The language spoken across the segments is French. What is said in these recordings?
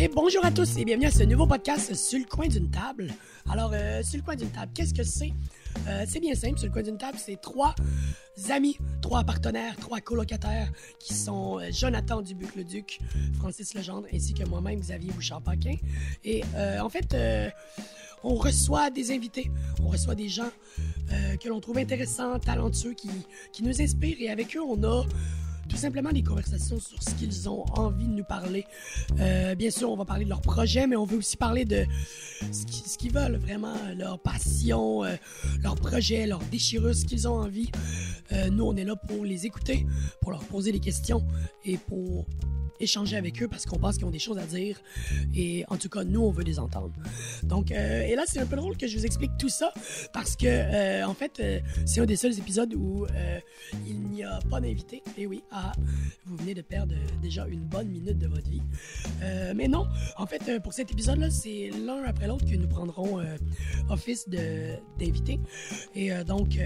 Et bonjour à tous et bienvenue à ce nouveau podcast sur le coin d'une table. Alors, euh, sur le coin d'une table, qu'est-ce que c'est? Euh, c'est bien simple, sur le coin d'une table, c'est trois amis, trois partenaires, trois colocataires qui sont euh, Jonathan Dubuc-le-Duc, Francis Legendre ainsi que moi-même, Xavier Bouchard-Paquin. Et en fait, on reçoit des invités, on reçoit des gens que l'on trouve intéressants, talentueux, qui, qui nous inspirent et avec eux, on a tout simplement des conversations sur ce qu'ils ont envie de nous parler. Euh, bien sûr, on va parler de leur projet, mais on veut aussi parler de ce qui- ce qu'ils veulent vraiment, leur passion, euh, leur projet, leur déchirure, ce qu'ils ont envie. Euh, nous, on est là pour les écouter, pour leur poser des questions et pour échanger avec eux parce qu'on pense qu'ils ont des choses à dire et en tout cas nous on veut les entendre donc euh, et là c'est un peu drôle que je vous explique tout ça parce que euh, en fait euh, c'est un des seuls épisodes où euh, il n'y a pas d'invité et oui ah vous venez de perdre déjà une bonne minute de votre vie Euh, mais non en fait euh, pour cet épisode là c'est l'un après l'autre que nous prendrons euh, office de d'invités et donc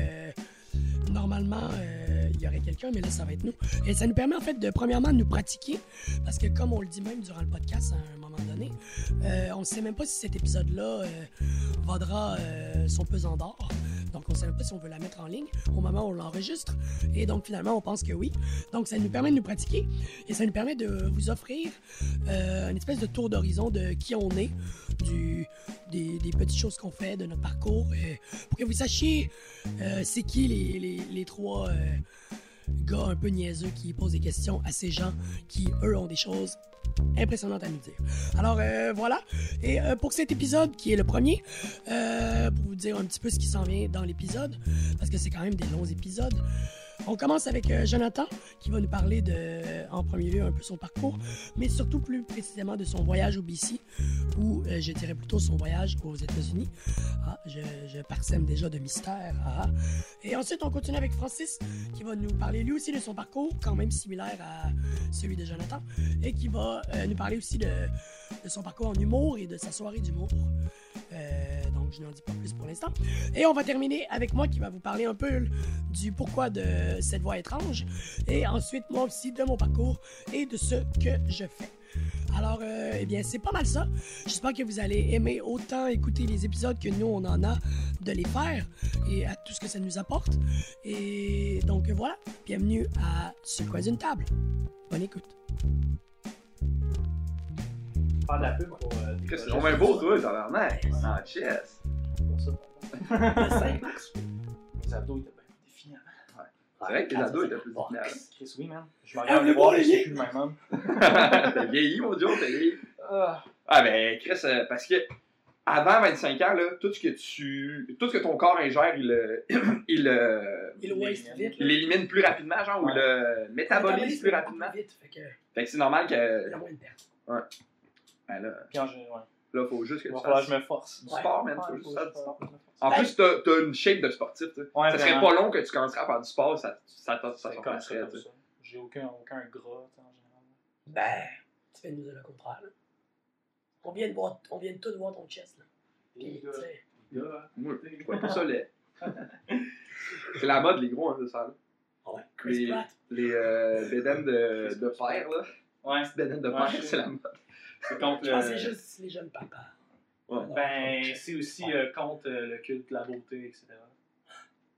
normalement, il y aurait quelqu'un, mais là, ça va être nous. Et ça nous permet, en fait, de, premièrement, de nous pratiquer, parce que, comme on le dit même durant le podcast à un moment donné, on ne sait même pas si cet épisode-là vaudra son pesant d'or. Donc, on ne sait même pas si on veut la mettre en ligne au moment où on l'enregistre. Et donc, finalement, on pense que oui. Donc, ça nous permet de nous pratiquer et ça nous permet de vous offrir euh, une espèce de tour d'horizon de qui on est, des, petites choses qu'on fait, de notre parcours, pour que vous sachiez euh, c'est qui les, les, les trois euh, gars un peu niaiseux qui posent des questions à ces gens qui, eux, ont des choses impressionnantes à nous dire. Alors euh, voilà, et euh, pour cet épisode qui est le premier, euh, pour vous dire un petit peu ce qui s'en vient dans l'épisode, parce que c'est quand même des longs épisodes, on commence avec euh, Jonathan qui va nous parler de, en premier lieu, un peu son parcours, mais surtout plus précisément de son voyage au BC, ou euh, je dirais plutôt son voyage aux États-Unis. Ah, je, parsème déjà de mystère. Ah. Et ensuite, on continue avec Francis qui va nous parler lui aussi de son parcours, quand même similaire à celui de Jonathan, et qui va euh, nous parler aussi de, son parcours en humour et de sa soirée d'humour. Donc, je n'en dis pas plus pour l'instant. Et on va terminer avec moi qui va vous parler un peu du pourquoi de cette voix étrange. Et ensuite, moi aussi, de mon parcours et de ce que je fais. Alors, euh, eh bien, c'est pas mal ça. J'espère que vous allez aimer autant écouter les épisodes que nous, on en a de les faire et à tout ce que ça nous apporte. Et donc, voilà. Bienvenue à Sur coin d'une table? Bonne écoute. Faire de la pub pour. euh, des Chris, C'est vraiment beau, toi, tabarnak. Ah, chess. Pour ça. Le 5 mars. Mes abdos étaient bien définis avant. C'est vrai que tes Ah, ados ça, étaient plus définis avant. Chris, oui, man. Je m'en Ah, regarde les voir, je il suis plus le même homme. T'as vieilli, mon dieu, t'as vieilli. Ah, Ah, ben, Chris, euh, parce que avant 25 ans, là, tout ce que tu. Tout ce que ton corps ingère, il le. il le. Il le waste vite. Il l'élimine plus rapidement, genre, ou Ouais. le métabolise plus rapidement. Vite, fait que Fait que c'est normal il y que. a moins de perte. Ben là, Puis en général, ouais. là, faut juste que Il tu va falloir que fasses je me force. du sport, man. Ouais, Faut juste faire du sport. En plus, t'as t'as une shape de sportif, tu sais. Ouais, ça serait pas long que tu commencerais à faire du sport, ça, ça, ça, ça, ça. J'ai aucun, aucun gras, tu sais, en général. Ben, tu viens de nous dire le contraire. Là. On, vient de voir, on vient de tout voir ton chest. Là. Puis, Les tu gars, sais, les gars, Moi, je vois pas ça laid. C'est la mode, les gros, hein, de ça, là. ah ouais, Chris Les, Pratt. les euh, bédaines de, de fer, là. Ouais, Bédaines de Ouais, fer, c'est la mode. C'est contre Je juste les jeunes papas. Ouais. Ben, c'est aussi euh, contre euh, le culte de la beauté, etc.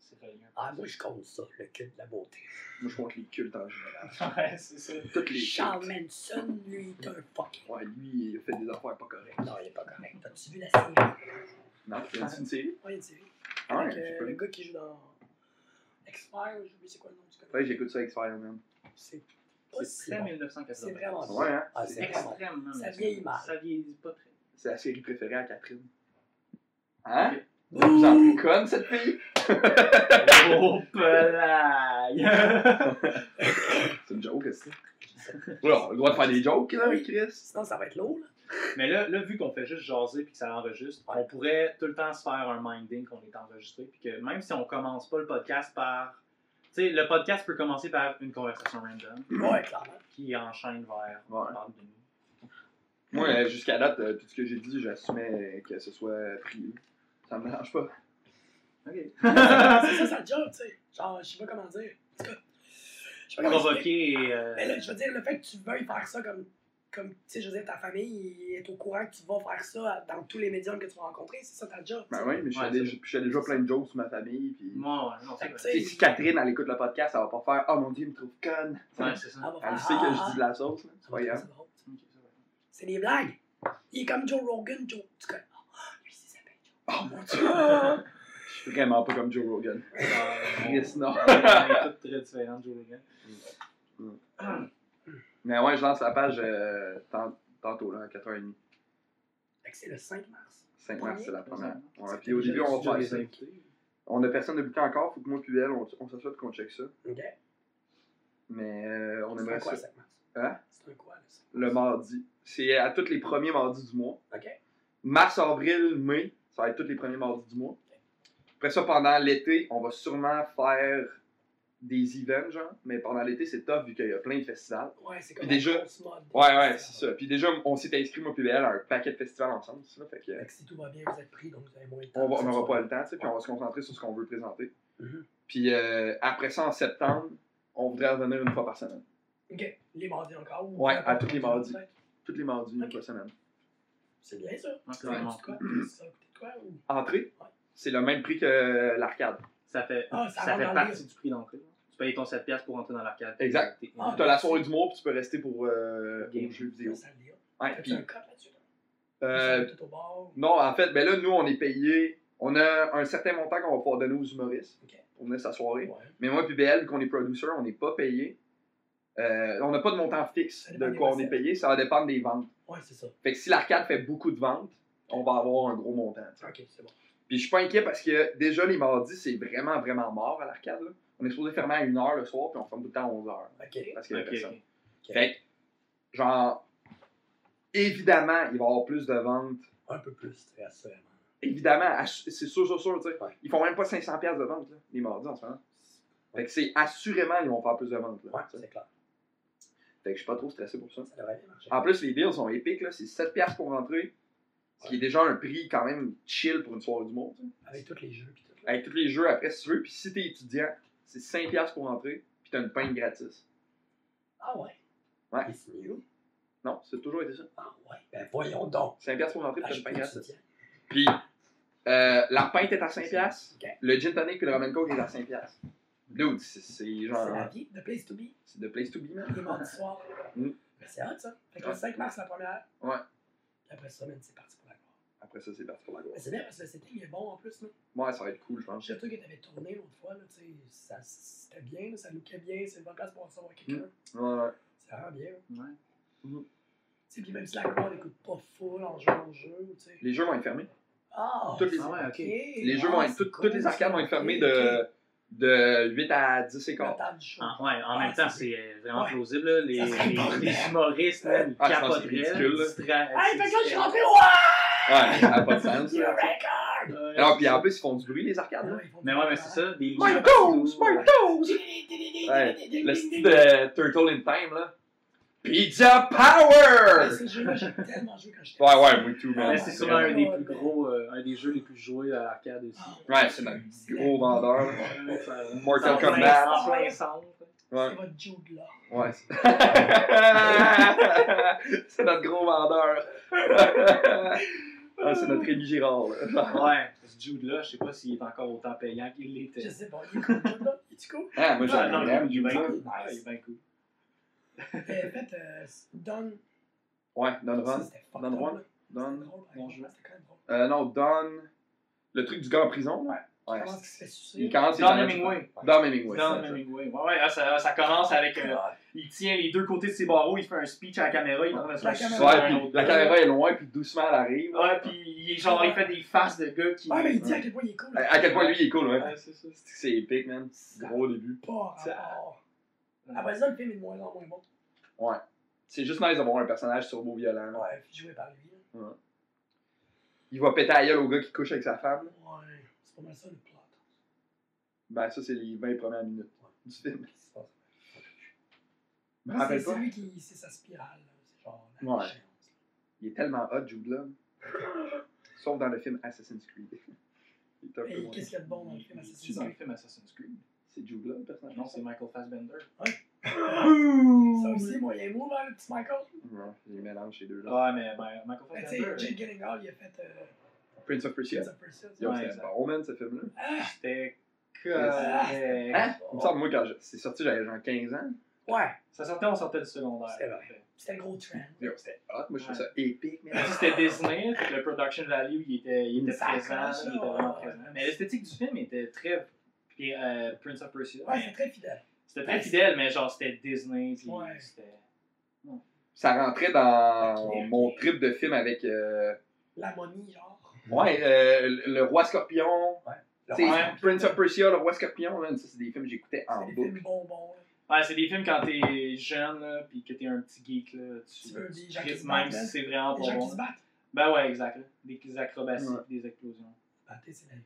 C'est relié. Ah, moi, je compte ça, le culte de la beauté. Moi, je compte les cultes en général. Ouais, c'est ça. Toutes les Charles cultes. Manson, lui, est un fuck. Ouais, lui, il a fait des affaires pas correctes. Non, il est pas correct. T'as-tu vu la série? Non, il a une série. Ouais, une série. Ah ouais, Avec euh, pas le gars qui joue dans Expire, j'ai oublié c'est quoi le nom du gars. Ouais, j'écoute ça avec Spider-Man. C'est C'est si très bon. 1980. C'est vraiment bon. Ouais, hein. Ah, c'est extrêmement. Ça vieillit mal. Ça vieillit pas très. C'est la série préférée à Catherine. Hein? Ok. De plus en plus conne, cette fille? Oh, pelaille! C'est une joke, c'est? Ouais, on a le droit de faire des jokes, là, Oui. Chris? Sinon, ça va être lourd, là. Mais là, là, vu qu'on fait juste jaser puis que ça enregistre, Ouais. on pourrait tout le temps se faire un minding qu'on est enregistré. Puis que même si on commence pas le podcast par. Tu sais, le podcast peut commencer par une conversation random Ouais, clairement. qui enchaîne vers. on Ouais. parle de nous. Moi, euh, jusqu'à date, euh, tout ce que j'ai dit, j'assumais que ce soit privé. Ça me dérange pas. Ok. c'est ça, ça job, tu sais. Genre, je sais pas comment dire. En tout cas. Je sais pas comment provoquer et. euh, Mais là, je veux dire, le fait que tu veuilles faire ça comme, comme tu sais, je veux dire, ta famille est au courant que tu vas faire ça dans tous les médiums que tu vas rencontrer, c'est ça ta job. Ben oui, mais je fais déjà, plein de jokes sur ma famille. Puis... Moi, ouais, non, c'est si Catherine, elle écoute le podcast, elle va pas faire Oh mon dieu, il me trouve conne. vrai. Ouais, c'est ça. Elle sait que je dis de la sauce. là. C'est pas grave. c'est des blagues. Il est comme Joe Rogan, Joe. Tu connais. Ah, lui, il s'appelle Joe. Oh mon dieu. Je suis vraiment pas comme Joe Rogan. Euh, Chris, non. On est toutes très différentes, Joe Rogan. Mais ouais, je lance la page euh, tant- tantôt, là, à 4h30. Fait que c'est le 5 mars. 5 mars, c'est la première. Ouais, puis au début, on va les faire ça. On a personne de booké encore, faut que moi puis elle, on, on s'assoit qu'on check ça. OK. Mais euh, on C'est aimerait un quoi, ça. 5 mars? Hein? C'est un quoi, là? ça? Le mardi. C'est à tous les premiers mardis du mois. OK. Mars, avril, mai, ça va être tous les premiers mardis du mois. Après ça, pendant l'été, on va sûrement faire des events, genre. Mais pendant l'été, c'est tough vu qu'il y a plein de festivals. Ouais, c'est comme Puis déjà- mode. Ouais, ouais, c'est ça. Puis déjà, on s'est inscrit, moi à un paquet de festivals ensemble. ça, Fait que, Fait que si tout va bien, vous êtes pris, donc vous avez moins de temps. on n'aura pas le temps, tu sais, puis on va se concentrer sur ce qu'on veut présenter. Mhm. Puis euh, après ça, en septembre, on voudrait revenir une fois par semaine. OK. Les mardis encore? ou Ouais, à tous les mardis. Tous les mardis, une fois semaine. C'est bien ça. Ouais, c'est Ça vraiment coûte quoi? Ça a coûté quoi? ou- Entrée, Ouais. c'est le même prix que l'arcade. Ça fait, Ah, ça fait partie du prix d'entrée. Tu payes ton 7$ pour entrer dans l'arcade. Exact. T'es- Ah, Tu as la soirée du mois, puis tu peux rester pour euh, Game. jeux vidéo. Ça le dit. Ouais, puis, un cut là-dessus? euh, tout au bord. non, en fait, ben là, nous, on est payé. On a un certain montant qu'on va pouvoir donner aux humoristes pour venir sa soirée. Ouais. Mais moi, puis BL, vu qu'on est producer, on n'est pas payé. Euh, on n'a pas de montant fixe de quoi on est payé. Ça va dépendre des ventes. Ouais, c'est ça. Fait que si l'arcade fait beaucoup de ventes, on va avoir un gros montant. tu. Ok, c'est bon. Puis je suis pas inquiet parce que déjà les mardis, c'est vraiment, vraiment mort à l'arcade. là. On est supposé fermer à 1h le soir, puis on ferme tout le temps à 11h. Ok. Parce qu'il y a Ok, personne. Fait que, genre, évidemment, il va y avoir plus de ventes. Un peu plus, très assurément. Évidemment, c'est sûr, sûr, sûr, tu sais. Ouais. Ils font même pas 500$ piastres de ventes, là, les mardis en ce moment. Fait que c'est assurément, ils vont faire plus de ventes. Là, Ouais, c'est clair. fait que je suis pas trop stressé pour ça. Ça devrait bien marcher. En plus, les deals sont épiques, là. C'est 7$ piastres pour rentrer. Ce qui est déjà un prix quand même chill pour une soirée du monde. Avec tous les jeux. Tout. Avec tous les jeux après, si tu veux. Puis si t'es étudiant, c'est 5$ piastres pour rentrer. Puis t'as une pinte gratis. Ah ouais? Ouais. Et c'est. Non, c'est toujours été ça. Ah ouais. Ben voyons donc. 5$ piastres pour rentrer, Ah, puis t'as une pinte gratis. Puis euh, la pinte est à 5$. piastres. Ok. Le gin tonic puis le ramen coke est à 5$. piastres. Dude, c'est c'est C'est genre. la vie, the place to be. C'est the place to be, man. Mardis soirs. Mm. Ben, c'est hot ça. Fait que le Ouais. 5 mars, la première. Ouais. Puis après ça, man, c'est parti pour. Après ça, c'est parti pour la grosse. c'est bien parce que le setting est bon en plus. Là. Ouais, ça va être cool, je pense. Je sais toi que t'avais tourné l'autre fois, là, tu sais, ça- c'était bien, là, ça lookait bien, c'est une bonne place pour recevoir quelqu'un. Ouais, ouais. C'est vraiment bien. là. Ouais. Tu sais, puis même si la gloire n'écoute pas full en jeu en jeu, tu sais. Les jeux vont être fermés. Ah! Toutes les- Ah ouais, ok. Les jeux Ah, vont être. c'est toutes- cool, toutes les arcades vont être fermées Ok, de, ok. de 8 à 10 et quart. Ah, ouais, en Ouais, même temps, c'est- euh, vraiment Ouais. plausible. Là. Les, les, les humoristes, là, ils Ah, capoteraient. ridicule, là. ils se tra- Hey, fait que là, je suis rentré, ouais! Ouais, ça n'a pas de sens. Là. Ouais, Alors, c'est puis en plus, ils font du bruit, les arcades. là. Font Mais ouais, mais c'est ça. Des My toes! My toes! Ouais, le style de Turtle in Time, là. Pizza Power! ce jeu-là, j'ai tellement joué quand j'étais Ouais, ouais, moi tout, man. c'est sûrement un des plus gros, euh, un des jeux les plus joués à l'arcade aussi. Ouais, c'est notre gros vendeur. Mortal Kombat. ouais. C'est votre Jude là. Ouais. c'est notre gros vendeur. Ah, c'est notre Rémi Girard. là. Ouais, ce Jude-là, je sais pas s'il est encore autant payant qu'il l'était. Je sais pas, il est cool. Il est cool? Ah, moi, Ah, non, j'aime. il est bien cool. Ouais, il est bien cool. Euh, En fait, euh, Don. Ouais, Don Ron. Don Juan? là. Don. C'était quand même drôle. Euh, non, Don. Le truc du gars en prison. là. Ouais. Il commence. Don Hemingway. Don Hemingway. Ça. Hemingway. Ouais, ouais, là, ça, ça commence avec. euh, Ouais. il tient les deux côtés de ses barreaux, il fait un speech à la caméra, il se La caméra. Ouais, puis la caméra est loin, puis doucement elle arrive. Ouais, puis il est genre, il fait des faces de gars qui. Ouais, mais il dit à quel point il est cool. À à quel point lui il est cool, ouais. Ouais, c'est ça. C'est épique, man. Gros au début. Pas rapport. Après ça, le film est de moins en moins bon. Ouais. C'est juste nice d'avoir un personnage turbo-violent. Ouais, puis joué par lui. là. Il va péter à gueule au gars qui couche avec sa femme. Ouais, pas mal ça le plot. Ben, ça, c'est les 20 premières minutes du film. C'est pas. c'est lui qui. C'est sa spirale. C'est genre. la Ouais. déchéance. Il est tellement hot, Jude Law. Sauf dans le film Assassin's Creed. Il est Et qu'est-ce qu'il y a de bon dans le film Tu Assassin's dans le Creed? film Assassin's Creed? C'est Jude Law, le personnage? Non, c'est Michael Fassbender. Ouais. Ça aussi, moyen move, hein, le petit Michael. Non, j'ai mélange ces deux-là. Ouais, mais ben, Michael Mais tu Fassbender, sais, Jake Gyllenhaal, il a fait euh, Prince of Persia. Prince of Persia. Yo, Ouais, c'est exact. bon, man, ce film-là. Ah, c'était Ah, correct. Hein? Il me semble, moi, quand c'est sorti, j'avais genre 15 ans. ouais, Ça sortait, on sortait du secondaire. C'est vrai. c'était le gros trend. C'était hot. Moi, je trouve Ouais. ça épique. Mais c'était Disney, le production value, il était, il était présent, il était vraiment présent. Mais l'esthétique du film était très. Puis euh, Prince of Persia. Ouais, c'est très fidèle. C'était très fidèle, mais genre c'était Disney. Puis Ouais. c'était. Ça rentrait dans mon trip de film avec. euh, La momie, genre. Ouais, euh, le- Roi Scorpion. Le roi Prince of Persia, le Roi Scorpion, man, ça, c'est des films que j'écoutais en C'est des boucle. films bonbons. là. Ouais, c'est des films quand t'es jeune, là, puis que t'es un petit geek, là. Tu, veux même si c'est vraiment Des pas gens qui bon. se battent. Ben ouais, exact. là. Des acrobaties, Ouais. des explosions. Se battre, c'est la vie.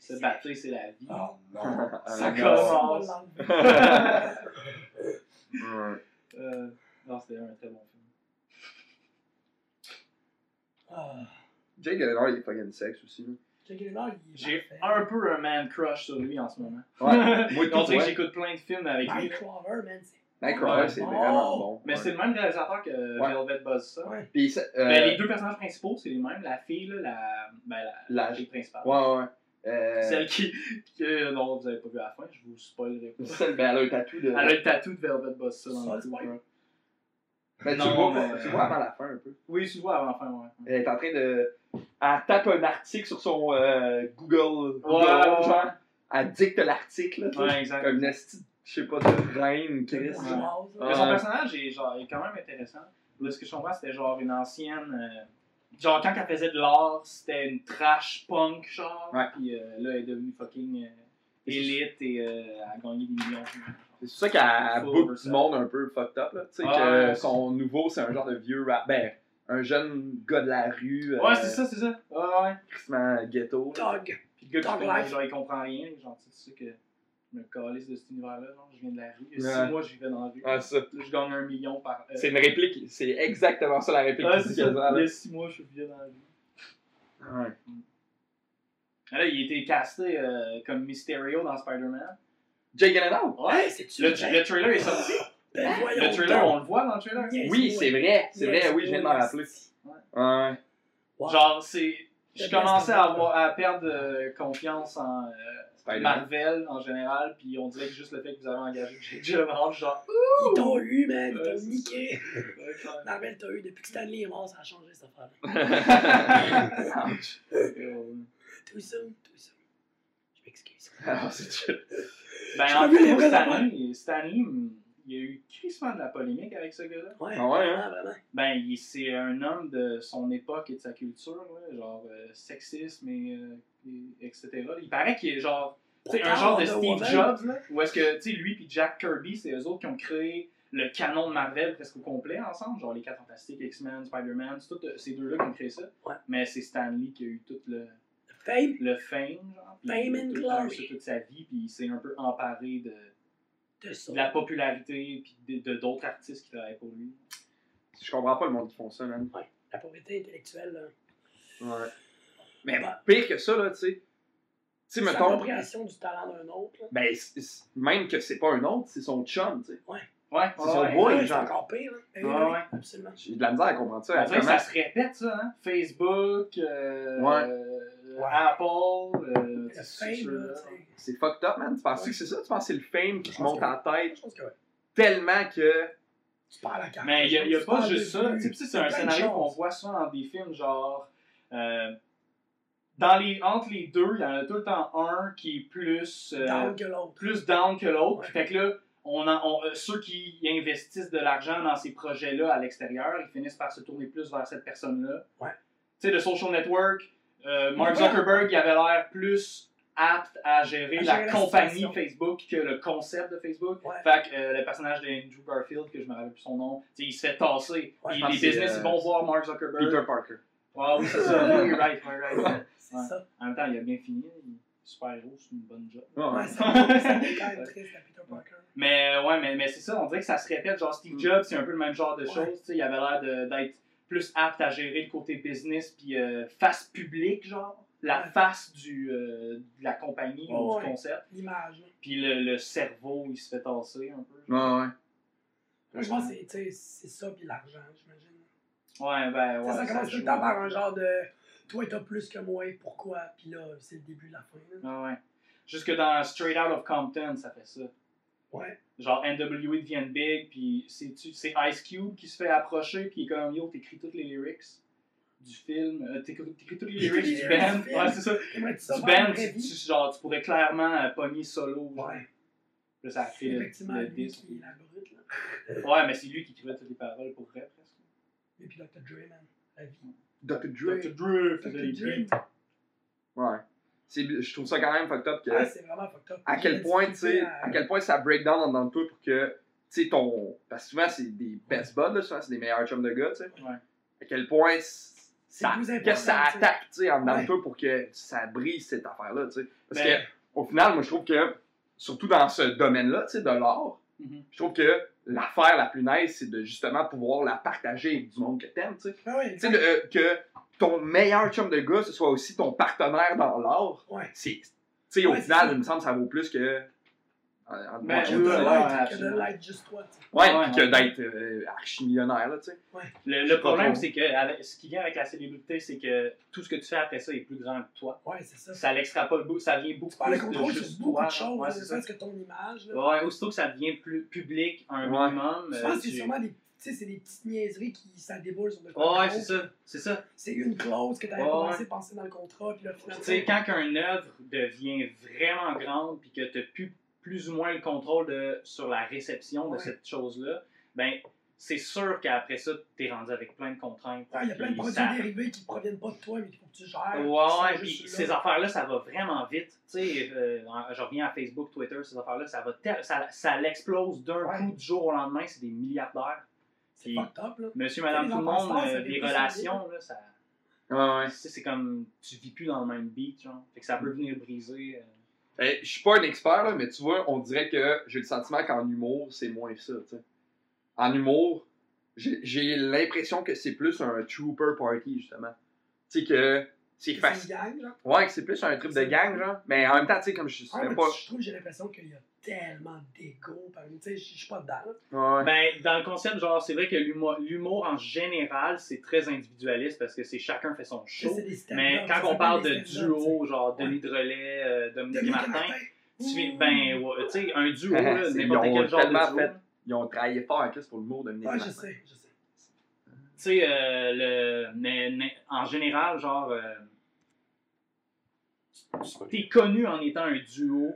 Se battre, c'est la vie. Oh non. Ça commence. Ouais. Euh, non, c'était un très bon film. Ah. Jake Gyllenhaal, il est fucking sexe aussi. là. Jake Gyllenhaal, il est J'ai parfait. un peu un man crush sur lui en ce moment. Ouais. Moi, On tout, dirait que ouais. j'écoute plein de films avec lui. Nightcrawler, man, c'est. Nightcrawler, Ouais. c'est vraiment bon. Mais Ouais. c'est le même réalisateur que Ouais. Velvet Buzzsaw. Ouais. Puis, ça, euh, Ben, les deux personnages principaux, c'est les mêmes. La fille, là, la, ben, la, La- la fille principale. Ouais, ouais. Euh, Celle qui, que, non, vous avez pas vu à la fin, je vous spoilerai pas. Celle, ben, elle a un tatou de. Elle a le tatou de Velvet Buzzsaw dans Ça, le cou. ouais. Ben, tu, Non, le vois, mais- tu vois avant la fin un peu. Oui, tu vois avant la fin, ouais. Elle est en train de. Elle tape un article sur son euh, Google. Google Ouais. genre. Elle dicte l'article, tu. Ouais, exact. Comme une je sais pas, de reine, Chris. Mais Ouais. son personnage est, genre, est quand même intéressant. Là, ce que je comprends, c'était genre une ancienne. euh, genre, quand elle faisait de l'art, c'était une trash punk, genre. Ouais. Puis euh, là, elle est devenue fucking euh, élite et euh, elle a gagné des millions. C'est ça qu'elle oversight. du monde un peu fucked up, là. Tu sais, que son nouveau, c'est un genre de vieux rap. Ben, un jeune gars de la rue. Ouais, euh, c'est ça, c'est ça. Ouais, ouais. Crissement ghetto. Dog. Puis le gars Dog qui comprend, life. genre, il comprend rien. Genre, tu sais que je me calisse de cet univers-là. Genre, je viens de la rue. Il y a Ouais. six mois, je vivais dans la rue. Ah, ça. Je gagne un million par. euh, C'est une réplique, c'est exactement ça la réplique Ouais, qu'il c'est ça. Il y là. a six mois, je vivais dans la rue. Ouais. Ah, Là, il était casté euh, comme Mysterio dans Spider-Man. Jay Gyllenhaal? Ouais, c'est-tu Le, le trailer est sorti. Ben voyons Le trailer, donc. on le voit dans le trailer? Yes, Oui, c'est vrai, c'est Yes, vrai, oui, je viens de m'en rappeler. Ouais. Wow. Genre, c'est. Je commençais à, avoir, à perdre euh, confiance en euh. Marvel en général, puis on dirait que juste le fait que vous avez engagé Jake Gyllenhaal, genre. Ils t'ont eu, man. Ils t'ont c'est niqué. Marvel t'a eu. Depuis que Stanley est mort, ça a changé cette affaire-là. Ouch. Too soon, too soon. Je m'excuse. Alors, c'est chill. Ben, en fait, moi, Stanley, hum, il y a eu crissement de la polémique avec ce gars-là. Ouais, Ah ouais, hein? vraiment, vraiment. Ben, il- c'est un homme de son époque et de sa culture, là, genre euh, sexisme et, euh, et- etc. Il paraît qu'il est genre, sais, un genre de Steve Woman. Jobs, là, où est-ce que, tu sais, lui et Jack Kirby, c'est eux autres qui ont créé le canon de Marvel presque au complet ensemble, genre les 4 Fantastiques, X-Men, Spider-Man, c'est tous euh, ces deux-là qui ont créé ça. Ouais. Mais c'est Stan Lee qui a eu tout le, Fame. le fame, genre, Fame il a and tout glory. toute sa vie, puis il s'est un peu emparé de, De ça. de la popularité, puis de d'autres artistes qui travaillent pour lui. Je comprends pas le monde qui font ça, man. La pauvreté intellectuelle, là. Ouais. Mais Bah. pire que ça, là, tu sais. Tu sais, C'est mettons. l'appropriation du talent d'un autre, là. Ben, même que c'est pas un autre, c'est son chum, tu sais. Ouais, C'est son ouais. boy, c'est genre. encore pire, là. Oui, Ouais, ben ouais. Absolument. J'ai de la misère à comprendre ça. Comment- ça se répète, ça, hein? Facebook, euh, Ouais. euh, Ouais. Apple, euh, Le c'est fucked up, man. Tu penses Ouais. que c'est ça? Tu penses que c'est le fame qui pense monte en tête Je pense que ouais. tellement que. Tu parles à la carte. Mais il n'y a, y a pas juste ça. c'est un scénario qu'on voit souvent dans des films, genre. euh, dans les, entre les deux, il y en a tout le temps un qui est plus. euh, Down que l'autre. plus down que l'autre. Ouais. Fait que là, on en- on- euh, ceux qui investissent de l'argent dans ces projets-là à l'extérieur, ils finissent par se tourner plus vers cette personne-là. Ouais. Tu sais, le social network, euh, Mark. Zuckerberg, il avait l'air plus apte à gérer À la gérer la compagnie situation. Facebook que le concept de Facebook. Ouais. Fait que euh, le personnage d'Andrew Garfield, que je me rappelle plus son nom, tu sais, il se fait tasser. Ouais, les business, euh, ils vont voir Mark Zuckerberg. Peter Parker. Ah oui, c'est ça. Oui, right, right, right. C'est Ouais. ça. En même temps, il a bien fini. Super héros, c'est une bonne job. Ouais, quand même triste, la Peter Parker. Mais euh, ouais, mais, mais c'est ça, on dirait que ça se répète. Genre, Steve Mm. Jobs, c'est un peu le même genre de Ouais. choses. tu sais, Il avait l'air de- d'être plus apte à gérer le côté business puis euh, face publique, genre. la face du, euh, de la compagnie ou Ouais, du ouais. concept. L'image. Puis le, le cerveau, il se fait tasser un peu. Ouais, ouais. Moi, je pense que c'est- ça, puis l'argent, j'imagine. Ouais, ben ouais. ça commence tout le temps par un genre de toi, t'as plus que moi, pourquoi? Puis là, c'est le début de la fin. là. Ouais, ouais. Jusque dans Straight Out of Compton, ça fait ça. Ouais. Genre NWA deviennent big, puis c'est c'est Ice Cube qui se fait approcher, puis il est comme yo, t'écris toutes les lyrics du film, euh, t'écris toutes les lyrics du band. Ouais, c'est ça. Du band, tu, genre, tu pourrais clairement euh, pogner solo. Ouais. Là, ça le, le disque. qui est la brute, là. Ouais, mais c'est lui qui écrivait toutes les paroles pour vrai, presque. Et puis Dr. Dre, man. La vie. Dr. Dre. Dr. Dre Dr. Dre. Ouais. C'est- Je trouve ça quand même fucked up que. Ah, c'est vraiment fucked up. à quel point, sais, à quel point ça break down dans toi pour que, tu sais, ton. Parce que souvent, c'est des best buds, là, souvent, c'est des meilleurs chums de gars, tu sais. Ouais. À quel point ça, que ça attaque, tu sais, en dedans Ouais. de toi pour que ça brise cette affaire-là, tu sais. Parce Ben- que, au final, moi, je trouve que, surtout dans ce domaine-là, tu sais, de l'art, Mhm. je trouve que l'affaire la plus nice, c'est de justement pouvoir la partager avec du monde que t'aimes, tu sais. Ah ouais, Tu sais, le- euh, que ton meilleur chum de gars, ce soit aussi ton partenaire dans l'art, Ouais. c'est. Tu sais, au Ouais, final, il me semble que ça vaut plus que. en- en- Ben, en- Que de oui, ouais, l'être, ouais, que de absolument. l'être juste toi, tu sais. Ouais, Ouais, puis que d'être euh, archi-millionnaire, là, tu sais. Le, le problème, c'est que avec- ce qui vient avec la célébrité, c'est que tout ce que tu fais après ça est plus grand que toi. Ouais, c'est ça. Ça l'extrapole beaucoup, ça vient beaucoup Tu plus de contrôle juste beaucoup toi. de choses, Ouais, c'est ça. que ton image. Là. Ouais, aussitôt que ça devient plus public, un Ouais. minimum. Je euh, pense que c'est sûrement des, tu sais, c'est des petites niaiseries qui ça déboule sur de quoi. Ouais, c'est ça, c'est ça. C'est une clause que tu avais Ouais, commencé ouais. à penser dans le contrat, puis là, finalement. Tu sais, quand une œuvre devient vraiment grande, puis que tu n'as plus, plus ou moins le contrôle de, sur la réception Ouais. de cette chose-là, ben c'est sûr qu'après ça, tu es rendu avec plein de contraintes. Ouais, il y a plein de produits ça- dérivés qui ne proviennent pas de toi, mais qu'il faut que tu gères. Ouais, puis ces là. affaires-là, ça va vraiment vite. Tu sais, euh, je reviens à Facebook, Twitter, ces affaires-là, ça va ça, ça l'explose d'un Ouais. coup du jour au lendemain, c'est des milliardaires. Puis- là. Monsieur, madame, tout le monde, euh, les relations, là, ça, Ouais, ouais. c'est comme, tu vis plus dans le même beat, genre. Fait que ça peut venir briser. euh, Eh, je suis pas un expert, là, mais tu vois, on dirait que j'ai le sentiment qu'en humour, c'est moins ça, tu sais. En humour, j'ai j'ai l'impression que c'est plus un trooper party, justement. Tu sais, que c'est C'est une facile. gang, genre. Ouais, que c'est plus un trip de gang, genre. Mais en même temps, tu sais, comme je sais mais pas. Je trouve, j'ai l'impression qu'il y a tellement d'ego parmi. Tu sais, je suis pas dedans. Ouais. Ben, dans le concept, genre, c'est vrai que l'humour l'humour en général, c'est très individualiste parce que c'est chacun fait son show. c'est Mais quand on parle de duo, genre Ouais. Denis Drolet, euh, Dominique Dominique Martin, tu ben, ouais, tu sais, un duo, C'est- n'importe quel genre de duo. fait- Ils ont travaillé fort en plus pour l'humour de Dominique Ouais, je Martin. sais, je sais. Tu sais, euh, le, mais, mais en général, genre, euh, t'es connu en étant un duo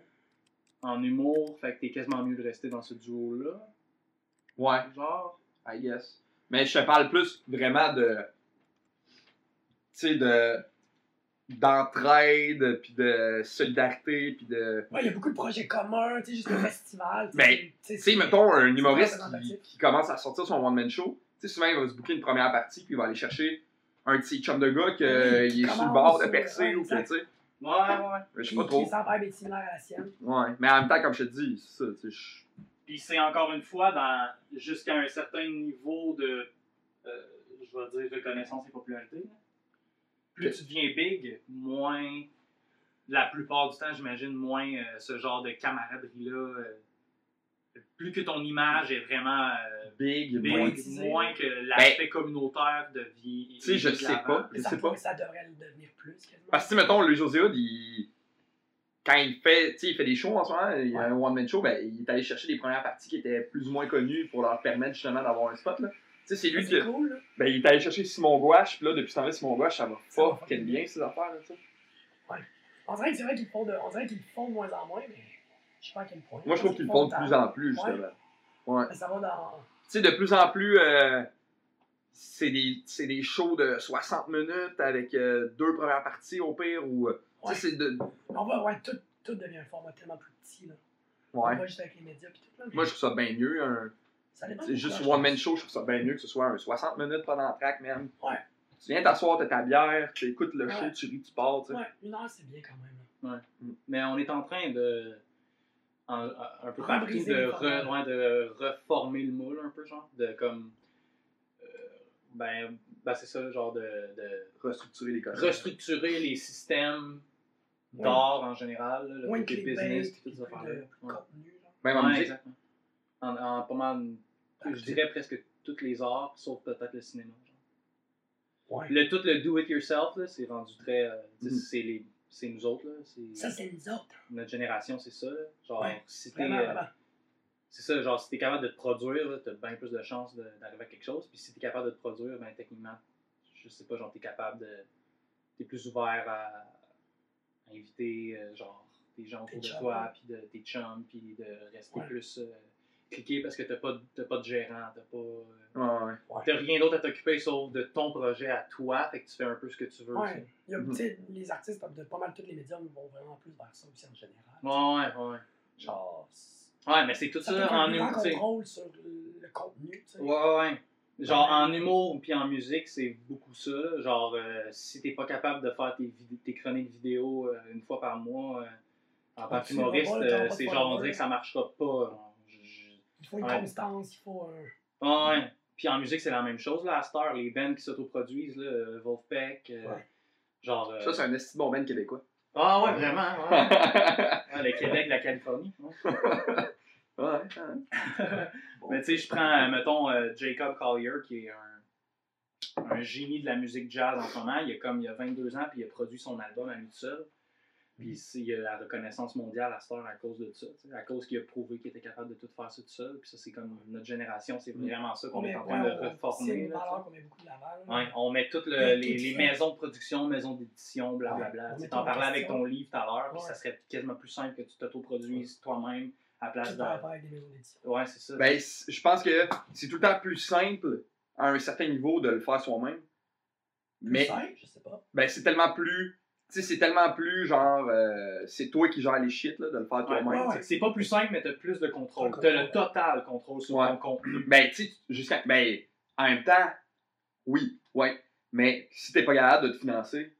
en humour, fait que t'es quasiment mieux de rester dans ce duo-là, Ouais, genre. I guess. Mais je te parle plus vraiment de. Tu sais, de. d'entraide, puis de solidarité, puis de. Ouais, il y a beaucoup de projets communs, tu sais, juste le festival. Ben, tu Tu sais, mettons, un humoriste qui, qui commence à sortir son one-man show, sais, souvent, il va se booker une première partie, puis il va aller chercher un de ses chums de gars qui est sur le bord de percer, ouais, ou que, tu sais. Ouais, ouais. Je sais pas qui trop. sans vibe est similaire à la sienne. Ouais. Mais en même temps, comme je te dis, c'est ça, tu sais. Puis c'est encore une fois dans jusqu'à un certain niveau de, euh, je vais dire, reconnaissance et popularité. Plus tu deviens big, moins, la plupart du temps, j'imagine, moins euh, ce genre de camaraderie-là. euh, plus que ton image est vraiment euh, Big, big, moins. Que l'aspect communautaire devient. Tu sais, je sais pas. Je sais pas. ça devrait le devenir plus, quasiment. Parce que, mettons, le José Hood, il... quand il fait, tu sais, il fait des shows en ce moment, il y a Ouais. un one-man show, ben, il est allé chercher les premières parties qui étaient plus ou moins connues pour leur permettre justement d'avoir un spot. Là. Tu sais, c'est lui qui. C'est cool, là. Ben, il est allé chercher Simon Gouache, puis là, depuis ce temps-là, Simon Gouache, ça va fucking bien, ces affaires, là, tu sais. On dirait que c'est vrai qu'ils le font de, font de moins en moins, mais je sais pas à quel point. Moi, je trouve qu'ils le font de plus en plus, Ouais. justement. Ouais. Mais ça va dans. Tu sais, de plus en plus, euh, c'est des, c'est des shows de 60 minutes avec euh, deux premières parties au pire, ou. euh, Ouais. Tu sais, c'est de. On va, ouais, tout, tout devient un format tellement plus petit, là. Ouais. Pas juste avec les médias pis tout, là. mais Moi, je trouve ça bien mieux. Un, ça dépend c'est de juste one man show, je trouve ça bien mieux que ce soit un 60 minutes pendant le track, même. Ouais. Tu viens t'asseoir, t'as ta bière, tu écoutes le show, Ouais. tu ris, tu pars, tu pense. sais. Ouais, une heure, c'est bien quand même, là. Mais on est en train de. En- un peu Rebriser partout de, re- ouais, de reformer le moule un peu genre de comme euh, Ben, ben c'est ça, genre de, de Restructurer les codes. restructurer les systèmes d'art en général, là, le côté business puis toutes contenu. genre. Même en musique. exactement. En, en pas mal, je dirais presque tous les arts, sauf peut-être le cinéma. genre. Ouais. Le, tout le do-it-yourself, là, c'est rendu très. euh, Mhm. c'est les- c'est nous autres, là. Ça, c'est nous autres. Notre génération, c'est ça. là. Genre, Ouais, si t'es. Euh, c'est ça, genre, si t'es capable de te produire, t'as bien plus de chances d'arriver à quelque chose. Puis si t'es capable de te produire, ben, techniquement, je sais pas, genre, t'es capable de. T'es plus ouvert à, à inviter, euh, genre, des gens autour de toi, puis de, tes chums, puis de rester Ouais. plus euh, cliqué parce que t'as pas, de- t'as pas de gérant, t'as pas. euh, Ouais, ouais. T'as rien d'autre à t'occuper sauf de ton projet à toi, fait que tu fais un peu ce que tu veux. Ouais. Il y a, sais, les artistes de pas mal tous les médias vont vraiment plus vers ça aussi en général. Ouais, ouais, ouais. Genre, Ouais, mais c'est tout ça en humour. tu sais. contrôle sur le, le contenu. tu sais. Ouais, ouais. Genre Ouais. en humour puis en musique, c'est beaucoup ça. Genre, euh, si t'es pas capable de faire tes, tes chroniques vidéo euh, une fois par mois euh, en tant qu'humoriste, c'est genre, on dirait que ça marchera pas. Il faut une Ouais. constance, il faut un. Ouais, ouais. Puis en musique, c'est la même chose. Là, à Star, les bands qui s'autoproduisent, là, euh, Wolfpack, euh, Ouais. genre. euh, Ça, c'est un esti bon band québécois. Ah ouais, vraiment. Ouais. Ouais, le Québec, la Californie. ouais. Ouais, ouais. Mais tu sais, je prends, mettons, euh, Jacob Collier, qui est un, un génie de la musique jazz en ce moment. Il a comme il a 22 ans, puis il a produit son album à lui seul. Puis c'est- il a la reconnaissance mondiale à Star à cause de ça. À cause qu'il a prouvé qu'il était capable de tout faire ça tout seul. Puis ça, c'est comme notre génération, c'est vraiment ça qu'on On est met- en train de C'est reformer. une là, tu sais. valeur qu'on met beaucoup de l'avant. là. Ouais, on met toutes le- les, tout les fait. maisons de production, maisons d'édition, blablabla. Ouais, Tu en parlais avec ton livre tout à l'heure, puis Ouais. ça serait quasiment plus simple que tu t'autoproduises toi-même à la place de. par rapport avec des maisons d'édition. Ouais, c'est ça. Ben, je pense que c'est tout le temps plus simple à un certain niveau de le faire soi-même. Mais simple, je sais pas. ben, c'est tellement plus. Tu sais, c'est tellement plus genre. euh, c'est toi qui gères les shit là, de le faire toi-même. ouais. C'est pas plus simple, mais t'as plus de contrôle. T'as le total contrôle sur Ouais. ton contenu. Ben, tu sais, jusqu'à. Ben, en même temps, oui, ouais. Mais si t'es pas capable de te financer,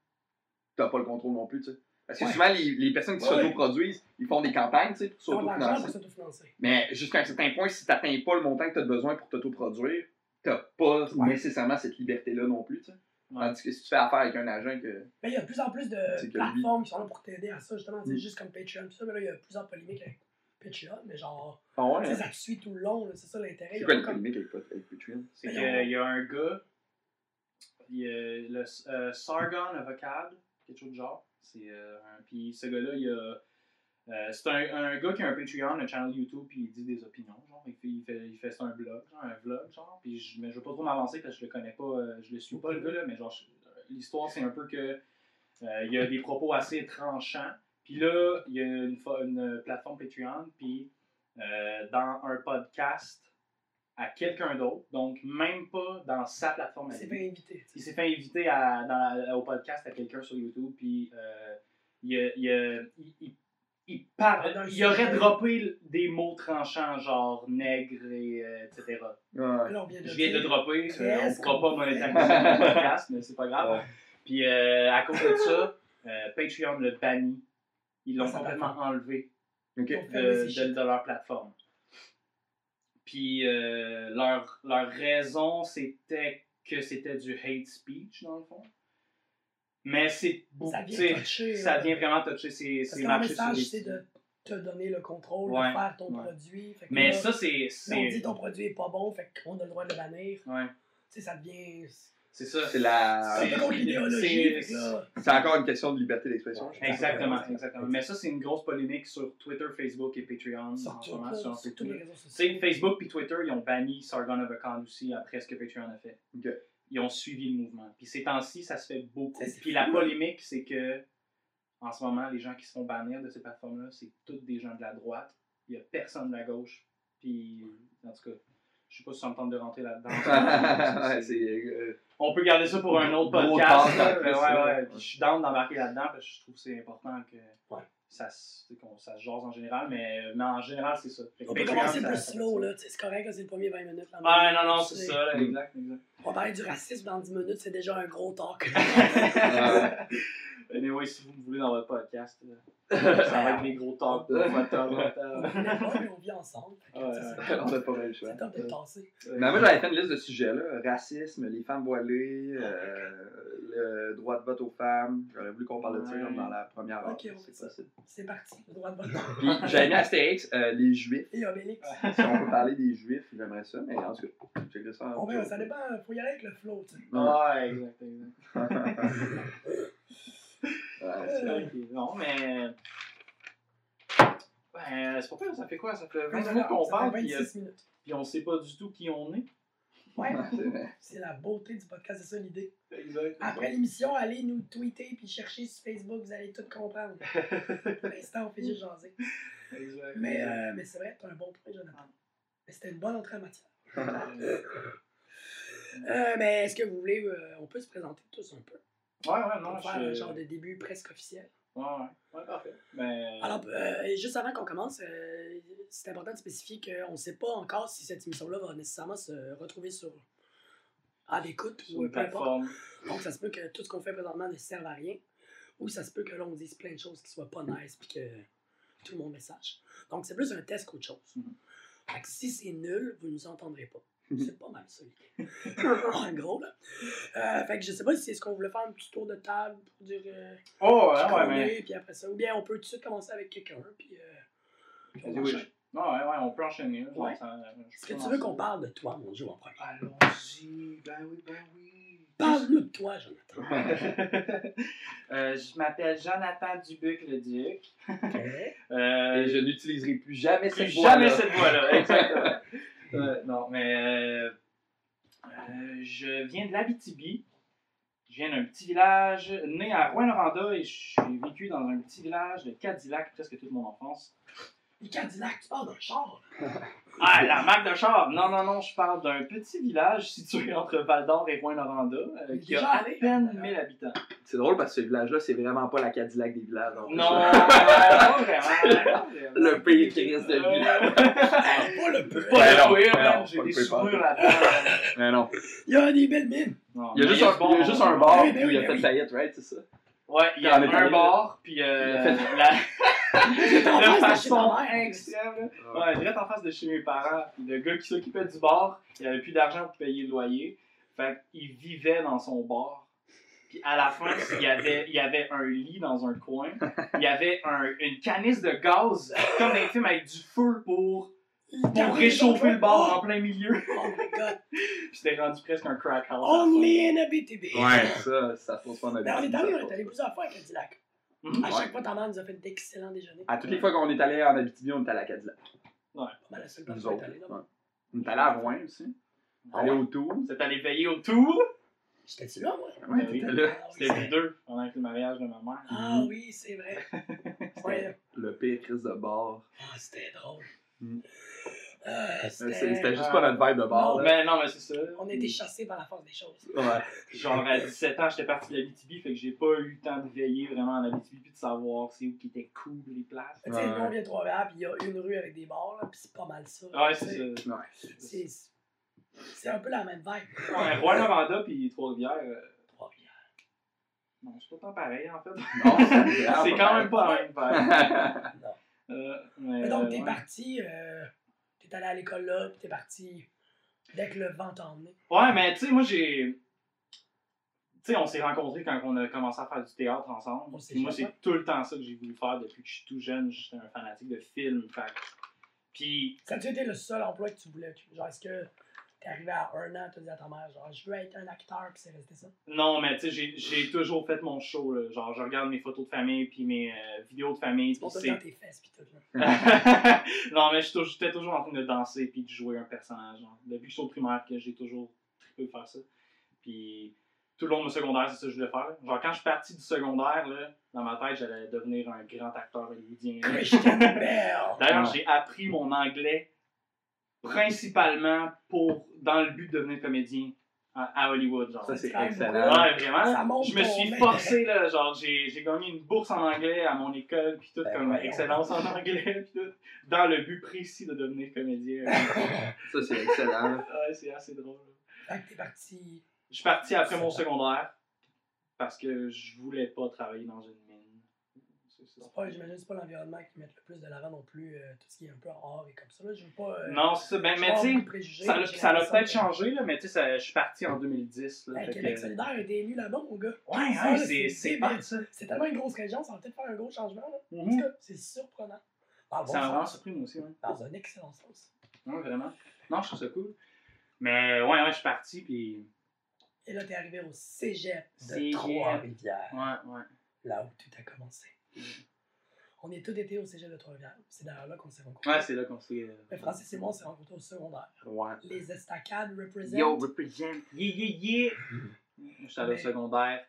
t'as pas le contrôle non plus, tu sais. Parce que Ouais. souvent, les, les personnes qui Ouais. s'autoproduisent, ils font des campagnes, tu sais, pour s'autofinancer. s'autofinancer. Mais jusqu'à un certain point, si t'atteins pas le montant que t'as besoin pour t'autoproduire, t'as pas Ouais. nécessairement cette liberté-là non plus, tu sais. Ouais. Tandis que si tu fais affaire avec un agent que. Mais il y a de plus en plus de plateformes qui sont là pour t'aider à ça, justement. C'est Mm. juste comme Patreon, tout ça. Mais là, il y a plusieurs polémiques avec Patreon. Mais genre, Ah ouais, tu sais, hein? ça te suit tout le long. là, C'est ça l'intérêt. C'est y quoi comme- polémique avec, avec Patreon? C'est qu'il on- y a un gars, il y a le euh, Sargon Avocado, quelque chose de genre. C'est euh, un- puis ce gars-là, il a. euh, c'est un, un gars qui a un Patreon, un channel YouTube, puis il dit des opinions. Genre, il fait, il fait, il fait un blog, genre, un vlog, genre. Puis je, mais je veux pas trop m'avancer parce que je le connais pas, euh, je le suis pas le gars là, mais genre, je- l'histoire c'est un peu que euh, il y a des propos assez tranchants. Puis là, il y a une, une plateforme Patreon, puis euh, dans un podcast à quelqu'un d'autre, donc même pas dans sa plateforme. C'est lui. pas invité. Il s'est fait inviter à, dans au podcast à quelqu'un sur YouTube, puis euh, il, il, il, il- parle, il aurait droppé des mots tranchants, genre nègre, et, euh, etc. Ouais. Là, on vient de Je viens de dropper, euh, on Qu'est-ce pourra pas fait? monétariser le podcast, mais c'est pas grave. Ouais. Puis euh, à cause de ça, euh, Patreon le bannit. Ils l'ont Ah, complètement enlevé de, leur plateforme. Puis euh, leur, leur raison, c'était que c'était du hate speech, dans le fond. Mais c'est beaucoup. Ça vient toucher. Ça là. vient vraiment toucher ces, Parce ces marchés sur message, c'est de te donner le contrôle, Ouais, de faire ton ouais. produit. Fait que Mais là, ça, c'est. on dit ton produit est pas bon, fait qu'on a le droit de le bannir. ouais, Tu sais, ça devient. c'est ça. C'est la. C'est encore une question de liberté d'expression. Exactement, exactement. Mais ça, c'est une grosse polémique sur Twitter, Facebook et Patreon. moment, sur peu sur tous tout. les réseaux Tu sais, sociaux. Facebook puis Twitter, ils ont banni Sargon of Akkad aussi après ce que Patreon a fait. Ok. Ils ont suivi le mouvement. Puis ces temps-ci, ça se fait beaucoup. Puis la polémique, c'est que en ce moment, les gens qui se font bannir de ces plateformes-là, c'est tous des gens de la droite. Il n'y a personne de la gauche. Puis, en tout cas, je sais pas si ça me tente de rentrer là-dedans. Euh, On peut garder ça pour un autre podcast. ouais, ouais. Puis je suis down d'embarquer là-dedans parce que je trouve que c'est important que Ouais. Ça, ça se jase en général. Mais, mais en général, c'est ça. Fait que On peut commencer plus slow, là. C'est correct, c'est le premier 20 minutes. Là, Ouais, non, non, c'est ça, là, exact, exact. On va parler du racisme dans 10 minutes, c'est déjà un gros talk. anyway, si vous me voulez dans votre podcast, euh, Ça va être des gros temps On vit ensemble. On n'a pas mal le choix. C'est temps de tasser. Mais moi, j'avais fait une liste de sujets, là. Racisme, les femmes voilées, euh, le droit de vote aux femmes. J'aurais voulu qu'on parle de ça dans la première heure. C'est possible. C'est parti, le droit de vote. Puis j'avais mis Astérix, euh, les Juifs. Et Obélix. Si on peut parler des Juifs, j'aimerais ça. Mais en tout cas, check ça. On verra, ça dépend, faut y aller avec le flow, tu sais. Ouais, exact, exact. Ouais, c'est vrai. Ok, non, mais. Ben, c'est pas pire, ça fait quoi? Ça fait 20 Ça minutes qu'on parle, puis, euh, 26 minutes. puis on sait pas du tout qui on est. Ouais, c'est vrai. c'est la beauté du podcast, c'est ça l'idée. Exact. Après l'émission, allez nous tweeter puis chercher sur Facebook, vous allez tout comprendre. Pour l'instant, on fait juste jaser. Exact. Mais, euh, mais c'est vrai, t'as un bon point, Jonathan. Mais c'était une bonne entrée en matière. Euh, mais est-ce que vous voulez, euh, on peut se présenter tous un peu? Ouais, ouais, non, Pour faire un genre de début presque officiel. Ouais, ouais. Ouais, parfait. Mais. Alors, euh, juste avant qu'on commence, euh, c'est important de spécifier qu'on ne sait pas encore si cette émission-là va nécessairement se retrouver sur à l'écoute ou peu importe. plateforme. Donc, ça se peut que tout ce qu'on fait présentement ne serve à rien, ou ça se peut que là, on dise plein de choses qui soient pas nice puis que tout le monde le sache. Donc, c'est plus un test qu'autre chose. Mhm. Fait que si c'est nul, vous nous entendrez pas. C'est pas mal ça, l'idée. en gros, là. Euh, fait que je sais pas si c'est ce qu'on voulait faire un petit tour de table pour dire euh, Oh, ouais, ouais, mais. puis après ça. Ou bien on peut tout de suite commencer avec quelqu'un, puis. Euh, puis on Vas-y, oui. enchaîne. Ouais, ouais, ouais, on peut enchaîner. là, Ouais. ça- Est-ce que peux tu veux qu'on parle de toi, mon Dieu, en premier? Allons-y, ben oui, ben oui. Parle-nous de toi, Jonathan. Euh, je m'appelle Jonathan Dubuc-le-Duc. Ok. Euh, Et je n'utiliserai plus jamais plus cette jamais voix-là. cette voix-là, exactement. Euh, non, mais euh, je viens de l'Abitibi. Je viens d'un petit village né à Rouen-Noranda et j'ai vécu dans un petit village de Cadillac presque toute mon enfance. Les Cadillacs, tu parles d'un char. Ah, la marque de char! Non, non, non, je parle d'un petit village situé entre Val-d'Or et Rouen-Noranda euh, qui Déjà a à peine 1000 habitants. C'est drôle parce que ce village-là, c'est vraiment pas la Cadillac des villages. Non, pas vraiment. Le pays qui reste de Euh, Pas le peu. Pas le non, pire, non, J'ai des pire, souvenirs là-dedans. Mais non. Il y a des belles mines. Non, Il y a juste un, bon, il y a juste un bar, oui, il a fait oui. faillite, right? C'est ça? Ouais, il y a un bar, puis euh, fait- la... en de façon extrême. là. Ouais, direct en face de chez mes parents. Le gars qui s'occupait du bar, il avait plus d'argent pour payer le loyer. Fait qu'il vivait dans son bar. Puis à la fin, il y avait, il y avait un lit dans un coin. Il y avait un- une canisse de gaz, comme dans les films avec du feu pour, pour réchauffer le bar en plein milieu. Oh my god. C'était rendu presque un crack house. Only in Abitibi. Ouais, ça, ça se pas en Mais on est Abitibi, allé, on est allé plusieurs fois à Cadillac. fin. Mhm. À Ouais. chaque fois, ta mère nous a fait d'excellents déjeuners. À toutes les fois qu'on est allé en Abitibi, on est allé à Cadillac. Pas mal la seule on est allé, là. ouais. On est allé à Rouen aussi. Ah Allé ouais? au Tour. Êtes allé veiller autour. J'étais-tu là, moi? Ouais, oui. t'étais là. Ah oui, C'était c'est- les deux pendant le mariage de ma mère. Ah oui, c'est vrai. Ouais. Le pire crise de bar. Ah, c'était drôle. Mm. Euh, Euh, c'était- juste pas notre vibe de. Non, là. Mais non, mais c'est ça. On a été chassés par la force des choses. Ouais. Genre à 17 ans, j'étais parti de l'Abitibi, fait que j'ai pas eu le temps de veiller vraiment en Abitibi puis de savoir c'est où qui était cool les places. Tu sais, Ouais. nous, on vient de Trois-Rivières, puis il y a une rue avec des bars, là, puis c'est pas mal ça. Ouais, c'est ça. Ouais. C'est un peu la même vibe. Ouais, Rouen-Noranda puis Trois-Rivières, euh, Trois-Rivières. non, c'est pas tant pareil en fait. Non, c'est c'est quand même pas la même vibe. Non. Euh, mais, donc, t'es ouais. parti, euh, t'es allé à l'école là, puis t'es parti dès que le vent t'a emmené. Ouais, mais tu sais, moi j'ai. Tu sais, on s'est rencontrés quand on a commencé à faire du théâtre ensemble. Puis moi, c'est tout le temps ça que j'ai voulu faire depuis que je suis tout jeune. J'étais un fanatique de films. Fait. Puis Ça a-tu été le seul emploi que tu voulais? Genre, est-ce que t'es arrivé à un an, t'as dit à ta mère, genre, je veux être un acteur, puis c'est resté ça? Non, mais tu sais, j'ai- j'ai toujours fait mon show. Là. Genre, je regarde mes photos de famille puis mes euh, vidéos de famille. C'est pour puis ça tes fesses, puis tout, là. non, mais je suis toujours- j'étais toujours en train de danser puis de jouer un personnage. genre. Depuis que je suis au primaire, que j'ai toujours pu faire ça. Puis tout le long de mon secondaire, c'est ça que je voulais faire. Genre, quand je suis parti du secondaire, là, dans ma tête, j'allais devenir un grand acteur hollywoodien. Christian Bell! D'ailleurs, Ouais. j'ai appris mon anglais principalement pour dans le but de devenir comédien à, à Hollywood. Genre. Ça, c'est excellent. Ouais, vraiment. Ça montre Je me suis forcé, là, genre, j'ai j'ai gagné une bourse en anglais à mon école, puis tout, Ben comme excellence en anglais, puis tout, dans le but précis de devenir comédien. Ça, c'est excellent. ouais, c'est assez drôle. là. Fait que t'es parti. Je suis parti après mon secondaire, parce que je voulais pas travailler dans une. C'est- C'est pas, j'imagine que c'est pas l'environnement qui met le plus de l'avant non plus, euh, tout ce qui est un peu art et comme ça. Là. Je veux pas. euh, Non, c'est ça. Ben, mais tu ça ça l'impression peut-être changé, là, mais tu sais, je suis parti en 2010. Là, fait Québec que- solidaire a été élu là-bas, mon gars. Ouais, ouais, c'est c'est ça. C'est tellement une grosse région, ça va peut-être faire un gros changement. Là. En tout Mhm. cas, c'est surprenant. Bon Ça m'a vraiment surpris, moi aussi. Ouais. Dans un excellent sens. Ouais, vraiment. Non, je trouve ça cool. Mais ouais, ouais, je suis parti, puis. Et là, t'es arrivé au cégep de. Trois-Rivières, Ouais, ouais. là où tout a commencé. On est tous été au cégep de Trois-Rivières. C'est d'ailleurs là qu'on s'est rencontrés. Ouais, c'est là qu'on s'est. euh, Mais Francis et moi, on s'est rencontrés au secondaire. Ouais. Les estacades represent. Yo, represent. Yeah, yeah, yeah. J'étais allé au secondaire.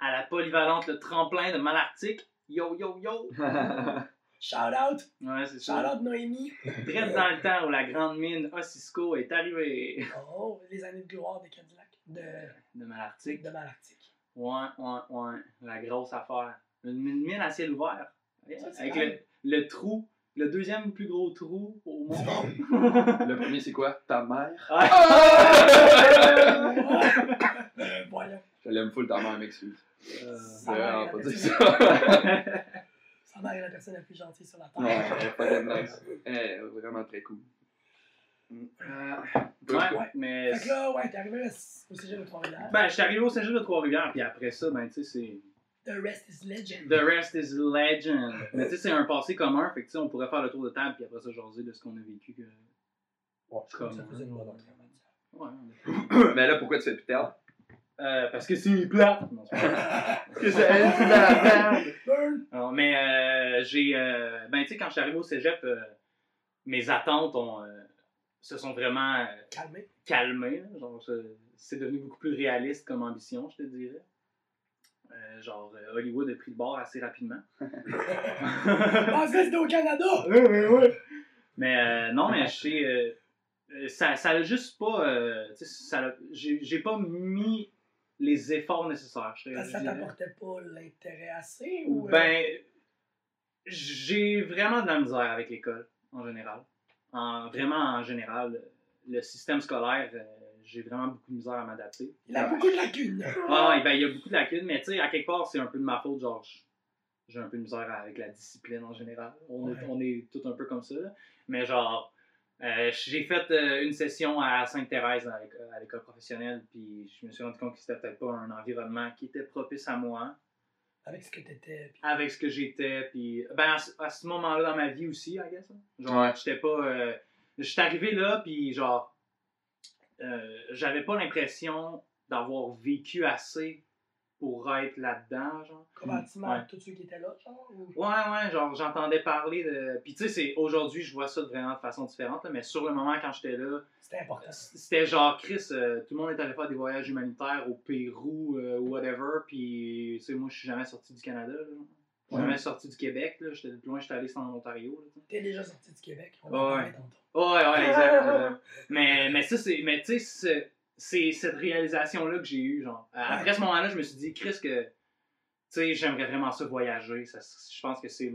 À la polyvalente, le tremplin de Malartic. Yo, yo, yo. Shout out! Ouais, c'est Shout ça. out Noémie! Très dans le temps où la grande mine Ossisco est arrivée. Oh, les années de gloire des Cadillac. De, De Malartic. de Malartic. Ouais, ouais, ouais. La grosse affaire. Une une mine à ciel ouvert. C'est Avec le, trou, le deuxième plus gros trou au monde. Le premier, c'est quoi? Ta mère? Euh, voyons. Je l'aime full, ta mère, m'excuse. Euh, Ça Ouais, va, on va la pas dire personne- ça. Ça m'a la personne la plus gentille sur la terre. Non, elle est pas de nice. Elle est vraiment très cool. Euh, Ouais. ouais, mais. Fait que là, ouais, t'es arrivé au cégep de Trois-Rivières. Ben, je suis arrivé au Cégep de Trois-Rivières, puis après ça, ben, tu sais, c'est. The rest is legend. The rest is legend. Mais tu sais, c'est un passé commun, fait que tu sais, on pourrait faire le tour de table, puis après ça, jaser de ce qu'on a vécu. que- Ouais, que ça Comme- faisait une en matière. Ouais, Mais là, pourquoi tu fais plus tard Euh, parce que c'est plate. Non, c'est pas vrai. Parce que c'est elle qui est dans la merde. Burn! Non, mais euh, j'ai. euh, ben, tu sais, quand je suis arrivé au cégep, euh, mes attentes ont, euh, se sont vraiment euh, Calmé. calmées. là. Genre, c'est devenu beaucoup plus réaliste comme ambition, je te dirais. Euh, genre, euh, Hollywood a pris le bord assez rapidement. Ah, c'était au Canada! Mais euh, non, mais je sais. euh, ça, ça a juste pas. euh, tu sais, ça j'ai pas mis les efforts nécessaires. Parce ça t'apportait pas l'intérêt assez ou. Ben, j'ai vraiment de la misère avec l'école, en général. En, vraiment, en général, le système scolaire, euh, j'ai vraiment beaucoup de misère à m'adapter. il a beaucoup de lacunes. Ah, et ben, il y a beaucoup de lacunes, mais tu sais, à quelque part, c'est un peu de ma faute, genre, j'ai un peu de misère avec la discipline en général. On, Ouais. est, on est tout un peu comme ça. Mais genre, euh, j'ai fait euh, une session à Sainte-Thérèse à l'éco- à l'école professionnelle, puis je me suis rendu compte que c'était peut-être pas un environnement qui était propice à moi Avec ce que t'étais. puis- avec ce que j'étais. Puis, ben, à, ce- à ce moment-là dans ma vie aussi, I guess. hein. Genre, Ouais. j'étais pas. euh, j'étais arrivé là, puis genre, euh, j'avais pas l'impression d'avoir vécu assez pour être là-dedans, genre. Comparativement à Ouais. tous ceux qui étaient là, genre. ou- Ouais, ouais, genre, j'entendais parler de. Puis, tu sais, aujourd'hui, je vois ça vraiment de façon différente, là, mais sur le moment, quand j'étais là, C'était important. c'était genre, Chris, euh, tout le monde est allé faire des voyages humanitaires au Pérou euh, ou whatever, puis, tu sais, moi, je suis jamais sorti du Canada, là. Je suis jamais sorti du Québec, là. J'étais plus loin, j'étais allé, en Ontario. T'es déjà sorti du Québec. On va Ouais. tantôt. Ouais, ouais, exact. mais, mais ça, c'est. Mais tu sais, c'est- cette réalisation-là que j'ai eue, genre. Après ce moment-là, je me suis dit, Chris, que. Tu sais, j'aimerais vraiment ça voyager. Ça, je pense que c'est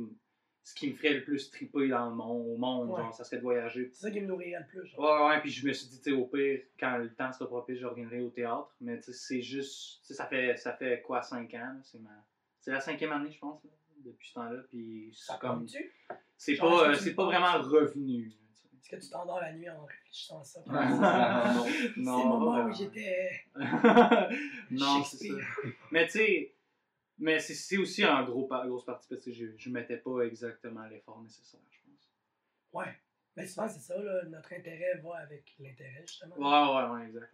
ce qui me ferait le plus triper dans le monde, au monde, Ouais. genre, ça serait de voyager. C'est ça qui me nourrirait le plus. genre. Ouais, ouais, puis je me suis dit, tu sais, au pire, quand le temps sera propice, je reviendrai au théâtre. Mais tu sais, c'est juste. Tu sais, ça fait, ça fait quoi, 5 ans? C'est ma. C'est la cinquième année, je pense, là, depuis ce temps-là. Puis c'est comme. compte-tu? C'est pas, euh, c'est pas vraiment revenu. Est-ce que tu t'endors la nuit en réfléchissant à ça? Non. C'est le moment où j'étais non, c'est ça. Mais tu sais, mais c'est- c'est aussi un gros grosse partie parce que je, je mettais pas exactement l'effort nécessaire, je pense. Ouais. Mais souvent, c'est ça, là. Notre intérêt va avec l'intérêt, justement. Ouais, ouais, ouais, exact.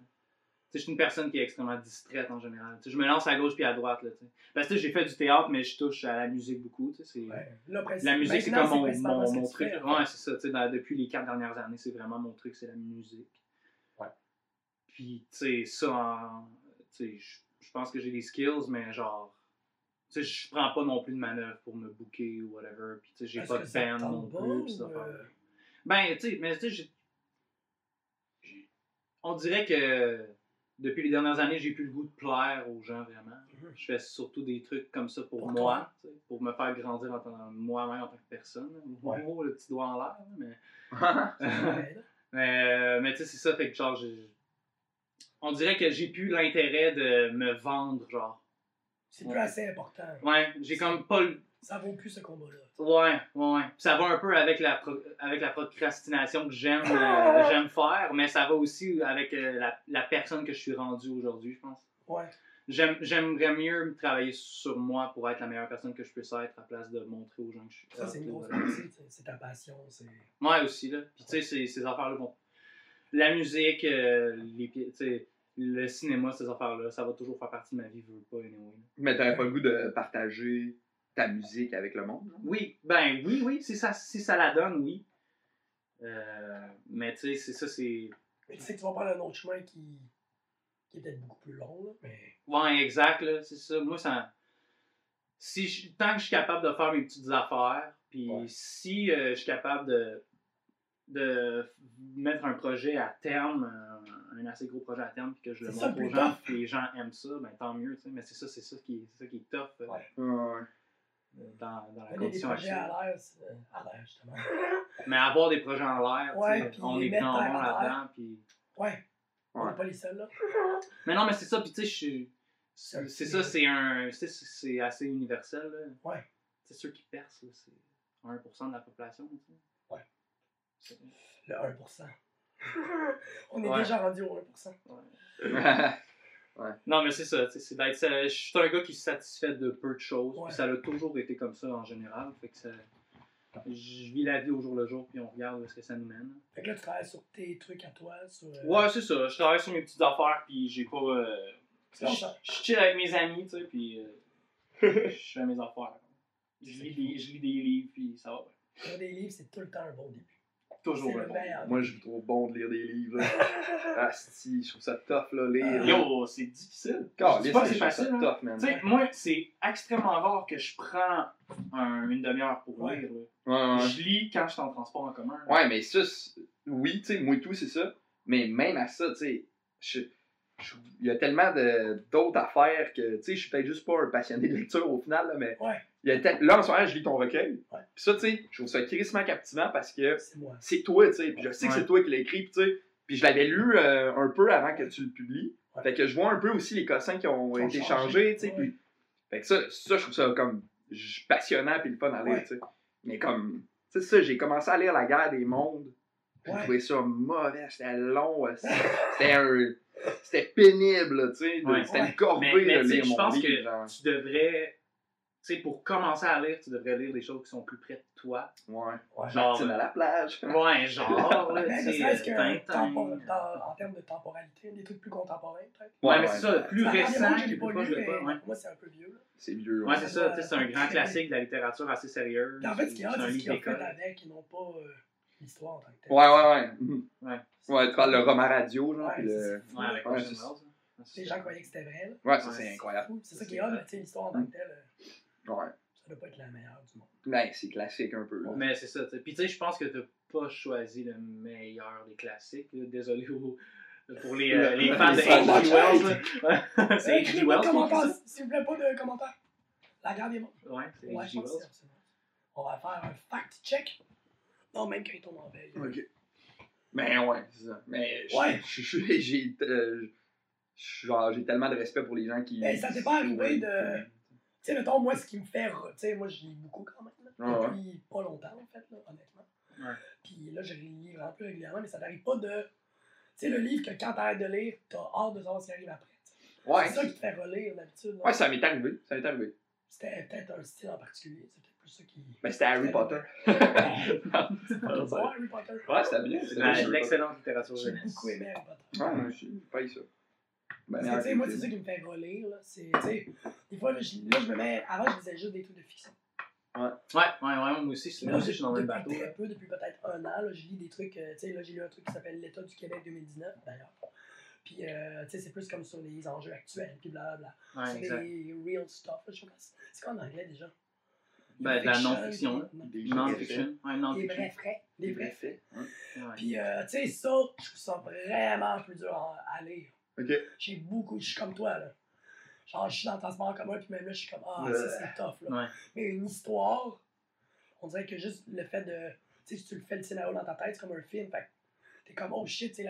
Je suis une personne qui est extrêmement distraite en général. Je me lance à gauche puis à droite, là, tu sais. Parce que tu sais, j'ai fait du théâtre, mais je touche à la musique beaucoup, Ouais. La musique, c'est comme mon, mon, que truc. fais, Ouais, c'est ça. Dans- depuis les quatre dernières années, c'est vraiment mon truc, c'est la musique. Ouais. Puis, tu sais, ça, je je pense que j'ai des skills, mais genre, tu sais, je prends pas non plus de manœuvre pour me booker ou whatever. Puis, tu sais, j'ai pas que de band non plus. ça euh, Ben, tu sais, mais tu sais, on dirait que depuis les dernières années, j'ai plus le goût de plaire aux gens vraiment. Mhm. Je fais surtout des trucs comme ça pour, Pour moi, pour me faire grandir en tant moi-même en tant que personne. Ouais. Oh, le petit doigt en l'air, là, mais. mais, euh, mais tu sais, c'est ça, fait que genre, on dirait que j'ai plus l'intérêt de me vendre, genre. C'est plus assez important. Ouais, j'ai comme pas le. Ça vaut plus ce combat-là. Ouais, ouais, ça va un peu avec la, pro- avec la procrastination que j'aime euh, j'aime faire, mais ça va aussi avec euh, la, la personne que je suis rendu aujourd'hui, je pense. Ouais. J'aime- J'aimerais mieux travailler sur moi pour être la meilleure personne que je puisse être à place de montrer aux gens que je suis. Ça, c'est une Ah, grosse partie. tu sais, C'est ta passion. C'est. Ouais, aussi, là. Puis, tu sais, ces, ces affaires-là vont. La musique, euh, les, sais, le cinéma, ces affaires-là, ça va toujours faire partie de ma vie, je veux pas, anyway. Mais t'aurais pas le goût de partager ta musique avec le monde? non? Oui, ben oui, oui, si ça, si ça la donne, oui. Euh, mais tu sais, c'est ça, c'est. Mais tu sais que tu vas prendre un autre chemin qui, qui est peut-être beaucoup plus long, là, mais. Ouais, exact, là, c'est ça. Moi, ça. Si je- tant que je suis capable de faire mes petites affaires, puis Ouais. si euh, je suis capable de, de mettre un projet à terme, un, un assez gros projet à terme, puis que je le montre aux gens, puis que les gens aiment ça, ben tant mieux, tu sais. Mais c'est ça, c'est ça qui est, c'est ça qui est tough euh, Ouais. Ouais. Dans, dans la condition projets actuelle. à l'air, c'est- euh, à l'air, justement. Mais avoir des projets en l'air, tu Ouais, on les est terre. là-dedans, puis. Ouais. On n'est pas les seuls, là. Mais non, mais c'est ça, puis tu sais, je suis. C'est ça, c'est un. C'est c'est assez universel, là. Ouais. C'est ceux qui percent, là, c'est 1% de la population, tu sais. Ouais. Le 1%. On est Ouais. déjà rendu au 1%. ouais. Non, mais c'est ça, tu sais, c'est d'être. Je suis un gars qui se satisfait de peu de choses, Ouais. ça a toujours été comme ça en général, fait que ça. Je vis la vie au jour le jour, puis on regarde où est-ce que ça nous mène. Fait que là, tu travailles sur tes trucs à toi, sur... euh, Ouais, c'est ça. Je travaille sur mes petites affaires, puis j'ai pas. euh, je je chill avec mes amis, tu sais, puis euh, je fais mes affaires. Je lis, des, je lis des livres, puis ça va. ouais. Lire des livres, c'est tout le temps un bon début. Toujours bon. Moi, je trouve bon de lire des livres. Asti, je trouve ça tough, là, lire. Yo, c'est difficile. Je dis pas que c'est facile. hein. tough, man. Moi, c'est extrêmement rare que je prends un- une demi-heure pour Ouais. lire. là. Ouais, ouais. Je lis quand je suis en transport en commun. là. Ouais, mais ça, oui, tu sais, moi et tout, c'est ça. Mais même à ça, tu sais, je- il y a tellement d'autres affaires que, tu sais, je suis peut-être juste pas un passionné de lecture au final, là, mais Ouais. Il y a tel- là, en ce moment, je lis ton recueil. Puis ça, tu sais, je trouve ça crissement captivant parce que C'est toi, tu sais. Puis je sais que c'est toi qui l'as écrit, puis tu sais. Puis je l'avais lu euh, un peu avant que tu le publies. Ouais. Fait que je vois un peu aussi les cossins qui ont été changé. changés, tu sais. Puis fait que ça, ça, je trouve ça comme passionnant puis le fun à lire, Ouais. tu sais. Mais comme, tu sais, ça, j'ai commencé à lire La guerre des mondes. Puis Ouais. J'ai trouvé ça mauvais, c'était long, euh, c'était un. C'était pénible, là, tu sais. Ouais. C'était Ouais. une corvée Mais, mais de tu sais, lire je mon pense livre, que genre. tu devrais. Tu sais, pour commencer à lire, tu devrais lire des choses qui sont plus près de toi. Ouais. Ouais. Genre. À la plage. Ouais, genre, là, Mais tu sais, dans- en termes de temporalité, des trucs plus contemporains, peut-être? Ouais, mais c'est ça, le plus Ça, récent, Moi, c'est un peu vieux. Là. C'est vieux. Ouais, c'est ça, tu sais, c'est un grand classique de la littérature assez sérieuse. En fait, ce qu'il y a, C'est qu'ils ont fait avec, ils n'ont pas euh, l'histoire en tant que telle. Ouais, ouais, ouais. Ouais. Ouais, tu parles le roman radio, genre, Ouais, avec hein. Les gens croyaient que c'était vrai. Ouais, ça, c'est incroyable. C'est ça qui est hot, tu sais, l'histoire en tant que telle, euh, Ouais. ça doit pas être la meilleure du monde. Ben, c'est classique un peu, là. Mais c'est ça, tu sais. Puis tu sais, je pense que t'as pas choisi le meilleur des classiques. là. Désolé pour les, euh, Le- les fans de H.G. Wells. C'est H.G. Pas Wells s'il vous plaît, pas de commentaires. La garde des mots. Ouais, c'est Ouais, H.G. Wells. On va faire un fact-check. Non, même quand il tombe en veille. Ok. Ben, ouais, c'est ça. Mais, Ouais. j'ai. euh, genre, j'ai tellement de respect pour les gens qui. Mais ça t'est pas arrivé de- sais, mettons, moi, ce qui me fait. Tu sais, moi, je lis beaucoup quand même. là, Ah ouais. depuis pas longtemps, en fait, là, honnêtement. Ouais. Puis là, je lis vraiment plus régulièrement, mais ça t'arrive pas de. Tu sais, le livre que quand t'arrêtes de lire, t'as hâte de savoir ce qui arrive après. Ouais. C'est ça qui te fait relire d'habitude. Ouais, ça m'est arrivé. Ça m'est arrivé. C'était peut-être un style en particulier. C'est peut-être plus ça qui. Ben, c'était Harry Potter. Pas ça, Harry Potter. Ouais, c'était bien. C'est C'était Harry de l'excellente littérature J'ai beaucoup aimé Harry Potter. Potter. Ouais, moi aussi, j'ai pas eu ça. Ben, Parce que, tu sais, moi, c'est ça qui me fait relire. Là. C'est, tu sais, des fois, là je, là, je me mets. Avant, je lisais juste des trucs de fiction. Ouais, ouais, ouais, moi aussi, moi là, aussi, je suis dans le même depuis bateau. très là. peu, depuis peut-être un an, là, je lis des trucs. euh, tu sais, là, j'ai lu un truc qui s'appelle L'État du Québec 2019, d'ailleurs. Puis, euh, tu sais, c'est plus comme sur les enjeux actuels, puis blablabla. Ouais, c'est des real stuff. là, je sais pas, c'est quoi en anglais déjà? Ben, de la Fiction, non-fiction, là. des- Non-fiction. Des vrais frais. Des vrais faits. Puis, euh, tu sais, ça, je trouve ça vraiment plus dur à lire. J'ai beaucoup, je suis comme toi, là. Genre, je suis dans le transport en commun, puis même là, je suis comme, ah, ça, c'est tough, là. Ouais. Mais une histoire, on dirait que juste le fait de. Tu sais, si tu le fais le scénario dans ta tête, c'est comme un film. Fait que t'es comme, oh shit, tu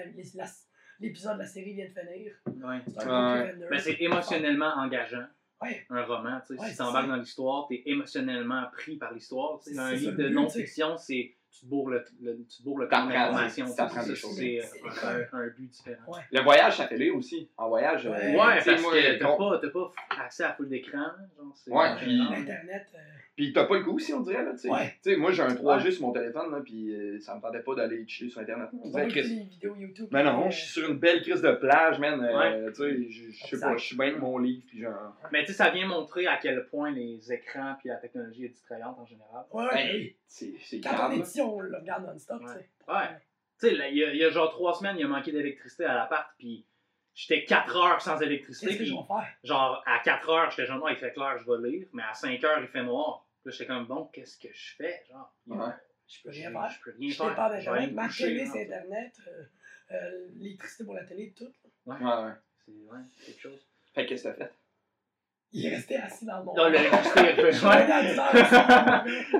l'épisode de la série vient de finir. Ouais. C'est un Ouais. Ben, c'est émotionnellement engageant. Ouais. un roman. tu sais. Ouais, si tu embarques ça. dans l'histoire, tu es émotionnellement pris par l'histoire. Un livre de non-fiction, c'est tu te bourres le, le- tu te bourres le temps d'information. C'est un, un but différent. Ouais. Le voyage, ça fait lire aussi. En voyage, euh, Ouais. tu Ouais, sais, parce moi, que t'as pas, accès à full d'écran. genre, c'est- Ouais, euh, puis- non. L'Internet. euh, Puis t'as pas le goût aussi, on dirait, là, tu sais. Ouais. Moi, j'ai un 3G sur mon téléphone, là, puis euh, ça me tentait pas d'aller chiller sur Internet. On dirait, vidéos YouTube. Mais non, euh, je suis sur une belle crise de plage, man. euh, tu sais, je- je sais pas, je suis bien de mon livre, puis genre. Mais tu sais, ça vient montrer à quel point les écrans puis la technologie est distrayante en général. Ouais. Ben, c'est grave. On le regarde non-stop, Ouais. tu sais. Ouais. Tu sais, là, il y, a- il y a genre trois semaines, il a manqué d'électricité à l'appart, puis j'étais 4 heures sans électricité. Qu'est-ce que je vais faire? genre, à 4 heures, j'étais genre, Ah, il fait clair, je vais lire, mais à 5 heures, il fait noir. Puis Là, j'étais comme, bon, qu'est-ce que je fais? Genre, Ouais. Je peux rien faire. je peux rien Je faire. dépends Je Ma télé, c'est Internet. euh, euh, L'électricité pour la télé, tout. Ouais, ouais. C'est ouais, quelque chose. Fait que qu'est-ce que t'as fait? Il est resté assis dans le monde. Là, l'électricité est revenue.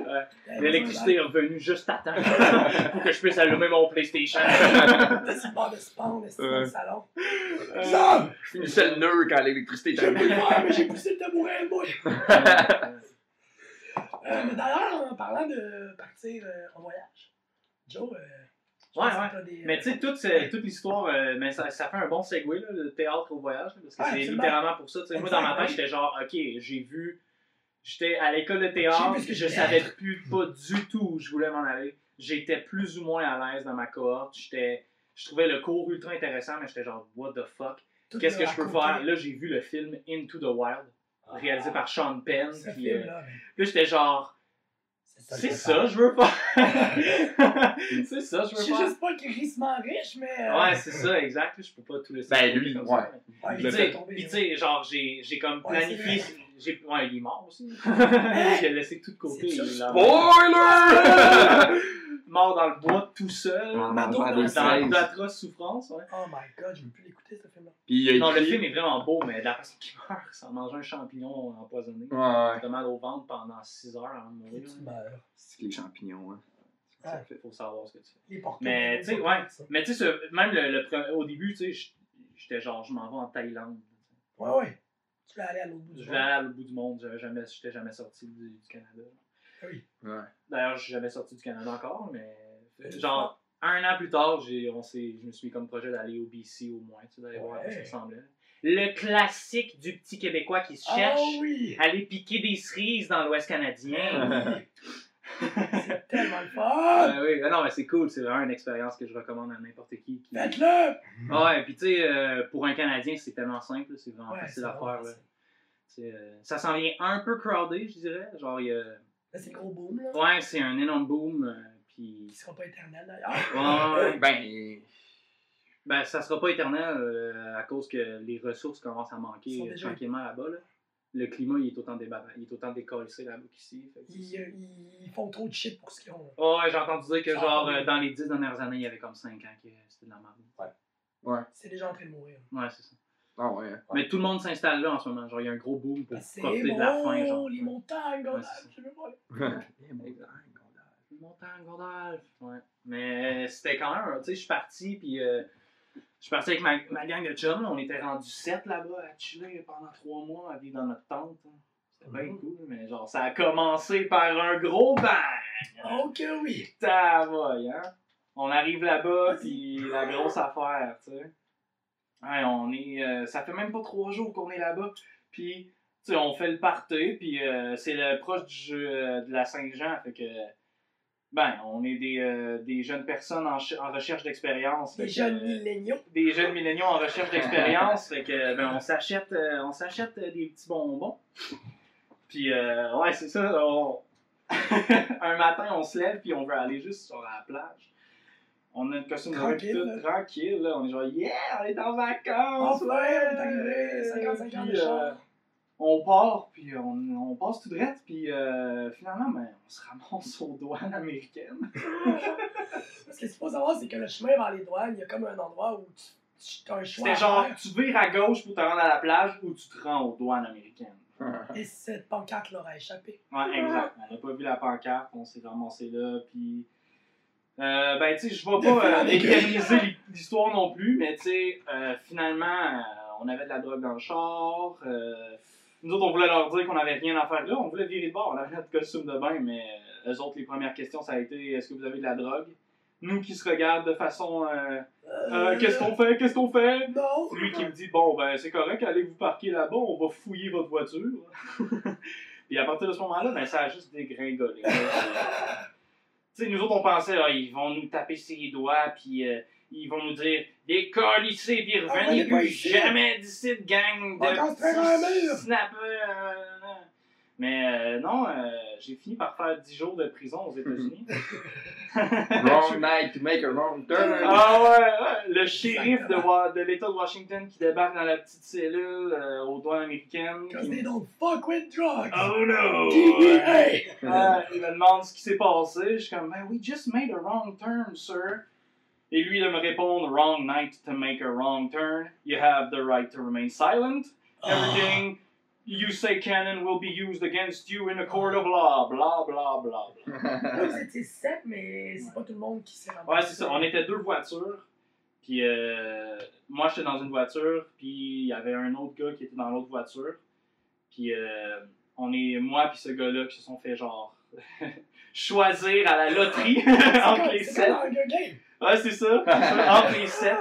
Ouais. L'électricité est revenue juste à temps pour que je puisse allumer mon PlayStation. Le bord de pendre, c'est dans le salon? Euh, Sam! Je finissais le nœud quand l'électricité Je est arrivée. faire, mais j'ai poussé le tabouret, moi. Euh, mais d'ailleurs, en parlant de partir euh, en voyage, Joe, euh, Ouais, ouais. des, euh, Mais tu sais, toute, toute l'histoire, euh, mais ça, ça fait un bon segue, là, le théâtre au voyage, parce que c'est littéralement pour ça. Moi, dans ma tête, j'étais genre, ok, j'ai vu, j'étais à l'école de théâtre, que je savais plus pas du tout où je voulais m'en aller. J'étais plus ou moins à l'aise dans ma cohorte. J'étais, je trouvais le cours ultra intéressant, mais j'étais genre, what the fuck? Qu'est-ce que je peux faire? Là, j'ai vu le film Into the Wild, réalisé par Sean Penn. Puis, euh, mais Là, j'étais genre, c'est ça, je je veux faire. c'est ça, je Je veux suis faire. juste pas crissement riche, mais. euh, Ouais, c'est ça, exact. Je peux pas tout laisser. Ben, lui, comme ouais. ouais, Puis, il tu sais, genre, j'ai j'ai comme Ouais, planifié. j'ai- Ouais, il est mort aussi. j'ai laissé tout de côté. Spoiler! Mort dans le bois, tout seul. Dans d'atroces souffrances, ouais. Oh my god, je veux plus l'écouter, ce film-là. Non, le film est vraiment beau, mais la façon qu'il meurt, c'est en mangeant un champignon empoisonné. Ouais, ouais. Mal au ventre pendant 6 heures avant de mourir. Tu meurs. C'est les champignons, hein. Ouais. Ça fait, faut savoir ce que tu fais. Mais, tu sais, ouais. Mais tu sais, même le, le au début, tu sais, j'étais genre, je m'en vais en Thaïlande. Ouais, ouais. Tu vas aller à l'autre bout du Je voulais monde. aller à l'autre bout du monde, j'avais jamais, j'étais jamais sorti du, du Canada. Oui. Ouais. D'ailleurs, je suis jamais sorti du Canada encore, mais genre un an plus tard, j'ai, on s'est, je me suis mis comme projet d'aller au BC au moins, tu sais, d'aller voir à quoi ça Ouais. ressemblait. Le classique du petit Québécois qui se Ah cherche, oui! aller piquer des cerises dans l'Ouest canadien. C'est tellement le fun! Euh, oui, ah non, mais c'est cool, c'est vraiment une expérience que je recommande à n'importe qui. qui... Faites-le! Ah ouais, puis tu sais, euh, pour un Canadien, c'est tellement simple, c'est vraiment Ouais, facile à faire. Là. euh, ça s'en vient un peu crowded, je dirais. Genre, il y a... C'est le gros boom, là. Ouais, c'est un énorme boom. euh, Qui puis. sera pas éternel, d'ailleurs. Ouais, ouais. Ben, Ben, ça sera pas éternel euh, à cause que les ressources commencent à manquer déjà- tranquillement là-bas. Là. Le climat, il est autant débat... il est autant décollissé là-bas qu'ici. Ils, euh, ils font trop de shit pour ce qu'ils ont. Oh, ouais, j'ai entendu dire que Ça genre euh, dans les dix dernières années, il y avait comme 5 ans que c'était de la merde. C'est déjà en train de mourir. Ouais, c'est ça. Ah ouais. hein. Mais tout le monde s'installe là en ce moment. Genre, il y a un gros boom pour C'est profiter de la fin. Genre. les montagnes, Ouais, Gondal, c'est ça. je veux pas. Exact. Montagne, Gondalf. Ouais. Mais c'était quand même, tu sais, je suis parti, puis euh, je suis parti avec ma, ma gang de chums. là. On était rendu 7 là-bas à chiller pendant 3 mois, à vivre dans notre tente. hein. C'était bien Mhm. cool, mais genre, ça a commencé par un gros bang! Oh que oui! Tavoy, hein? On arrive là-bas, puis la grosse affaire, tu sais. Ouais, on est. euh, ça fait même pas trois jours qu'on est là-bas, puis, tu sais, on fait le party, puis euh, c'est le proche du jeu euh, de la Saint-Jean, fait que. Ben, on est des, des jeunes personnes en, ch- en recherche d'expérience. Que, jeunes milléniaux. des jeunes milléniaux en recherche d'expérience. fait que ben, on s'achète on s'achète des petits bonbons. Puis euh, ouais, c'est ça. on- un matin, on se lève puis on veut aller juste sur la plage. On a une costume de Tranquille, toute là. tranquille. Là. On est genre yeah, on est en vacances. Enfin, on est arrivé, 55 ans de euh, on part, puis on, on passe tout droit, puis euh, finalement, ben, on se ramasse aux douanes américaines. Parce que ce qu'il faut savoir, c'est que le chemin vers les douanes, il y a comme un endroit où tu, tu as un choix. À genre, tu vires à gauche pour te rendre à la plage ou tu te rends aux douanes américaines. Et cette pancarte leur a échappé. Ouais, exact. On n'a pas vu la pancarte, on s'est ramassé là, puis. Euh, ben, tu sais, je vais pas euh, l'histoire non plus, mais tu sais, euh, finalement, euh, on avait de la drogue dans le char. euh, nous autres, on voulait leur dire qu'on n'avait rien à faire là. On voulait virer de bord. On avait notre costume de bain, mais eux autres, les premières questions, ça a été est-ce que vous avez de la drogue? Nous qui se regardent de façon qu'est-ce qu'on fait? Qu'est-ce qu'on fait? Non! Lui qui me dit Bon, ben, c'est correct, allez vous parquer là-bas, on va fouiller votre voiture. Puis à partir de ce moment-là, ben, ça a juste dégringolé. sais, nous autres, on pensait, ah, ils vont nous taper sur les doigts, puis euh, ils vont nous dire Décollissez, puis Ah, revenez venez pas plus jamais d'ici, de gang de snappers. Mais euh, non, euh, j'ai fini par faire 10 jours de prison aux États-Unis. Wrong night to make a wrong turn. Ah ouais, ouais, le shérif de, Wa- de l'État de Washington qui débarque dans la petite cellule euh, aux douanes américaines. Because qui- they don't fuck with drugs! Oh no! DEA! Ah, il me demande ce qui s'est passé. Je suis comme, ben, we just made a wrong turn, sir. Et lui de me répondre, wrong night to make a wrong turn. You have the right to remain silent. Everything you say canon will be used against you in a court of law. Blah, blah, blah, blah. Là, vous étiez sept, mais c'est pas tout le monde qui s'est ramassé. Ouais, c'est ça. On était deux voitures. Puis euh, moi, j'étais dans une voiture. Puis il y avait un autre gars qui était dans l'autre voiture. Puis euh, on est, moi puis ce gars-là, qui se sont fait genre choisir à la loterie entre les sept. Ouais, c'est ça. entre les sept.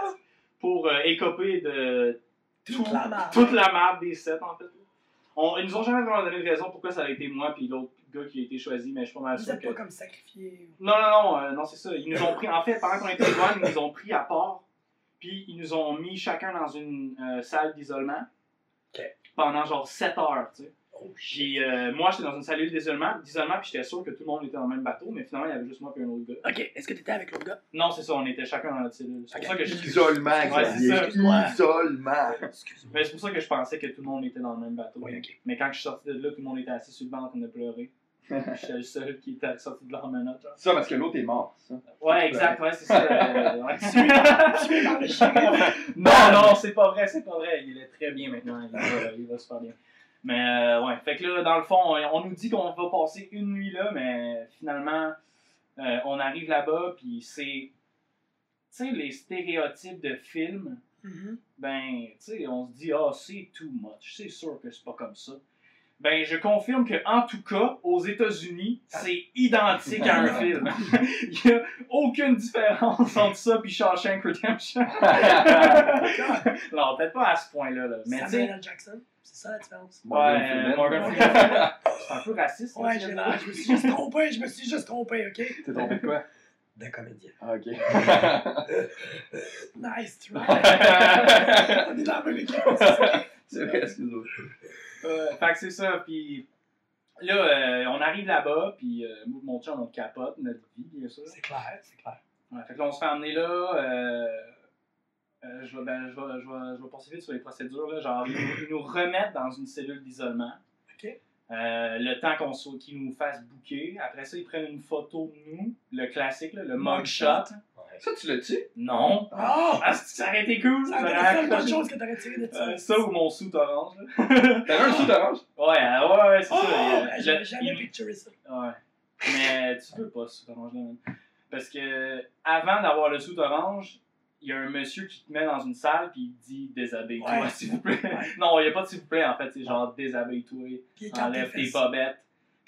Pour euh, écoper de Toute tout- la marde. toute la merde des sept, en fait. On, ils nous ont jamais vraiment donné de raison pourquoi ça a été moi puis l'autre gars qui a été choisi, mais je suis pas mal Vous sûr êtes que. pas comme sacrifié. Non, non, non, euh, non, c'est ça. Ils nous ont pris, en fait, pendant qu'on était douane, ils nous ont pris à part, puis ils nous ont mis chacun dans une euh, salle d'isolement pendant genre 7 heures, tu sais. Puis euh, moi, j'étais dans une cellule d'isolement, d'isolement, puis j'étais sûr que tout le monde était dans le même bateau, mais finalement, il y avait juste moi et un autre gars. Ok, est-ce que t'étais avec l'autre gars? Non, c'est ça, on était chacun dans notre cellule. C'est pour ça que je Isolement, Ouais, c'est ça. Xavier. Isolement. Excuse-moi. Mais c'est pour ça que je pensais que tout le monde était dans le même bateau. Oui, ok. Mais quand je suis sorti de là, tout le monde était assis sur le banc en train de pleurer. J'étais le seul qui était sorti de là en menottes. genre. Ça, parce que l'autre est mort, ça. Ouais, exact, ouais, c'est ça. euh, ouais. Non, non, c'est pas vrai, c'est pas vrai. Il est très bien maintenant. Il va, il va super bien. Mais euh, ouais, fait que là, dans le fond, on, nous dit qu'on va passer une nuit là, mais finalement, euh, on arrive là-bas, puis c'est. Tu sais, les stéréotypes de films, Mhm. ben, tu sais, on se dit, ah, c'est too much. C'est sûr que c'est pas comme ça. Ben, je confirme que, en tout cas, aux États-Unis, c'est identique à un film. Il y a aucune différence entre ça et Shawshank Redemption. non, peut-être pas à ce point-là, là. mais tu Samuel L. Jackson, c'est ça la différence. Morgan Ouais, Freeman. Morgan. Freeman. c'est un peu raciste. hein, Ouais, ce je, je me suis juste trompé, je me suis juste trompé, ok? T'es tombé de quoi? De comédien. Ah, ok. Nice try. On est dans la même équipe. C'est vrai, excuse-moi. Euh, fait que c'est ça, puis là, euh, on arrive là-bas, puis euh, mon chum, on capote notre vie, bien sûr. C'est clair, c'est clair. Ouais, fait que là, on se fait emmener là. Euh, euh, je, vais, ben, je, vais, je, vais, je vais passer vite sur les procédures. Là. Genre, ils, nous- ils nous remettent dans une cellule d'isolement. Ok. Euh, le temps qu'on soit- qu'ils nous fassent booker. Après ça, ils prennent une photo de nous. Le classique, là, le mugshot. Ça, tu l'as-tu? Non. Oh! Ah, c'est- ça aurait été cool. Ça aurait chose que t'aurais tiré de ça. Euh, ça ou mon sou orange. T'avais un sous orange? Ouais, ouais, ouais, c'est Oh! ça. Il- J'avais jamais picturé ça. Ouais. Mais tu veux pas sous orange là, man. Parce que avant d'avoir le sous orange, il y a un monsieur qui te met dans une salle puis il te dit déshabille-toi, s'il vous plaît. Non, il n'y a pas de s'il vous plaît en fait, c'est genre déshabille-toi, enlève t'es tes bobettes,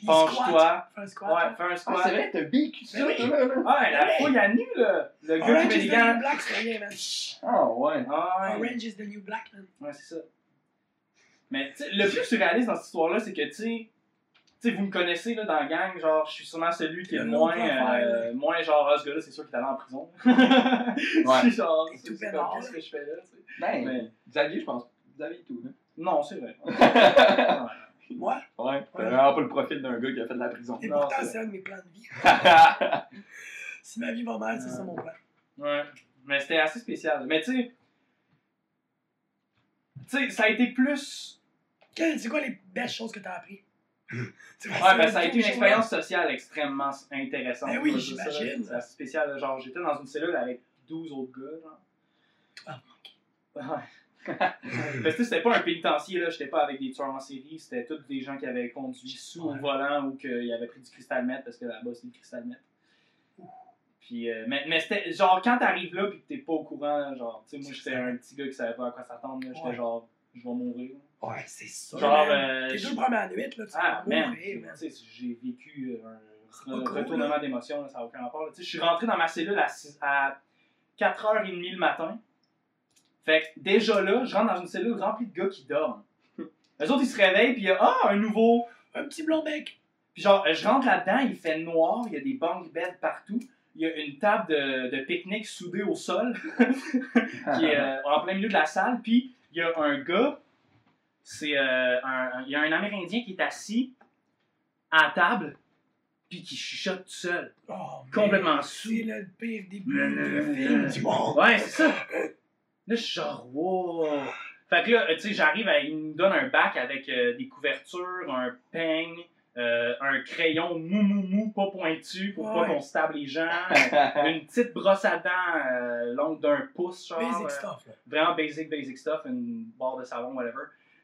penche-toi. Fais un squat. Ouais, fais un Ah, squat. c'est vrai, t'as Ben oui. Ouais, la fouille à nu là. Le gars Orange is the new black, c'est rien, man. Ah, ouais. Ah, ouais. Orange is the new black, man. Ouais, c'est ça. Mais tu sais, le plus surréaliste dans cette histoire-là, c'est que tu sais, tu sais, vous me connaissez là, dans la gang, genre, je suis sûrement celui qui est moins, euh, moins genre, ah, ce gars-là, c'est sûr qu'il est allé en prison. Ouais. c'est genre, c'est tout comme, qu'est-ce que je fais là, tu sais. Ben, Mais- Xavier, je pense. Xavier tout, là. Non, c'est vrai. Moi, Ouais, t'as vraiment pas le profil d'un gars qui a fait de la prison. et Non, pourtant, c'est un de mes plans de vie. Si ma vie va mal, c'est ça mon plan. Ouais. Mais c'était assez spécial. Mais tu sais, tu sais, ça a été plus. C'est quoi les belles choses que t'as appris? Ouais, ben, ça a été une expérience sociale extrêmement intéressante. Ben oui, j'imagine. C'est assez spécial. Genre, j'étais dans une cellule avec 12 autres gars, genre. Ah, Ouais. Parce que c'était pas un pénitencier, là. J'étais pas avec des tueurs en série. C'était tous des gens qui avaient conduit sous Ouais. au volant ou qui avaient pris du cristal meth parce que là-bas, c'est du cristal meth. Puis, euh, mais, mais c'était genre quand t'arrives là puis que t'es pas au courant, genre, tu sais, moi j'étais un petit gars qui savait pas à quoi s'attendre, j'étais Ouais. genre je vais mourir. Ouais, c'est ça. Genre, euh, Tes je- deux premières nuits, là, tu Ah, vas mourir, man. tu sais, j'ai vécu euh, un pas re- cool, retournement là, ça n'a aucun rapport. Tu sais, Je suis rentré dans ma cellule à, à 4h30 le matin. Fait que déjà là, je rentre dans une cellule remplie de gars qui dorment. Les autres, ils se réveillent, puis il y a Ah, un nouveau. Un petit blond bec. Puis genre, je rentre là-dedans, il fait noir, il y a des bunk beds partout. Il y a une table de, de pique-nique soudée au sol, qui est euh, en plein milieu de la salle. Puis il y a un gars, c'est euh, un, un- il y a un Amérindien qui est assis à table, puis qui chuchote tout seul. Oh, Complètement sous. C'est le pire début de film. Ouais, c'est ça. Là, je suis genre, wow. Fait que là, tu sais, j'arrive, à- il nous donne un bac avec euh, des couvertures, un peigne, euh, un crayon mou mou mou, pas pointu, pour pas qu'on se tape les gens. une petite brosse à dents euh, longue d'un pouce, genre. Basic stuff, là. vraiment basic, basic stuff, une barre de savon, whatever,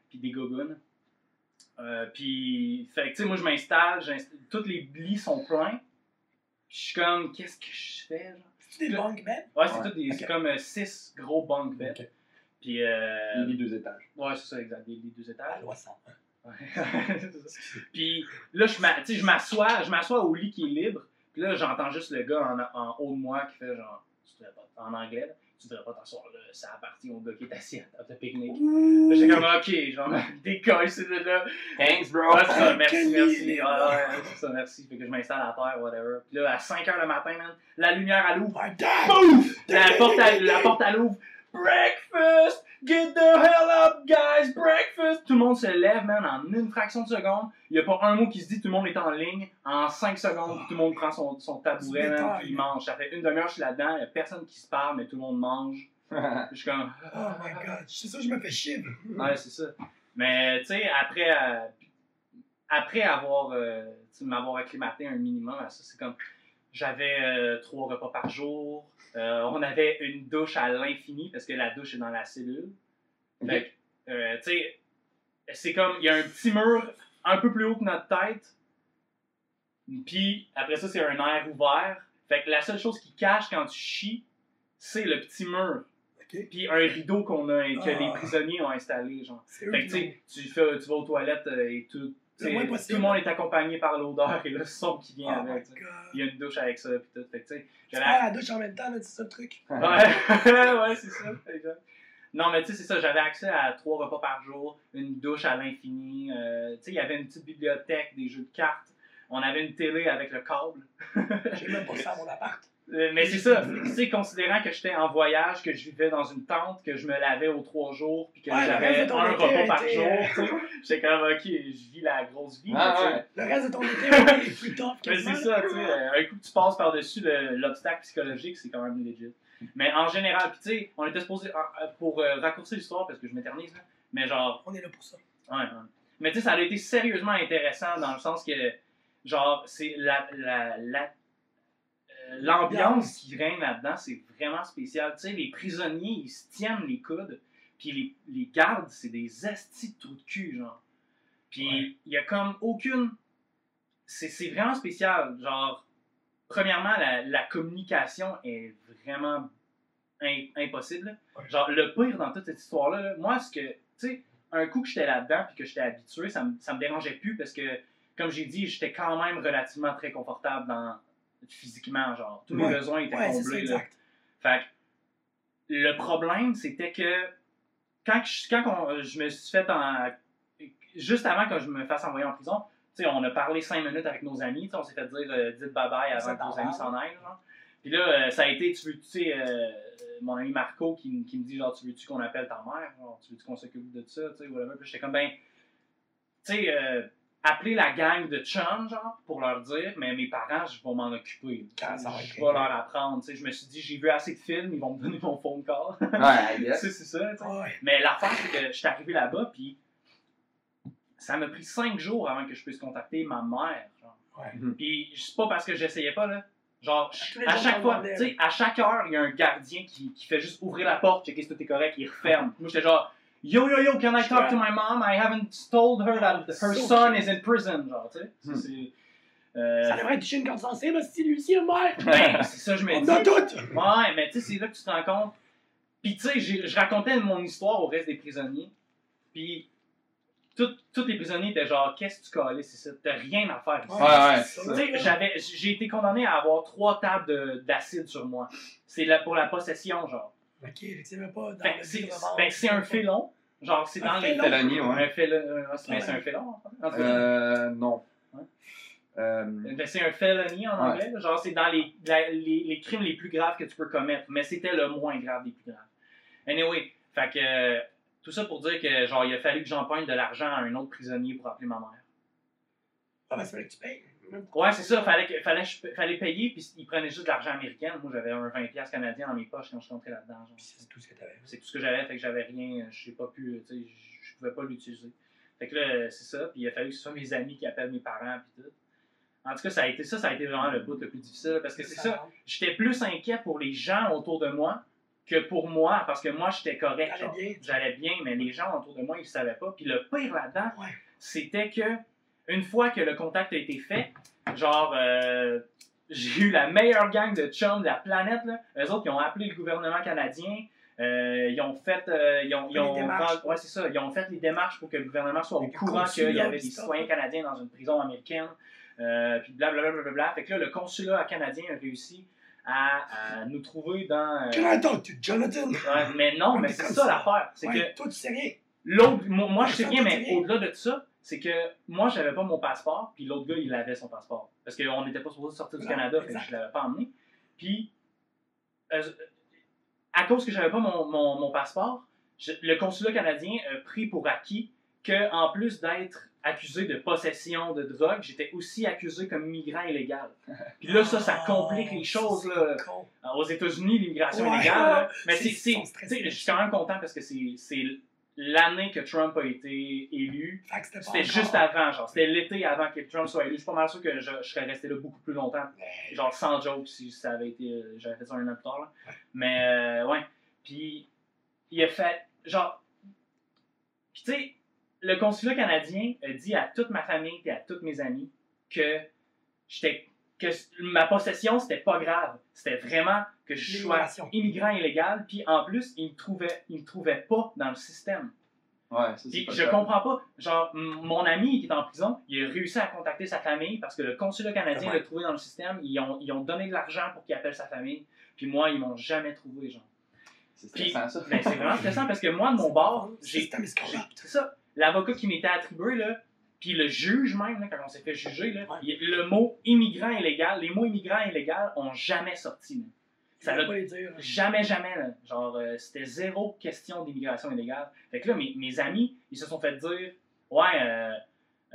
puis des gogoons. Euh, puis, fait que, tu sais, moi, je m'installe, tous les lits sont pleins. Puis je suis comme, qu'est-ce que je fais, genre? C'est des bunk beds? Ouais, c'est Ouais. tout des, c'est Ok. comme euh, six gros bunk beds. Ok. Puis, euh, Les deux étages. ouais, c'est ça, exact, des, des deux À étages. loi 100. Ouais. C'est ça. Puis là, je m'a- tu sais, je m'assois, je m'assois au lit qui est libre. Puis là, j'entends juste le gars en, en haut de moi qui fait genre, en anglais, là, tu devrais pas t'asseoir là, ça appartient au gars qui est assis à table de pique-nique. Là, J'étais comme, ok, genre, décolle, c'est de là. Thanks, bro. Ouais, c'est ça, merci, merci. les Ouais, c'est ça, merci. Fait que je m'installe à terre, whatever. Puis là, à 5h le matin, man, la lumière, elle ouvre. Bouf! La porte, elle, la porte, elle ouvre. Breakfast! Get the hell up, guys! Breakfast! Tout le monde se lève, man, en une fraction de seconde. Il n'y a pas un mot qui se dit, tout le monde est en ligne. En 5 secondes, tout le monde prend son, son tabouret, man, puis il mange. Ça fait une demi-heure, je suis là-dedans, il n'y a personne qui se parle, mais tout le monde mange. Je suis comme. Oh my god, c'est ça, je me fais chier. Ouais, c'est ça. Mais, tu sais, après, euh, après avoir, euh, m'avoir acclimaté un minimum à ça, c'est comme, j'avais euh, trois repas par jour, Euh, on avait une douche à l'infini, parce que la douche est dans la cellule. Fait que, euh, tu sais, c'est comme, il y a un petit mur un peu plus haut que notre tête, puis après ça, c'est un air ouvert. Fait que la seule chose qui cache quand tu chies, c'est le petit mur. Ok. Puis un rideau qu'on a, que Ah. les prisonniers ont installé, genre. Fait que tu, fais- tu vas aux toilettes euh, et tout. Tout le monde est accompagné par l'odeur et le son qui vient Oh avec. il y a une douche avec ça, puis tout. Fait que tu la douche en même temps, c'est ça le truc. Ouais, ouais, c'est ça, exact. Non, mais tu sais, c'est ça, j'avais accès à trois repas par jour, une douche à l'infini. euh, tu sais, il y avait une petite bibliothèque, des jeux de cartes. On avait une télé avec le câble. J'ai même pas ça à mon appart. Euh, mais c'est ça, tu sais, considérant que j'étais en voyage, que je vivais dans une tente, que je me lavais aux trois jours, puis que Ouais, j'avais un repas par été, jour, euh, tu sais, j'étais comme, ok, je vis la grosse vie. Ah, mais ouais. Le reste de ton été, est plus tough Mais quasiment. c'est ça, tu sais, euh, un coup que tu passes par-dessus le- l'obstacle psychologique, c'est quand même legit. Mais en général, tu sais, on était supposé, pour euh, raccourcir l'histoire, parce que je m'éternise, là, mais genre, On est là pour ça. ouais, ouais. Mais tu sais, ça a été sérieusement intéressant dans le sens que, genre, c'est la, la, la- l'ambiance qui règne là-dedans, c'est vraiment spécial. Tu sais, les prisonniers, ils se tiennent les coudes, puis les, les gardes, c'est des astis de trous de cul, genre. Puis il y a comme aucune. C'est c'est vraiment spécial. Genre, premièrement, la, la communication est vraiment im- impossible. Ouais. Genre, le pire dans toute cette histoire-là, là, moi, ce que. Tu sais, un coup que j'étais là-dedans puis que j'étais habitué, ça me, ça me dérangeait plus parce que, comme j'ai dit, j'étais quand même relativement très confortable dans physiquement, genre. Tous Ouais. mes besoins étaient Ouais, c'est ça, comblés. exact. Fait que le problème, c'était que quand, je, quand on- je me suis fait en. Juste avant que je me fasse envoyer en prison, tu sais, on a parlé cinq minutes avec nos amis, tu sais, on s'est fait dire euh, dites bye bye avant que nos amis s'en aillent. Genre. Puis là, euh, ça a été, tu veux, tu sais, euh, mon ami Marco qui, qui me dit genre, tu veux-tu qu'on appelle ta mère genre, Tu veux-tu qu'on s'occupe de ça tu sais, whatever. Puis j'étais comme, ben, tu sais, appeler la gang de chum, genre, pour leur dire, mais mes parents, je vais m'en occuper. Quand ça va je vais leur apprendre. tu sais. Je me suis dit, j'ai vu assez de films, ils vont me donner mon phone call. Ouais, guess. c'est c'est ça. Ouais. Mais l'affaire, c'est que je suis arrivé là-bas, puis ça m'a pris cinq jours avant que je puisse contacter ma mère. Genre. Ouais. Puis c'est pas parce que j'essayais pas, là. Genre, à chaque fois, tu sais, à chaque heure, il y a un gardien qui, qui fait juste ouvrir la porte, checker si tout est correct, il referme. Moi, j'étais genre, yo, yo, yo, can I talk to my mom? I haven't told her that her So son cute. is in prison, genre, tu sais. Hmm. C'est- euh, Ça devrait toucher une corde sensible, si lui aussi, le maire. ben, c'est ça, je me On a toutes. Ouais, mais tu sais, c'est là que tu te rends compte. Puis tu sais, je racontais mon histoire au reste des prisonniers. Puis, tous les prisonniers étaient genre, qu'est-ce que tu colles, c'est ça? T'as rien à faire. Ouais, ouais, j'avais, j'ai été condamné à avoir trois tables de- d'acide sur moi. C'est pour la possession, genre. Ok, c'est même pas dans le c'est, de ben, c'est un félon. Genre, c'est Un dans les. félon? Félonie, ouais. Un félon. c'est mais c'est un félon, en fait. Euh, non. Euh, Ben, c'est un felony en anglais. Genre, c'est dans les, la- les, les crimes les plus graves que tu peux commettre. Mais c'était le moins grave des plus graves. Anyway, fait que. euh, tout ça pour dire que, genre, il a fallu que j'emprunte de l'argent à un autre prisonnier pour appeler ma mère. Ah, ben, c'est fallait que tu payes. Ouais, c'est ça. Fallait, que- fallait, fallait payer, puis il prenait juste de l'argent américain. Moi, j'avais un 20$ canadien dans mes poches quand je suis rentré là-dedans. c'est tout ce que t'avais. C'est tout ce que j'avais, fait que j'avais rien, je pas pu, tu sais, je- pouvais pas l'utiliser. Fait que là, c'est ça, puis il a fallu que ce soit mes amis qui appellent mes parents, puis tout. En tout cas, ça a été ça, ça a été vraiment le bout le plus difficile, parce que c'est ça, j'étais plus inquiet pour les gens autour de moi que pour moi, parce que moi, j'étais correct. Bien. J'allais bien, mais les gens autour de moi, ils savaient pas. Puis le pire là-dedans, Ouais. c'était que une fois que le contact a été fait, genre, euh, j'ai eu la meilleure gang de chums de la planète. Là. Eux autres, ils ont appelé le gouvernement canadien. euh, ils ont fait, euh, ils ont, ils Les ont- démarches. ouais, c'est ça. Ils ont fait les démarches pour que le gouvernement soit au courant qu'il y avait des citoyens canadiens dans une prison américaine. Euh, puis blablabla. Bla, bla, bla. Fait que là, le consulat canadien a réussi à, à nous trouver dans. Jonathan? ouais, mais non, mais c'est ça l'affaire. C'est que toi, tu sais rien. L'autre, moi, je sais toi, mais au-delà de ça, c'est que moi, j'avais pas mon passeport, puis l'autre gars, il avait son passeport. Parce qu'on n'était pas supposé sortir du Non, Canada, fait que je l'avais pas emmené. Puis, euh, à cause que j'avais pas mon, mon, mon passeport, je- le consulat canadien a pris pour acquis que, en plus d'être accusé de possession de drogue, j'étais aussi accusé comme migrant illégal. Puis là, ça, ça complique les choses, là. Aux États-Unis, l'immigration Ouais. illégale, là, mais C'est- je suis quand même content parce que c'est l'année que Trump a été élu. C'était juste avant, genre, c'était l'été avant que Trump soit élu. Je suis pas mal sûr que je, je serais resté là beaucoup plus longtemps. Mais- Genre, sans joke, si ça avait été, euh, j'avais fait ça un an plus tard, là. Ouais. Mais, euh, ouais. Puis, il a fait, genre, tu sais, le consulat canadien a dit à toute ma famille et à tous mes amis que j'étais que ma possession c'était pas grave. C'était vraiment que je sois immigrant illégal puis en plus ils me trouvaient ils me trouvaient pas dans le système. Ouais, ça, c'est puis pas je comprends pas. Genre mon ami qui est en prison il a réussi à contacter sa famille parce que le consulat canadien Ouais. l'a trouvé dans le système. Ils ont, ils ont donné de l'argent pour qu'il appelle sa famille. Puis moi ils m'ont jamais trouvé genre. C'est stressant, ça. ben, c'est vraiment stressant parce que moi de mon bord j'ai c'est ça. L'avocat qui m'était attribué, là, puis le juge même, là, quand on s'est fait juger, là, Ouais. il- le mot immigrant illégal, les mots immigrant illégal ont jamais sorti. là. Ça l'a vais pas les dire. jamais, jamais. là. Genre, euh, c'était zéro question d'immigration illégale. Fait que là, mes, mes amis, ils se sont fait dire Ouais, euh,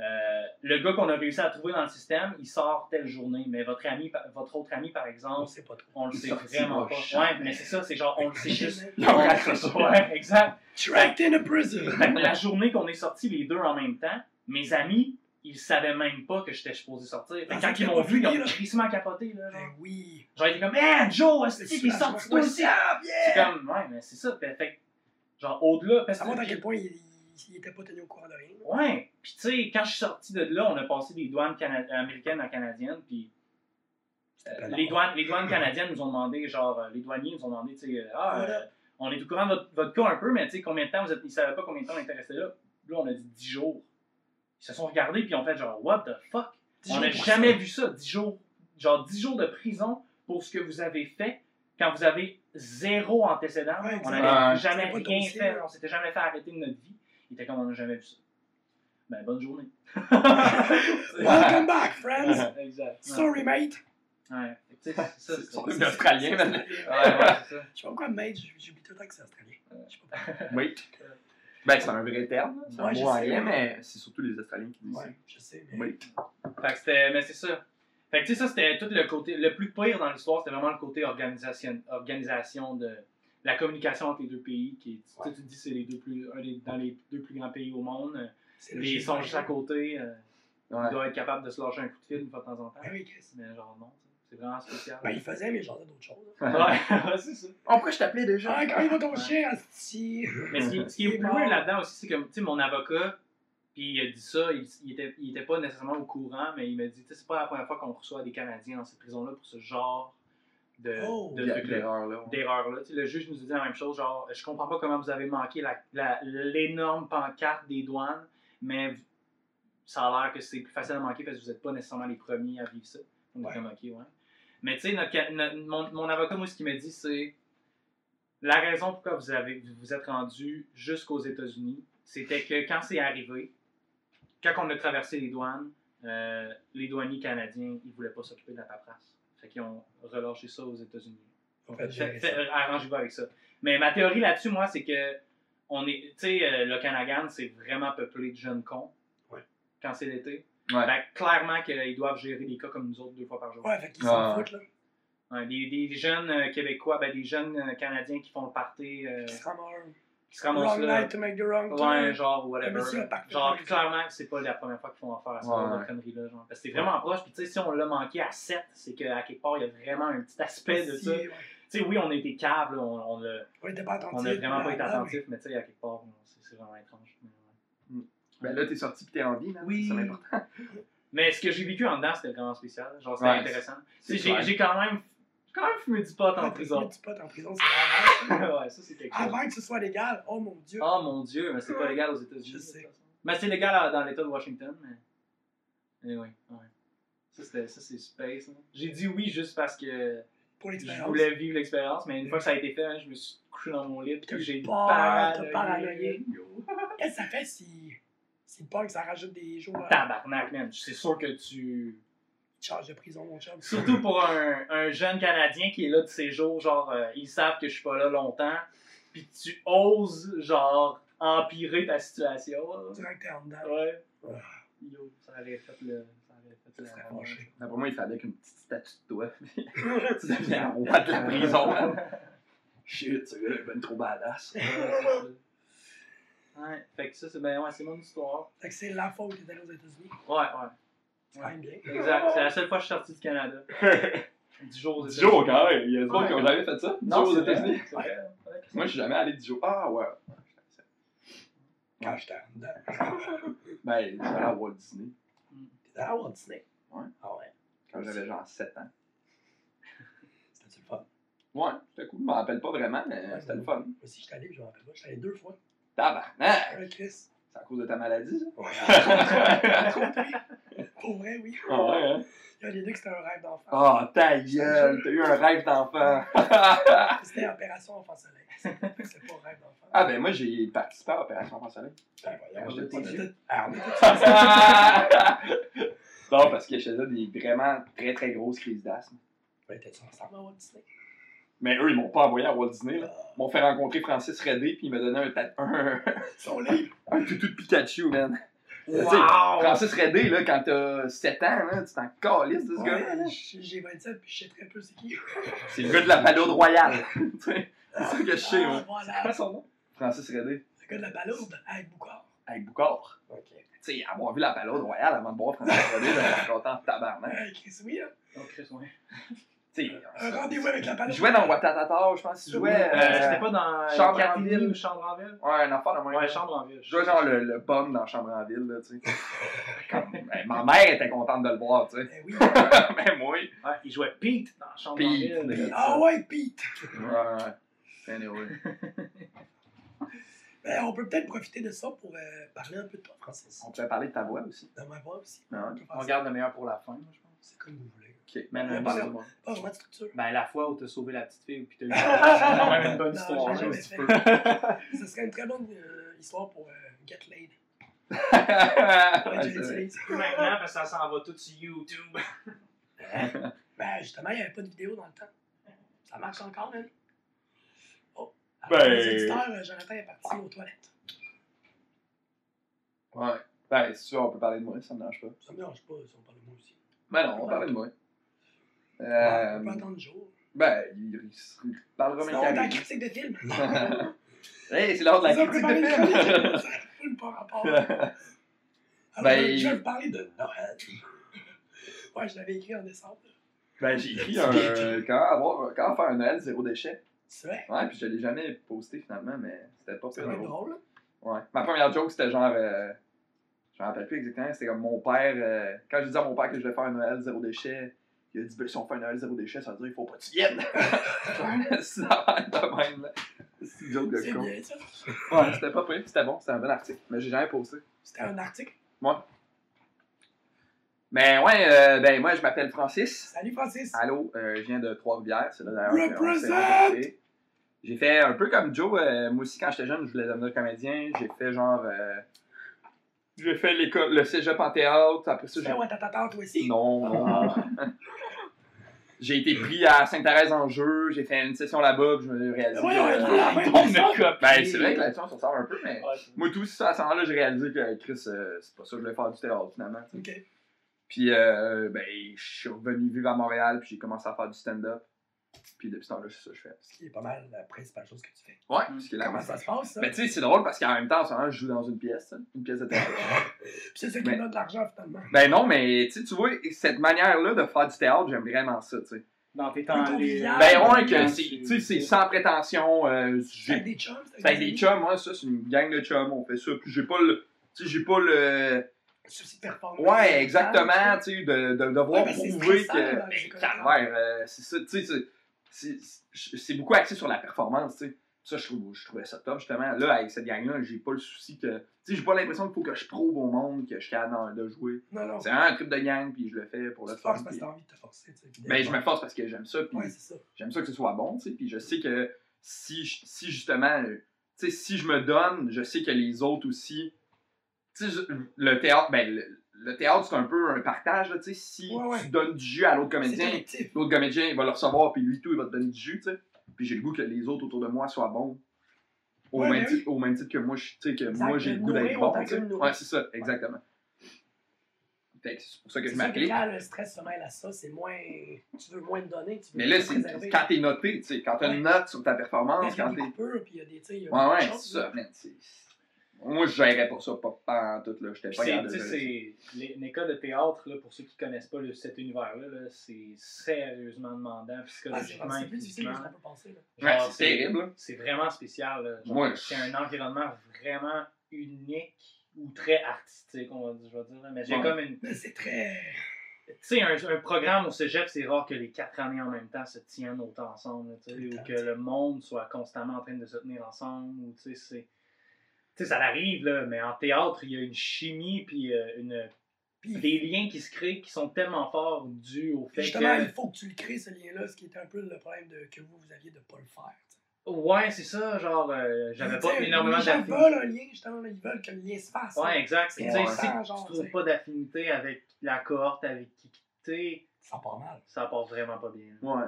euh, le gars qu'on a réussi à trouver dans le système, il sort telle journée, mais votre ami, votre autre ami, par On exemple, sait pas trop. on le Il sait vraiment pas. jamais. Ouais, mais c'est ça, c'est genre, on le sait juste. Raccroché. Ouais, exact. Trapped in a prison. Fait que la journée qu'on est sortis les deux en même temps, mes amis, ils savaient même pas que j'étais supposé sortir. Fait Ah, quand ils m'ont vu, ils ont crissement capoté. Là, genre. Ben oui. genre, ils étaient comme, Man, Joe, est-ce soulagement. sorti toi aussi? C'est comme, ouais, mais c'est ça. Fait, fait genre, au-delà. Ça montre à que, quel point il, il était pas tenu au courant de rien. ouais, puis tu sais, quand je suis sorti de là, on a passé des douanes américaines à canadiennes, puis euh, les, douanes, les douanes canadiennes nous ont demandé, genre, euh, les douaniers nous ont demandé, tu sais, euh, ah, euh, on est au courant de votre, votre cas un peu, mais tu sais, combien de temps vous êtes. Ils savaient pas combien de temps on était resté là. Là, on a dit 10 jours. Ils se sont regardés, puis ils ont fait genre, what the fuck? On n'a jamais vu ça, 10 jours. Genre 10 jours de prison pour ce que vous avez fait quand vous avez zéro antécédent. Ouais, on n'avait jamais rien fait, on s'était jamais fait arrêter de notre vie. Il était comme on n'a jamais vu ça. Ben, bonne journée. Welcome back, friends. exact. Sorry, mate. Ouais. C'est ça, C'est c'est- son Ouais, australien, ouais, c'est ça. Je sais pas pourquoi mate, j'oublie tout le temps que c'est australien. Je sais pas. Ben, c'est un vrai terme, c'est un Ouais, mot anglais, mais c'est surtout les Australiens qui disent Ouais, je sais. Mais... Oui. Fait que c'était. Mais c'est ça. Fait que tu sais, ça, c'était tout le côté. Le plus pire dans l'histoire, c'était vraiment le côté organisation, organisation de la communication entre les deux pays. Qui, tu sais, Ouais. tu te dis c'est les deux plus, un des- dans les deux plus grands pays au monde. Les logique. sont juste à côté. euh, Ouais. Ils doivent être capables de se lâcher un coup de fil une fois de temps en temps. Ben oui, Chris. Mais genre, non. C'est vraiment spécial. Ben, il faisait, mais j'en ai d'autres choses. Ouais, ouais, c'est ça. Oh, pourquoi je t'appelais déjà? Ah, quand il va ton chien, asti. Mais ce qui, ce qui est est plus là-dedans aussi, c'est que, tu sais, mon avocat, puis il a dit ça, il, il, était, il était pas nécessairement au courant, mais il m'a dit, tu sais, c'est pas la première fois qu'on reçoit des Canadiens dans cette prison-là pour ce genre de, Oh. de là. d'erreur là. Tu sais, Le juge nous a dit la même chose, genre, je comprends pas comment vous avez manqué la- la- l'énorme pancarte des douanes, mais ça a l'air que c'est plus facile à manquer parce que vous n'êtes pas nécessairement les premiers à vivre ça. On est Ouais. comme, ok, ouais. Mais tu sais, notre mon, mon avocat, moi, ce qu'il m'a dit, c'est la raison pourquoi vous avez vous êtes rendu jusqu'aux États-Unis, c'était que quand c'est arrivé, quand on a traversé les douanes, euh, les douaniers canadiens, ils voulaient pas s'occuper de la paperasse. Fait qu'ils ont relâché ça aux États-Unis. Arrangez-vous avec ça. Mais ma théorie là-dessus, moi, c'est que on est, tu sais, euh, le Canagan, c'est vraiment peuplé de jeunes cons. Ouais. Quand c'est l'été. Ouais. Que clairement qu'ils doivent gérer des cas comme nous autres deux fois par jour. Ouais, fait qu'ils s'en Ah. foutent, là. Ouais, des, des jeunes euh, Québécois, ben, des jeunes euh, Canadiens qui font le party, euh, Qui se ramassent. qui se ramassent Wrong là. night to make the wrong turn. Ouais, genre, whatever. Ah, Genre, clairement, c'est pas la première fois qu'ils font affaire à ce Ouais, genre de conneries-là. Genre. Parce que c'est vraiment proche. Puis, tu sais, si on l'a manqué à 7, c'est qu'à quelque part, il y a vraiment un petit aspect de Si, ça. ouais. Tu sais, oui, on a été là, on, on l'a- On était pas attentifs. On n'a vraiment pas été blablabla, attentif, mais tu sais, à quelque part, c'est c'est vraiment étrange. Mais. Ben là, t'es sorti pis t'es en vie, là. Oui. C'est important. Mais ce que j'ai vécu en dedans, c'était vraiment spécial. Genre, c'était Ouais, intéressant. J'ai quand même, quand même fumé du pot en prison. fumé du pot en prison, c'est grave. ouais, ça, c'est quelque chose. Avant que ce soit légal, oh mon dieu. Oh mon dieu, mais c'est pas légal aux États-Unis. Je sais. Mais c'est légal dans l'État de Washington, mais. Anyway, ouais. Ça, c'était- ça, c'est space. hein. J'ai dit oui juste parce que Pour je voulais vivre l'expérience, mais une fois que ça a été fait, hein, je me suis couché dans mon lit puis j'ai peur, t'as paranoïé. paranoïé. Qu'est-ce que ça fait si. Si le punk, ça rajoute des jours à Tabarnak, man. C'est sûr que tu. charge de prison, mon chum. Surtout pour un, un jeune Canadien qui est là de ses jours, genre, euh, ils savent que je suis pas là longtemps, puis tu oses, genre, empirer ta situation. Direct, t'es en dedans. Ouais. Ah. Yo, ça aurait fait le. Ça aurait fait Ça le. serait fâché. D'après moi, il fallait qu'une petite statue de toi. tu deviens un roi de la prison. Shit, gars-là est ben trop badass. Ouais, fait que ça, c'est ben, ouais, c'est mon histoire. Fait que c'est la fois où t'es allé aux États-Unis. Ouais, ouais. C'est quand même bien. Exact. C'est la seule fois que je suis sorti du Canada. 10 jours aux 10 États-Unis. jours quand même. Il y a des gens qui ont jamais fait ça. 10 Non, jours aux États-Unis. Moi, je suis jamais allé 10 jours. Ah, ouais. Quand j'étais en dedans. Ben, j'étais allé à Walt Disney T'es allé à Walt Disney? Ouais. Ah ouais. quand j'avais genre 7 ans. C'était le fun? Ouais, c'était cool. Je m'en rappelle pas vraiment, mais Ouais, c'était le fun. Moi aussi, j'étais allé, je me rappelle pas. J'étais allé deux fois. Tabarnak! Ouais, Chris. C'est à cause de ta maladie, ça? Ouais. Pour vrai, oui. Ah ouais, hein? Il y a des deux que c'était un rêve d'enfant. Oh, ta gueule! T'as eu un rêve d'enfant! C'était Opération Enfant Soleil. C'était pas un rêve d'enfant. ah, ben moi, j'ai participé à Opération Enfant Soleil. Ben voyons, fait ça. non, parce que je faisais des vraiment très très grosses crises d'asthme. On était ensemble? À Walt Disney. Mais eux, ils m'ont pas envoyé à Walt Disney. Là. Ah, Ils m'ont fait rencontrer Francis Redé, puis il m'a donné un, un, Son livre. un toutou de Pikachu, man. Wow! Francis Redé, là, quand t'as 7 ans, là, tu t'en calisses de ce gars-là. j'ai 27 puis je sais très peu c'est qui. C'est le gars de la palourde royale. C'est ça que je sais, Ah, voilà. son nom? Francis Redé. Le gars de la balourde avec Boucard. Avec Boucard. Ok. Tu sais, avoir vu la palourde royale avant de boire Francis Redé, j'étais content de tabarnak. Chris, oui. hein. Oh, Chris, ouais. Tu sais, Un rendez-vous avec la il palourde. jouait dans Watatata, je pense qu'il jouait. Euh, euh, C'était pas dans Chambre Chambre en en ville. ville ou Chambre en ville? Ouais, un enfant de même. Ouais, Chambre en ville. Je jouais genre le, le bum dans Chambre en ville, là, tu sais. Comme- ben, ma mère était contente de le voir, tu sais. Ben oui. Mais moi. Ouais, il jouait Pete dans Chambre Pete. en ville. Pete. Ah ouais, Pete. Ouais, ouais. Anyway. Ben, on peut peut-être profiter de ça pour euh, parler un peu de toi, Francis. On pourrait parler de ta voix aussi. Dans ma voix aussi. Ouais. On garde le meilleur pour la fin, moi, je pense. C'est comme vous voulez. Ouais, un pas de structure. Ben, la fois où t'as sauvé la petite fille puis t'as eu c'est quand même une bonne Non, histoire. jamais fait. Ce serait une très bonne euh, histoire pour euh, Get Laid. Ouais, je c'est l'utilise. Maintenant, parce que ça s'en va tout sur YouTube. Ben, justement, il n'y avait pas de vidéo dans le temps. Ça marche encore, même. Oh. Ben- les éditeurs, euh, Jonathan est parti aux toilettes. Ouais. Ben, si tu veux, on peut parler de moi, ça me dérange pas. Ça me dérange pas si on parle de moi aussi. Ben non, on va parler de moi. Euh, on peut attendre le jour. ben, il, il, parlera même Sinon, on est en carré. critique de film. Hey, c'est l'heure de la critique de film. Ça pas rapport. Alors, Ben, je vais vous parler de Noël. Ouais, je l'avais écrit en décembre. ben, j'ai écrit un. Quand, avoir, quand faire un Noël zéro déchet. C'est vrai. Ouais, puis je l'ai jamais posté finalement, mais c'était pas C'est très drôle. drôle. Ouais. Ma première joke, c'était genre. Euh, je me rappelle plus exactement, c'était comme mon père. euh, quand je disais à mon père que je voulais faire un Noël zéro déchet, Il a dit, ben, si on fait un Noël zéro déchet, ça veut dire qu'il faut pas que tu viennes. c'est de même, là. C'est une joke de C'est con. bien ça. Ouais, c'était pas pire, c'était bon, c'était un bon article. Mais j'ai jamais posté. C'était un article? Mais ouais, euh, ben moi, je m'appelle Francis. Salut Francis. Allô, euh, je viens de Trois-Rivières, c'est là d'ailleurs. Represent! J'ai fait un peu comme Joe, euh, moi aussi quand j'étais jeune, je voulais devenir comédien. J'ai fait genre. J'ai fait l'école, le cégep en théâtre, après ça j'ai. ouais, ta tata, toi aussi. Non, j'ai été pris à Sainte-Thérèse en jeu, j'ai fait une session là-bas, puis je me réalisé Ouais, que. ouais, ouais, ben, c'est vrai que la session, ça sort un peu, mais. Moi, tout ça, à ce moment-là, j'ai réalisé que Chris, euh, c'est pas ça que je voulais faire du théâtre finalement. Ok. Puis, euh, ben, je suis revenu vivre à Montréal, puis j'ai commencé à faire du stand-up. Puis depuis ce temps-là, c'est ça que je fais. Ce qui est pas mal la principale chose que tu fais. Ouais, Mm. ce qui est la Comment ça se passe, ça? Ben, tu sais, c'est drôle parce qu'en même temps, en ce moment, je joue dans une pièce, ça, une pièce de théâtre. Puis c'est ça qui Mais- donne de l'argent, finalement. ben non, mais tu sais, tu vois, cette manière-là de faire du théâtre, j'aime vraiment ça, tu sais. Dans tes temps libres. Ben ouais, que c'est, sans prétention. euh, C'est j'ai avec des chums. c'est avec des chums, moi, ça, c'est une gang de chums, on fait ça. Puis j'ai pas le. Tu sais, j'ai pas le. Souci de performance. Ouais, exactement, tu sais, de, de, de devoir Ouais, ben, prouver que. Ben, calvaire, euh, c'est ça, tu sais, c'est- beaucoup axé sur la performance, tu sais. Ça, je, trouve, je trouvais ça top, justement. Là, avec cette gang-là, j'ai pas le souci que. Tu sais, j'ai pas l'impression qu'il faut que je prouve au monde que je suis capable de jouer. Non, non. C'est vraiment un trip de gang, puis je le fais pour le Tu fun. parce que t'as envie de te forcer, tu sais. Ben, je me force parce que j'aime ça, puis. Ouais, j'aime ça que ce soit bon, tu sais, puis je sais que si, si justement, tu sais, si je me donne, je sais que les autres aussi, tu sais, le théâtre, ben, le, le théâtre, c'est un peu un partage, là, tu sais, si Ouais, ouais. tu donnes du jus à l'autre comédien, l'autre comédien, il va le recevoir, puis lui, tout, il va te donner du jus, tu sais, puis j'ai le goût que les autres autour de moi soient bons. Au, Ouais, même, ben titre, au même titre que moi, je- tu sais, que moi, j'ai le goût d'être bon. Ouais, c'est ça, exactement. C'est pour ça que je m'applique. quand le stress se mêle à ça, c'est moins. Tu veux moins te donner. Tu veux Mais là, c'est quand t'es noté, tu sais, quand t'as une note sur ta performance, puis il y a quand des t'es. coupures, puis il y a des. y a Ouais, ouais, c'est ça, man. C'est- Moi, je gérais pas ça, pas, pas en tout, là. J'étais pas c'est- capable c'est les- une école de théâtre, là, pour ceux qui connaissent pas le- cet univers-là, là, c'est sérieusement demandant Ah, c'est psychologiquement c'est plus difficile que penser. Ouais, Genre, c'est terrible. C'est vraiment spécial. là. Genre, Ouais. C'est un environnement vraiment unique ou très artistique, on va dire. Je vais dire là. Mais j'ai Ouais. comme une. Mais c'est très. Tu sais, un, un programme au cégep, c'est rare que les quatre années en même temps se tiennent autant ensemble, ou que le monde soit constamment en train de se tenir ensemble, ou tu sais, c'est. Tu sais, ça arrive, là, mais en théâtre, il y a une chimie, puis euh, une, des liens qui se créent qui sont tellement forts dus au fait justement, il faut que tu le crées, ce lien-là, ce qui était un peu le problème de, que vous, vous aviez de pas le faire. Ouais, c'est ça, genre, euh, j'avais pas énormément Les gens d'affinité. veulent un lien, justement, ils veulent que le lien se fasse. Ouais, là. exact. Tu sais, si genre, tu trouves pas d'affinité avec la cohorte avec qui quitter, Ça part mal. ça part vraiment pas bien. Ouais,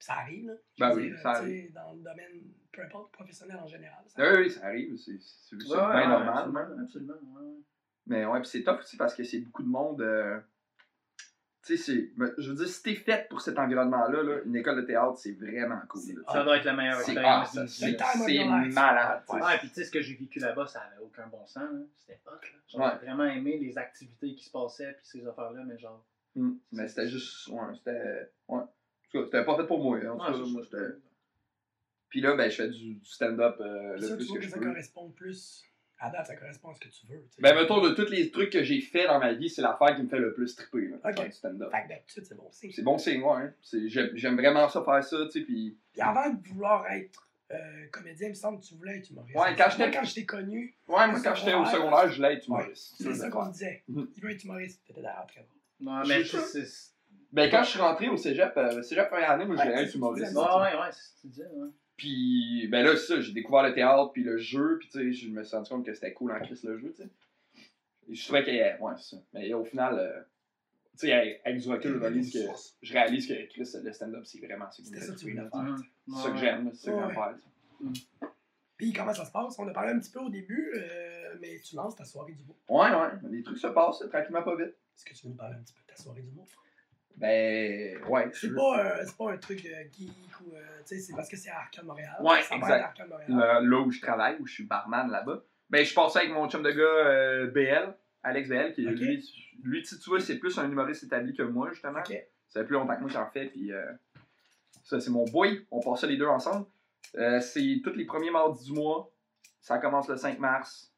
ça arrive, là. Je Ben veux oui, dire, ça tu sais, Dans le domaine, peu importe, professionnel en général. ça Oui, oui, ça arrive, c'est Ouais, bien ouais, normal. Absolument, absolument. ouais, ouais. Mais ouais, puis c'est tough aussi parce que c'est beaucoup de monde. euh, Tu sais, c'est. mais Je veux dire, si t'es faite pour cet environnement-là, là, une école de théâtre, c'est vraiment cool. là. Ça doit être la meilleure expérience. ah, c'est malade. Ouais, puis tu sais, ce que j'ai vécu là-bas, ça avait aucun bon sens. là. C'était hot. J'ai vraiment aimé les activités qui se passaient, puis ces affaires-là, mais genre. Mm. Mais c'était juste. Ouais, c'était. Ouais. En tout cas, c'était pas fait pour moi. hein. En tout Ouais, cas, c'est moi, ça. j'étais. Puis là, ben, je fais du, du stand-up euh, le ça, plus tu vois que que je ça peux. correspond plus. À date, ça correspond à ce que tu veux. Ben, mettons, de tous les trucs que j'ai fait dans ma vie, c'est l'affaire qui me fait le plus triper, là, Ok. faire du stand-up. Fait que d'habitude, c'est bon signe. C'est bon signe, ouais. hein. J'aime j'aime vraiment ça faire ça, tu sais, puis... Puis avant de vouloir être euh, comédien, il me semble que tu voulais être humoriste. Ouais, quand j'étais- quand je t'ai connu, Ouais, moi, quand j'étais au secondaire, je voulais être humoriste. c'est ça qu'on disait. Il veut être humoriste. T'étais d'ailleurs très bon. Je mais c'est. Ben, quand je suis rentré au cégep, euh, cégep première année, moi, je voulais être humoriste. ouais, ouais, c'est ce que tu disais, ouais. Puis, ben là, c'est ça, j'ai découvert le théâtre, puis le jeu, puis tu sais, je me suis rendu compte que c'était cool en crise le jeu, tu sais. Et je trouvais que, ouais, c'est ça. Mais au final, euh, tu sais, avec, du recul, je réalise que, je réalise que Chris, le stand-up, c'est vraiment, ça que. C'est ça que j'aime, c'est ça que Ouais, j'aime faire, sais. Puis comment ça se passe? On a parlé un petit peu au début, euh, mais tu lances ta soirée du mot. Ouais, ouais, les trucs se passent, tranquillement, pas vite. Est-ce que tu veux nous parler un petit peu de ta soirée du mot? Ben, ouais. C'est pas, euh, c'est pas un truc euh, geek ou. euh, tu sais, c'est parce que c'est Arcade Montréal. Ouais, ça va exact. Montréal. là, là où je travaille, où je suis barman là-bas, ben je passais avec mon chum de gars BL, Alex BL, qui lui, lui, tu tu vois, c'est plus un humoriste établi que moi, justement. Ok. Ça fait plus longtemps que moi j'en fais, puis ça, c'est mon boy. On passe ça les deux ensemble. C'est tous les premiers mardis du mois. Ça commence le 5 mars.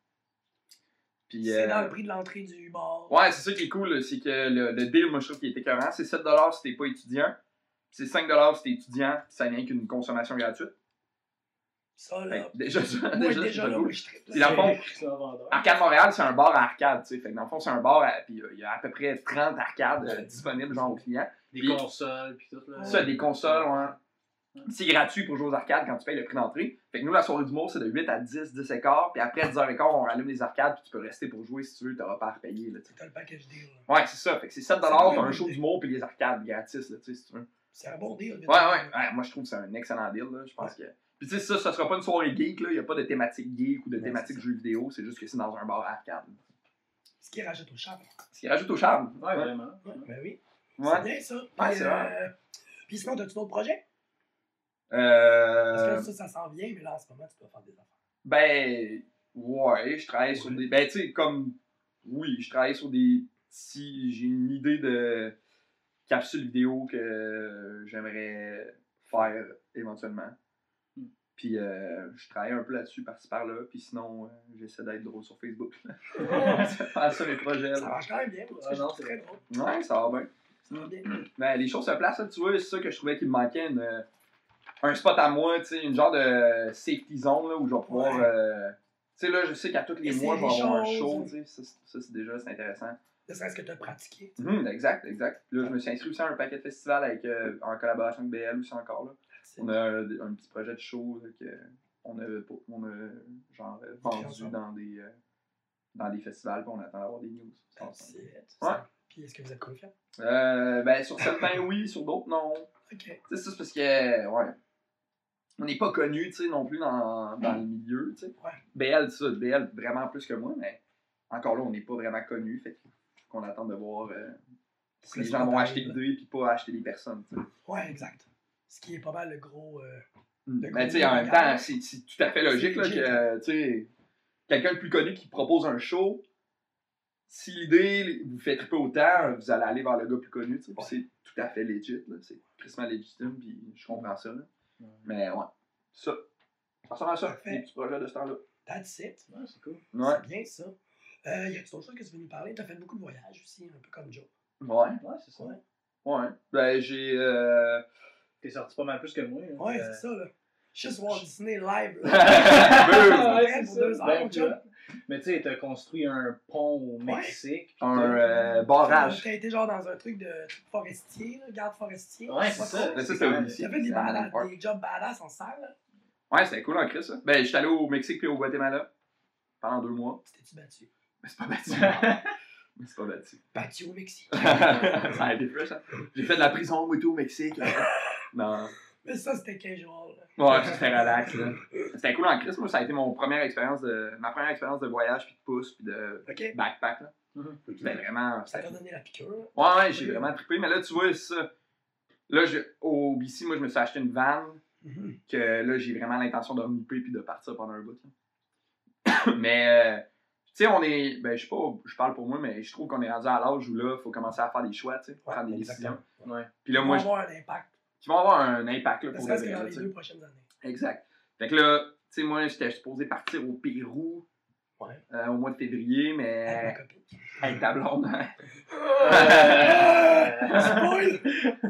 Puis, C'est euh, dans le prix de l'entrée du bar. Ouais, c'est ça qui est cool, c'est que le, le deal, moi je trouve qu'il est écœurant. C'est 7$ si t'es pas étudiant. C'est 5$ si t'es étudiant, puis ça vient qu'une consommation gratuite. Ça, là. déjà, ça, Moi, déjà, déjà, là, cool. je tripe. Puis dans le fond. Arcade Montréal, c'est un bar à arcade, tu sais. Fait que dans le fond, c'est un bar, à- puis euh, il y a à peu près 30 arcades euh, disponibles, genre aux clients. Des Puis- consoles, puis tout. Là. Ça, des consoles, ouais. C'est gratuit pour jouer aux arcades quand tu payes le prix d'entrée. Fait que nous, la soirée d'humour, c'est de 8 à 10, 10 et quart. Puis après 10 h 15 on rallume les arcades, puis tu peux rester pour jouer si tu veux, t'auras pas à repayer. T'as le package deal. là. Ouais, c'est ça. Fait que c'est 7 C'est t'as un show d'humour, puis les arcades gratis, là, tu sais, si tu veux. C'est un bon deal. Ouais, ouais, ouais, moi je trouve que c'est un excellent deal. Là. Je pense que. Puis tu sais, ça, ça sera pas une soirée geek, là. Il n'y a pas de thématique geek ou de thématique ça. jeux vidéo. C'est juste que c'est dans un bar arcade. Ce qui rajoute au charme. Ce qui rajoute au charme. Ouais, vraiment. Ouais, ben oui. C'est Ouais. bien ça. Ouais, Puis, c'est euh, Puis sinon, t'as-tu d'autres projets? Parce que Euh. ça, ça s'en vient, mais là, en ce moment, tu dois faire des affaires. Ben. Ouais, je travaille sur des. Ben, tu sais, comme. Oui, je travaille sur des. Si j'ai une idée de capsule vidéo que j'aimerais faire éventuellement. Hmm. Puis euh, je travaille un peu là-dessus, par-ci par-là. Puis sinon, euh, j'essaie d'être drôle sur Facebook. c'est pas ça mes projets. Ça là. marche quand même bien. parce que Ah, non, c'est très drôle. Ouais, ça va bien. Ça va bien. Ben, les choses se placent, là, tu vois, c'est ça que je trouvais qu'il me manquait. une- euh, un spot à moi, tu sais, une genre de safety zone là, où je vais pouvoir. Ouais. euh, tu sais, là, je sais qu'à tous les mois, je vais avoir un show. Ça, c'est- ça, c'est déjà c'est intéressant. Ne serait-ce que tu as pratiqué. Mhm, exact, exact. Là, je me suis inscrit aussi à un paquet de festivals avec, euh, en collaboration avec BL aussi encore. Là. C'est- On a un, un petit projet de show là, que on a, on a genre euh, vendu dans des, euh, dans des festivals, puis on attend d'avoir des news. C'est it. Ouais. Puis est-ce que vous êtes confiant? Euh, ben, sur certains, oui, sur d'autres, non. Ok. Sais, ça, c'est parce que, ouais. On n'est pas connu, tu sais, non plus dans, dans le milieu, tu sais. Ouais. BL, ça, BL vraiment plus que moi, mais encore là, on n'est pas vraiment connu, fait qu'on attend de voir euh, si Le les gens vont acheter l'idée puis pas acheter des personnes, tu sais. Ouais, exact. Ce qui est pas mal le gros. euh, Mais gros tu sais, en même temps, c'est tout à fait logique là, que, tu sais, quelqu'un de plus connu qui propose un show, si l'idée vous fait triper autant, vous allez aller vers le gars plus connu, tu sais, puis c'est tout à fait legit, là, c'est tristement légitime, puis je comprends ça, là. Mais ouais, ça. Ça ressemble à ça, Parfait. les petits projets de ce temps-là. Ouais, That's it. c'est cool. Ouais. C'est bien ça. Euh, y a-tu d'autres choses que tu veux nous parler? T'as fait beaucoup de voyages aussi, un peu comme Joe. Ouais. Ouais, c'est ça. Ouais. Ouais. Ben, j'ai. Euh... T'es sorti pas mal plus que moi. hein. Ouais, Euh, c'est ça, là. Juste Walt Disney live, là. Ouais, pour ça. deux heures, Ben. Mais tu sais, t'as construit un pont au Mexique. un euh, barrage. T'as été genre dans un truc de truc forestier, là, garde forestier. Ouais, c'est pas ça. ça, C'est c'est au lycée. T'as fait des, c'est badass- des jobs badass en salle, là. Ouais, c'était cool en Chris, ça. Ben, j'étais allé au Mexique puis au Guatemala pendant deux mois. T'étais-tu battu? Mais c'est pas battu. Mais c'est pas battu. Battu au Mexique. ça a été fresh, hein. J'ai fait de la prison, moi, tout au Mexique. non. Mais ça, c'était casual, là? Ouais, c'était relax, là. C'était cool en Chris, moi, ça a été mon première expérience de, ma première expérience de voyage, puis de pouce, puis de backpack, là. Mhm. C'était vraiment. Ça t'a donné la piqûre. là? Ouais, ouais, j'ai vraiment trippé, mais là, tu vois, ça. Là, je, au BC, moi, je me suis acheté une van, Mhm. que là, j'ai vraiment l'intention de renouper puis de partir pendant un bout. là. mais, euh, tu sais, on est. Ben, je sais pas, je parle pour moi, mais je trouve qu'on est rendu à l'âge où là, il faut commencer à faire des choix, tu sais, Ouais, prendre des exactement. décisions. Ouais. Puis là, Ça moi, avoir un impact. Qui vont avoir un impact là, Ne pour dans les deux prochaines années. Exact. Fait que là, tu sais, moi, j'étais supposé partir au Pérou Ouais. euh, au mois de février, Avec ma mais. copine. Avec ta blonde. Spoil!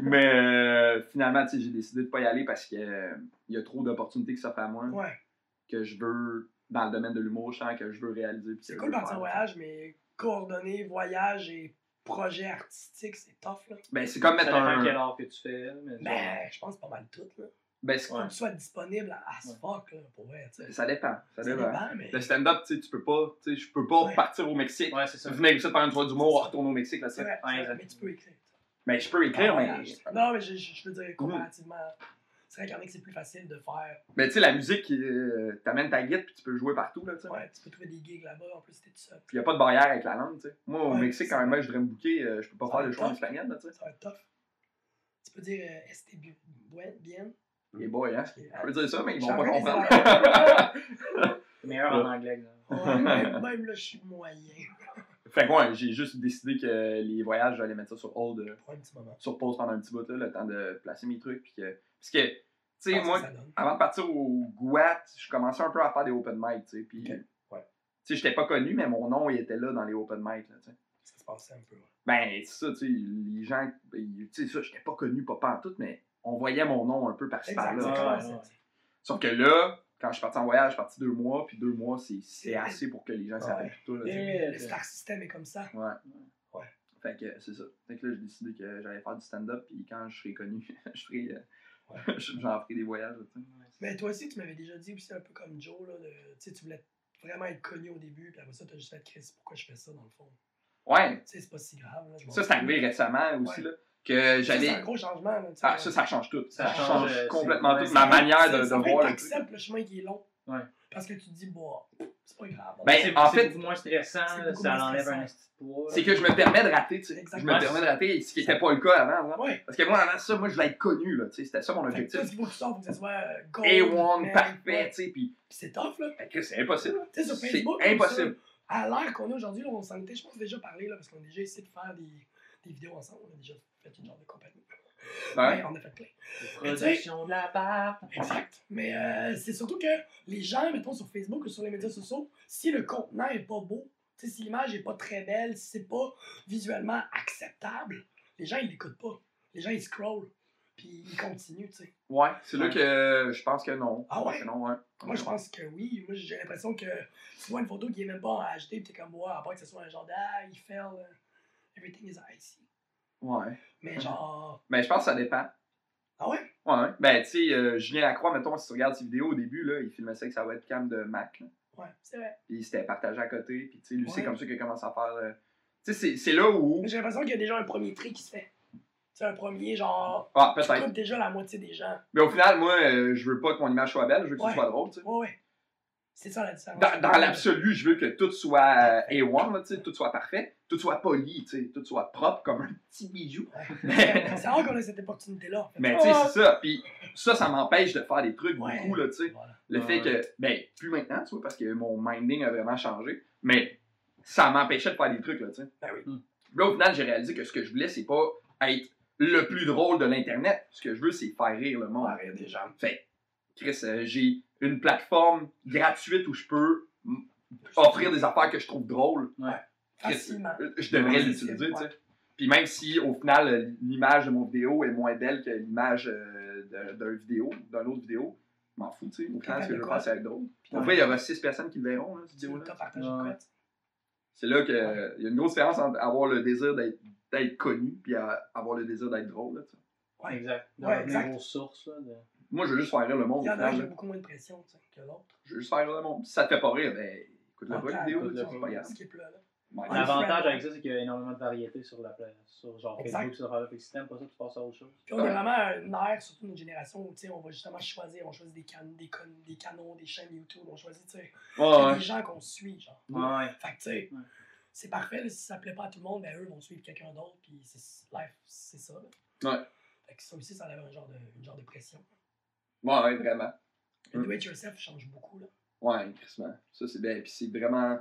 mais euh, finalement, tu sais, j'ai décidé de pas y aller parce que euh, y a trop d'opportunités qui s'offrent à moi Ouais. que je veux, dans le domaine de l'humour, je sens que je veux réaliser. C'est cool partir en voyage, mais coordonner voyage et projet artistique, c'est tough, là. Ben, c'est comme mettre un. quel art que tu fais. Mais Ben, je pense pas mal tout, là. Ben, c'est- Faut que tu sois disponible à as Ouais. fuck, là, pour vrai, tu sais. ça dépend. Ça Ça dépend. dépend, mais... Le stand-up, tu sais, tu peux pas. Tu sais, je peux pas Ouais. partir au Mexique. Ouais, c'est ça. Venir ici faire une soirée d'humour, retourner au Mexique, là, C'est Ouais, mais tu peux écrire. Ben, je peux écrire, En mais. Non, mais je, je- je veux dire, comparativement... C'est vrai qu'il y en a que c'est plus facile de faire... Ben, tu sais, la musique, euh, t'amènes ta guide puis tu peux jouer partout, là, tu sais. Ouais, tu peux trouver des gigs là-bas, en plus, t'es tout seul. Puis y a pas de barrière avec la langue, tu sais. Moi, au Ouais, Mexique, quand mec, je voudrais me booker, euh, je peux pas Ça faire le choix en espagnol, là, tu sais. Ça va être tough. Tu peux dire euh, este bien? Les boys, hein. Je peux dire ça, mais ils vont pas comprendre. Meilleur en anglais. là. Ouais, même, même là, je suis moyen. Fait que, ouais, j'ai juste décidé que les voyages, j'allais mettre ça sur hold, euh, Pour un petit moment. sur pause pendant un petit bout, là, le temps de placer mes trucs. Puis que... Parce que, tu sais, moi, avant de partir au Guat, je commençais un peu à faire des open mic, tu sais. Puis, ouais. tu sais, j'étais pas connu, mais mon nom, il était là dans les open mic, là, tu sais. Ça se passait un peu. ouais. Ben, c'est ça, tu sais, les gens, ben, tu sais, ça, j'étais pas connu, pas en tout, mais on voyait mon nom un peu par-ci par-là. sais. Sauf que là, quand je suis parti en voyage, je suis parti deux mois, puis deux mois, c'est c'est assez pour que les gens s'arrêtent Ouais. tout. Là, Le star system est comme ça. Ouais. Ouais. Fait que c'est ça. Fait que là, j'ai décidé que j'allais faire du stand-up, puis quand je serai connu, je ferai. euh, J'en ferai des voyages. Mais toi aussi, tu m'avais déjà dit aussi un peu comme Joe, là, de, tu sais, tu voulais vraiment être connu au début, puis après ça, tu as juste fait Chris, pourquoi je fais ça dans le fond? Ouais, Tu sais, c'est pas si grave. Là, ça, c'est arrivé récemment aussi, Ouais. là, que Ça, C'est j'allais. un gros changement. Là, Ah, ça, ça change tout. Ça, Ça change, change, euh, complètement tout. Ma manière de, de voir le truc. le chemin qui est long. Ouais. Parce que tu te dis, bon, c'est pas grave. Ben, c'est en fait, moins stressant, ça enlève un petit poids. C'est que je me permets de rater, tu sais. Je Exactement. me permets de rater, ce qui n'était pas le cas avant. ouais. Parce que moi, avant ça, moi, je voulais être connu, là, tu sais. C'était ça mon objectif. tout ce qu'il faut que tu sors, faut que ça soit euh, gold. A1, man, parfait, tu sais. Puis, c'est tough, là. que c'est impossible. Tu sais, sur C'est Facebook, impossible. à l'ère qu'on a aujourd'hui, là, on s'en était, je pense, déjà parlé, là, parce qu'on a déjà essayé de faire des, des vidéos ensemble. On a déjà fait une genre de compagnie. Ouais. Ouais, on a fait plein. Production de la part. Exact. Mais euh, c'est surtout que les gens, mettons sur Facebook ou sur les médias sociaux, si le contenant est pas beau, si l'image est pas très belle, si c'est pas visuellement acceptable, les gens ils l'écoutent pas. Les gens ils scrollent, puis ils continuent, tu sais. Ouais, c'est là que je pense que non. Ah ouais? Non, ouais. Moi je pense que oui. Moi j'ai l'impression que tu vois une photo qui est même pas en HD, puis t'es comme moi, à part que ce soit un genre ah, il fait everything is icy. Ouais. Mais genre. Mais je pense que ça dépend. Ah ouais? Ouais, ouais. Ben, tu sais, euh, Julien Lacroix, mettons, si tu regardes ses vidéos au début, là, il filmait ça avec sa webcam de Mac. là. Ouais, c'est vrai. Puis c'était partagé à côté. Puis, tu sais, lui, c'est comme ça qu'il a commencé à faire. euh, Tu sais, c'est- c'est là où. Mais j'ai l'impression qu'il y a déjà un premier tri qui se fait. C'est un premier genre. Ah, Tu peut-être. coupes déjà la moitié des gens. Mais au final, moi, euh, je veux pas que mon image soit belle, je veux que Ouais. ce soit drôle, tu sais. Ouais, ouais. C'est ça la différence. Dans, dans l'absolu, je veux que tout soit euh, A1, là, tu sais, tout soit parfait, tout soit poli, tu sais, tout soit propre comme un petit bijou. Ouais. c'est rare qu'on ait cette opportunité-là. en fait. Mais tu sais, c'est ça. Puis ça, ça m'empêche de faire des trucs Ouais. beaucoup, là, tu sais. Voilà. Le fait que, ben, plus maintenant, tu vois, parce que mon minding a vraiment changé, mais ça m'empêchait de faire des trucs, là, tu sais. Ben oui. Là, au final, j'ai réalisé que ce que je voulais, c'est pas être le plus drôle de l'Internet. Ce que je veux, c'est faire rire le On monde. va rire des gens. Fait, Chris, euh, j'ai une plateforme gratuite où je peux offrir des affaires que je trouve drôles. Facilement. euh, je devrais Ouais, l'utiliser, tu sais. ouais. Puis même si, au final, euh, l'image de mon vidéo est moins belle que l'image euh, d'un vidéo, d'un autre vidéo, je m'en fous, tu sais. Au final, ce que je être drôle. Puis Ouais. après, il y aura six personnes qui le verront, là, cette vidéo-là. Ouais. C'est là qu'il y a une grosse différence entre avoir le désir d'être connu puis avoir le désir d'être drôle. Là, tu sais. Ouais. Exact. De Ouais, exact. aux sources. Là, de... Moi, je veux juste faire rire le monde. Il y en a qui beaucoup moins de pression que l'autre. Je veux juste faire rire le monde. Si ça te fait pas rire, ben écoute-le pas la vidéo, écoute-le là, c'est pas. grave. L'avantage avec ça, c'est qu'il y a énormément de variété sur la place. Sur genre. Facebook, sur que si t'aimes pas ça, tu passes à autre chose. Puis on est vraiment une ère, surtout notre génération, où tu sais, on va justement choisir, on choisit des, can des, con des canons, des chaînes YouTube, on choisit, des gens qu'on suit, genre. Ouais. Fait que, tu sais, Ouais. c'est parfait, là, si ça plaît pas à tout le monde, ben eux vont suivre quelqu'un d'autre, puis c'est life, c'est ça, là. Ouais. Fait que ça aussi, ça enlève un genre de, une genre de pression. Ouais, ouais, vraiment. Le Mm. do-it-yourself change beaucoup, là. Ouais, crissement. Ça, c'est bien. Puis c'est vraiment.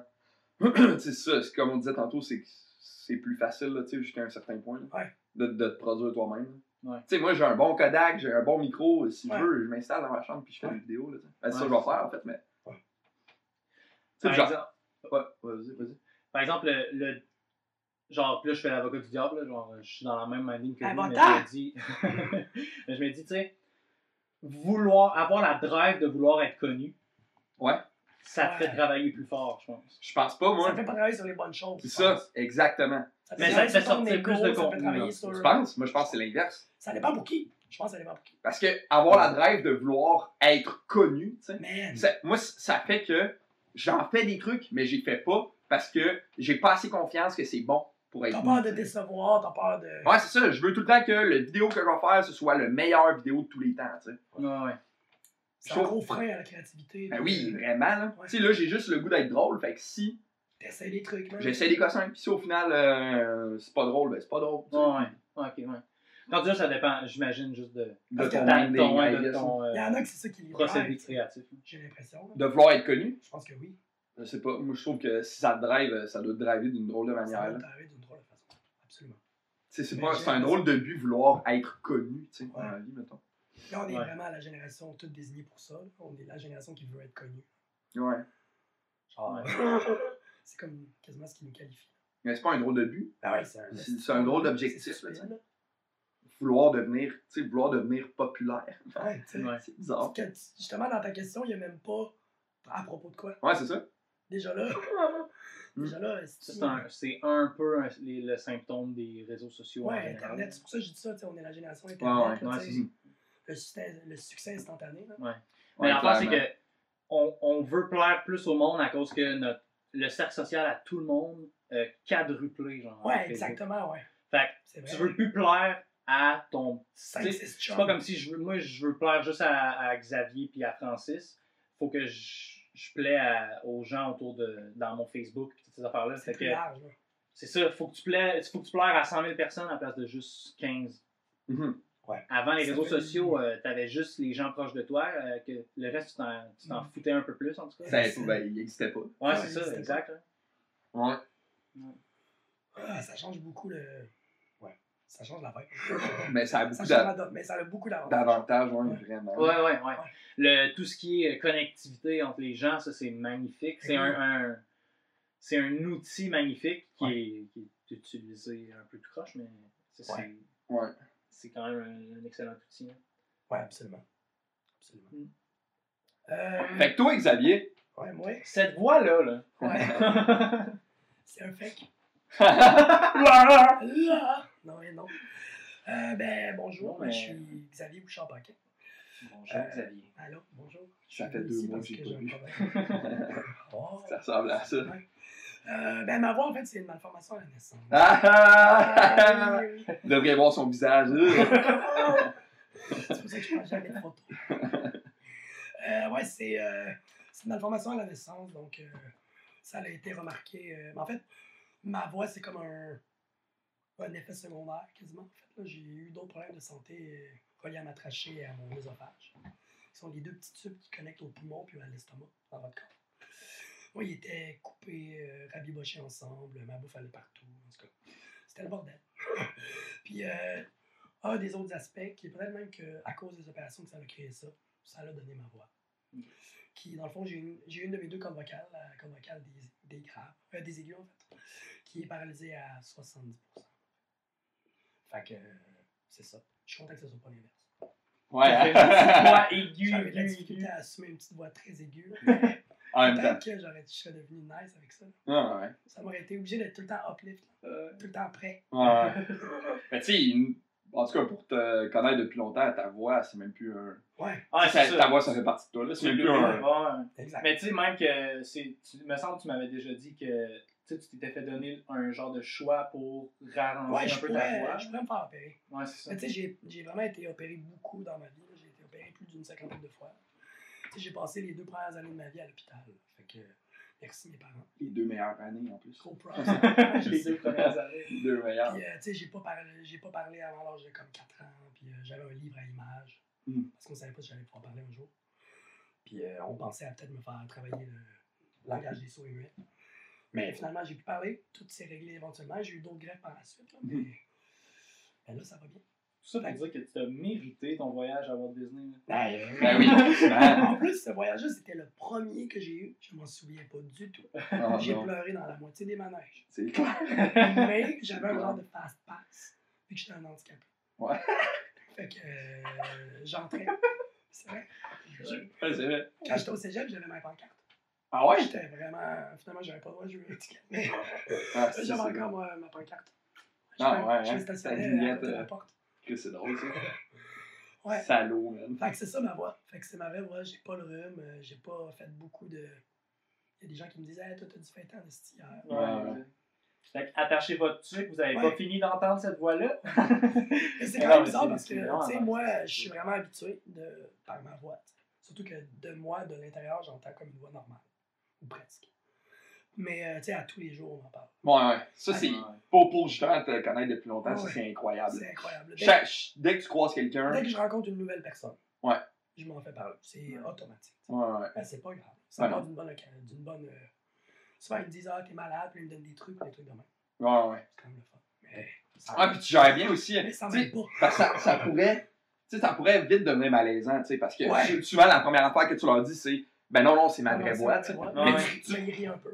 c'est ça, comme on disait tantôt, c'est que c'est plus facile, là, tu sais, jusqu'à un certain point. là, Ouais. De, de te produire toi-même. Ouais. Tu sais, moi, j'ai un bon Kodak, j'ai un bon micro. Si Ouais. je veux, je m'installe dans ma chambre puis je fais Ouais. des vidéos. Là. Ben, c'est ça Ouais, que je vais faire, en fait, mais. Ouais. Tu sais, Par genre. exemple, Ouais, vas-y, vas-y. par exemple, le, le- genre, puis là, je fais l'avocat du diable, là, genre, je suis dans la même minding que lui, mais je me dis, mais je me dis, tu sais, vouloir, avoir la drive de vouloir être connu, Ouais. ça te fait travailler plus fort, je pense. Je pense pas, moi. Ça fait pas travailler sur les bonnes choses. C'est ça, pense. exactement. Ça Mais ça te fait sortir plus de ça contenu, sur- Tu penses? Moi, je pense que c'est l'inverse. Ça dépend pour qui. Je pense que ça dépend pour qui. Parce que avoir la drive de vouloir être connu, tu sais, ça- moi, ça fait que j'en fais des trucs, mais j'y fais pas parce que j'ai pas assez confiance que c'est bon pour être T'as peur de décevoir, t'as peur de. Ouais, c'est ça. Je veux tout le temps que le vidéo que je vais faire, ce soit le meilleur vidéo de tous les temps, tu sais. Ouais, ouais. C'est un gros frein à la créativité. Ben oui, vraiment, là. Ouais. Tu sais, là, j'ai juste le goût d'être drôle. Fait que si T'essayes des trucs, man. j'essaie des cossins, puis si au final, euh, c'est pas drôle, ben c'est pas drôle. tu sais. Ouais, ouais. Ok, ouais. Quand tu dis ça, dépend, j'imagine, juste de, ton ton, de ton là. Il y euh, en a que c'est ça qui les procédé créatif. J'ai l'impression. là. De vouloir être connu, Je pense que oui. je sais pas. Moi, je trouve que si ça te drive, ça doit te driver d'une drôle de manière. va là. te driver d'une drôle de façon. Absolument. C'est un drôle de but vouloir être connu, tu sais, dans la vie, mettons. Là, on est Ouais. vraiment la génération toute désignée pour ça. là. On est la génération qui veut être connue. Ouais. Ah, c'est comme quasiment ce qui nous qualifie. Mais c'est pas un drôle de but. Ah ouais, c'est un, un drôle d'objectif, Vouloir devenir, tu sais, vouloir devenir populaire. Ouais. Ouais. C'est bizarre. Que justement, dans ta question, il n'y a même pas à propos de quoi. Ouais, c'est ça. Déjà là. Hmm. déjà là, c'est un, c'est un peu un- les- le symptôme des réseaux sociaux. Ouais. Internet. C'est pour ça que je dis ça. tu sais, On est la génération Internet. ouais, ouais, le, succès, le succès instantané. Là. Ouais. Ouais, Mais l'affaire, c'est que on, on veut plaire plus au monde à cause que notre, le cercle social à tout le monde euh, quadruplé. Genre, Ouais, exactement, ouais. Fait que tu veux plus plaire à ton. 5, tu sais, 6 C'est pas comme si je veux, moi je veux plaire juste à, à Xavier puis à Francis. Faut que je, je plais à- aux gens autour de dans mon Facebook puis toutes ces affaires là. C'est que c'est ça, faut que tu plais, faut que tu plaires à 100 000 personnes à la place de juste 15. Mhm. Avant les Ça réseaux sociaux, euh, t'avais juste les gens proches de toi, euh, que le reste tu t'en, tu t'en Mm. foutais un peu plus en tout cas. Ça, ben, il n'existait pas. Ouais, Ouais, c'est ça, exact. hein. Ouais. Ah, ça change beaucoup le. Ça change la vibe. Mais ça a beaucoup d'avantages. d'avantages, ouais, Ouais. vraiment. Ouais, ouais, ouais. Le, tout ce qui est connectivité entre les gens, ça c'est magnifique. C'est un, un- c'est un outil magnifique qui, Ouais. est, qui est utilisé un peu tout croche, mais ça, c'est, c'est quand même un, un excellent outil. hein. Ouais, absolument. Absolument. Mm. Euh, Fait que toi, Xavier? ouais, moi, Cette voix-là, là. ouais, c'est un fake. Non, mais non? Euh, ben, bonjour, je suis Xavier Bouchard-Paquin. Bonjour Euh, Xavier. Allô, bonjour. Ça fait Je suis deux mois que j'ai pas. Oh. Ça ressemble à ça. Euh, ben, ma voix, en fait, c'est une malformation à la naissance. Ah, Ah, oui, oui. Vous devriez voir son visage. C'est pour ça que je prends jamais photos. Euh, ouais, c'est euh, une malformation à la naissance, donc ça a été remarqué. mais en fait, ma voix, c'est comme un, un effet secondaire, quasiment. En fait, là, j'ai eu d'autres problèmes de santé euh, reliés à ma trachée et à mon œsophage. Ce sont les deux petits tubes qui connectent au poumon puis à l'estomac dans votre corps. Moi, ils étaient coupés, euh, rabibochés ensemble, ma bouffe allait partout. En tout cas, c'était le bordel. puis, euh, un des autres aspects, qui est peut-être même qu'à cause des opérations que ça a créé ça, ça a donné ma voix. Mm. Qui, dans le fond, j'ai une, j'ai une de mes deux cordes vocales, la corde vocale des, des graves, euh, des aigus en fait, qui est paralysée à 70%. Fait que, euh, c'est ça. Je suis content que ce soit pas l'inverse. Ouais. Voix aiguë, J'avais de la aiguë, difficulté aiguë. à assumer une petite voix très aiguë. mais en même temps. Peut-être que j'aurais, je serais devenu nice avec ça. Ah, ouais. Ça m'aurait été obligé d'être tout le temps uplift, Euh, tout le temps prêt. Ouais. Mais tu sais, en tout cas, pour te connaître depuis longtemps, ta voix, c'est même plus un. Ouais, Ah, Ça- ta voix, ça fait partie de toi, là. C'est même plus un. Ouais. exact. Mais tu sais, même que c'est. Tu, me semble que tu m'avais déjà dit que tu sais, tu t'étais fait donner un genre de choix pour rarranger Ouais, un je peu ta pourrais, voix. je pourrais me faire opérer. Ouais, c'est ça. Mais tu sais, j'ai, j'ai vraiment été opéré beaucoup dans ma vie. J'ai été opéré plus d'une cinquantaine de fois. Tu sais, j'ai passé les deux premières années de ma vie à l'hôpital. Fait que, merci mes parents. Les deux meilleures années, en plus. Gros props. Les deux premières années. Les deux meilleures. Puis, euh, tu sais, j'ai pas parlé, j'ai pas parlé avant l'âge de comme 4 ans. Puis, euh, j'avais un livre à images. Mm. Parce qu'on savait pas si j'allais pouvoir parler un jour. Puis, euh, on pensait à peut-être me faire travailler le langage des sourds et muets. Mais finalement, j'ai pu parler. Tout s'est réglé éventuellement. J'ai eu d'autres greffes par la suite. là, mais, Mm. mais là, ça va bien. Tout ça pour dire que tu as mérité ton voyage à Walt Disney. là. Ben oui. En plus, ce voyage-là, c'était le premier que j'ai eu. Je m'en souviens pas du tout. Ah, J'ai non. pleuré dans la moitié des manèges. C'est clair. Mais j'avais un genre de fast pass, vu que j'étais un handicapé. Ouais. Fait que euh, j'entrais. C'est vrai. Je- Ouais, c'est vrai. Quand j'étais au cégep, j'avais ma pancarte. Ah ouais? J'étais vraiment. Finalement, j'avais pas le droit de jouer au ticket. Mais Ah, j'avais encore ma, ma pancarte. Je Ah, me- ouais, Je me hein. stationnais Ta vignette, à côté de la euh, porte. Que c'est drôle, ça. Ouais. Salaud, man. Fait que c'est ça ma voix. Fait que c'est ma vraie voix. J'ai pas le rhume. euh, J'ai pas fait beaucoup de. Il y a des gens qui me disent Hey, toi, t'as faire tant de sti hier. Ouais, ouais. Fait que attachez votre truc, vous n'avez Ouais. pas fini d'entendre cette voix-là. C'est Mais quand même bizarre parce que, tu sais, moi, je suis vraiment habitué de, par ma voix. Surtout que de moi, de l'intérieur, j'entends comme une voix normale. Ou presque. Mais, euh, tu sais, à tous les jours, on en parle. Ouais, ouais. Ça, c'est. Pour, pour justement te connaître depuis longtemps, ça, Ouais. c'est incroyable. C'est incroyable. Dès, que tu croises quelqu'un. dès que je rencontre une nouvelle personne, Ouais. je m'en fais parler. C'est Ouais. automatique. Ouais, ouais. Ben, c'est pas grave. Ça part d'une bonne occasion. D'une bonne euh, Souvent, ils me disent Ah, t'es malade, puis ils me donnent des trucs, des trucs de même. Ouais, ouais. C'est quand même le fun. Mais ça, Ah, puis tu gères bien aussi. mais ça pas. Parce que ça, ça pourrait. Tu sais, ça pourrait vite devenir malaisant, tu sais, parce que souvent, la première affaire que tu leur dis, c'est Ben non, non, c'est ma Ah, vraie voix, ma tu sais. voix. Mais tu- tu- un peu.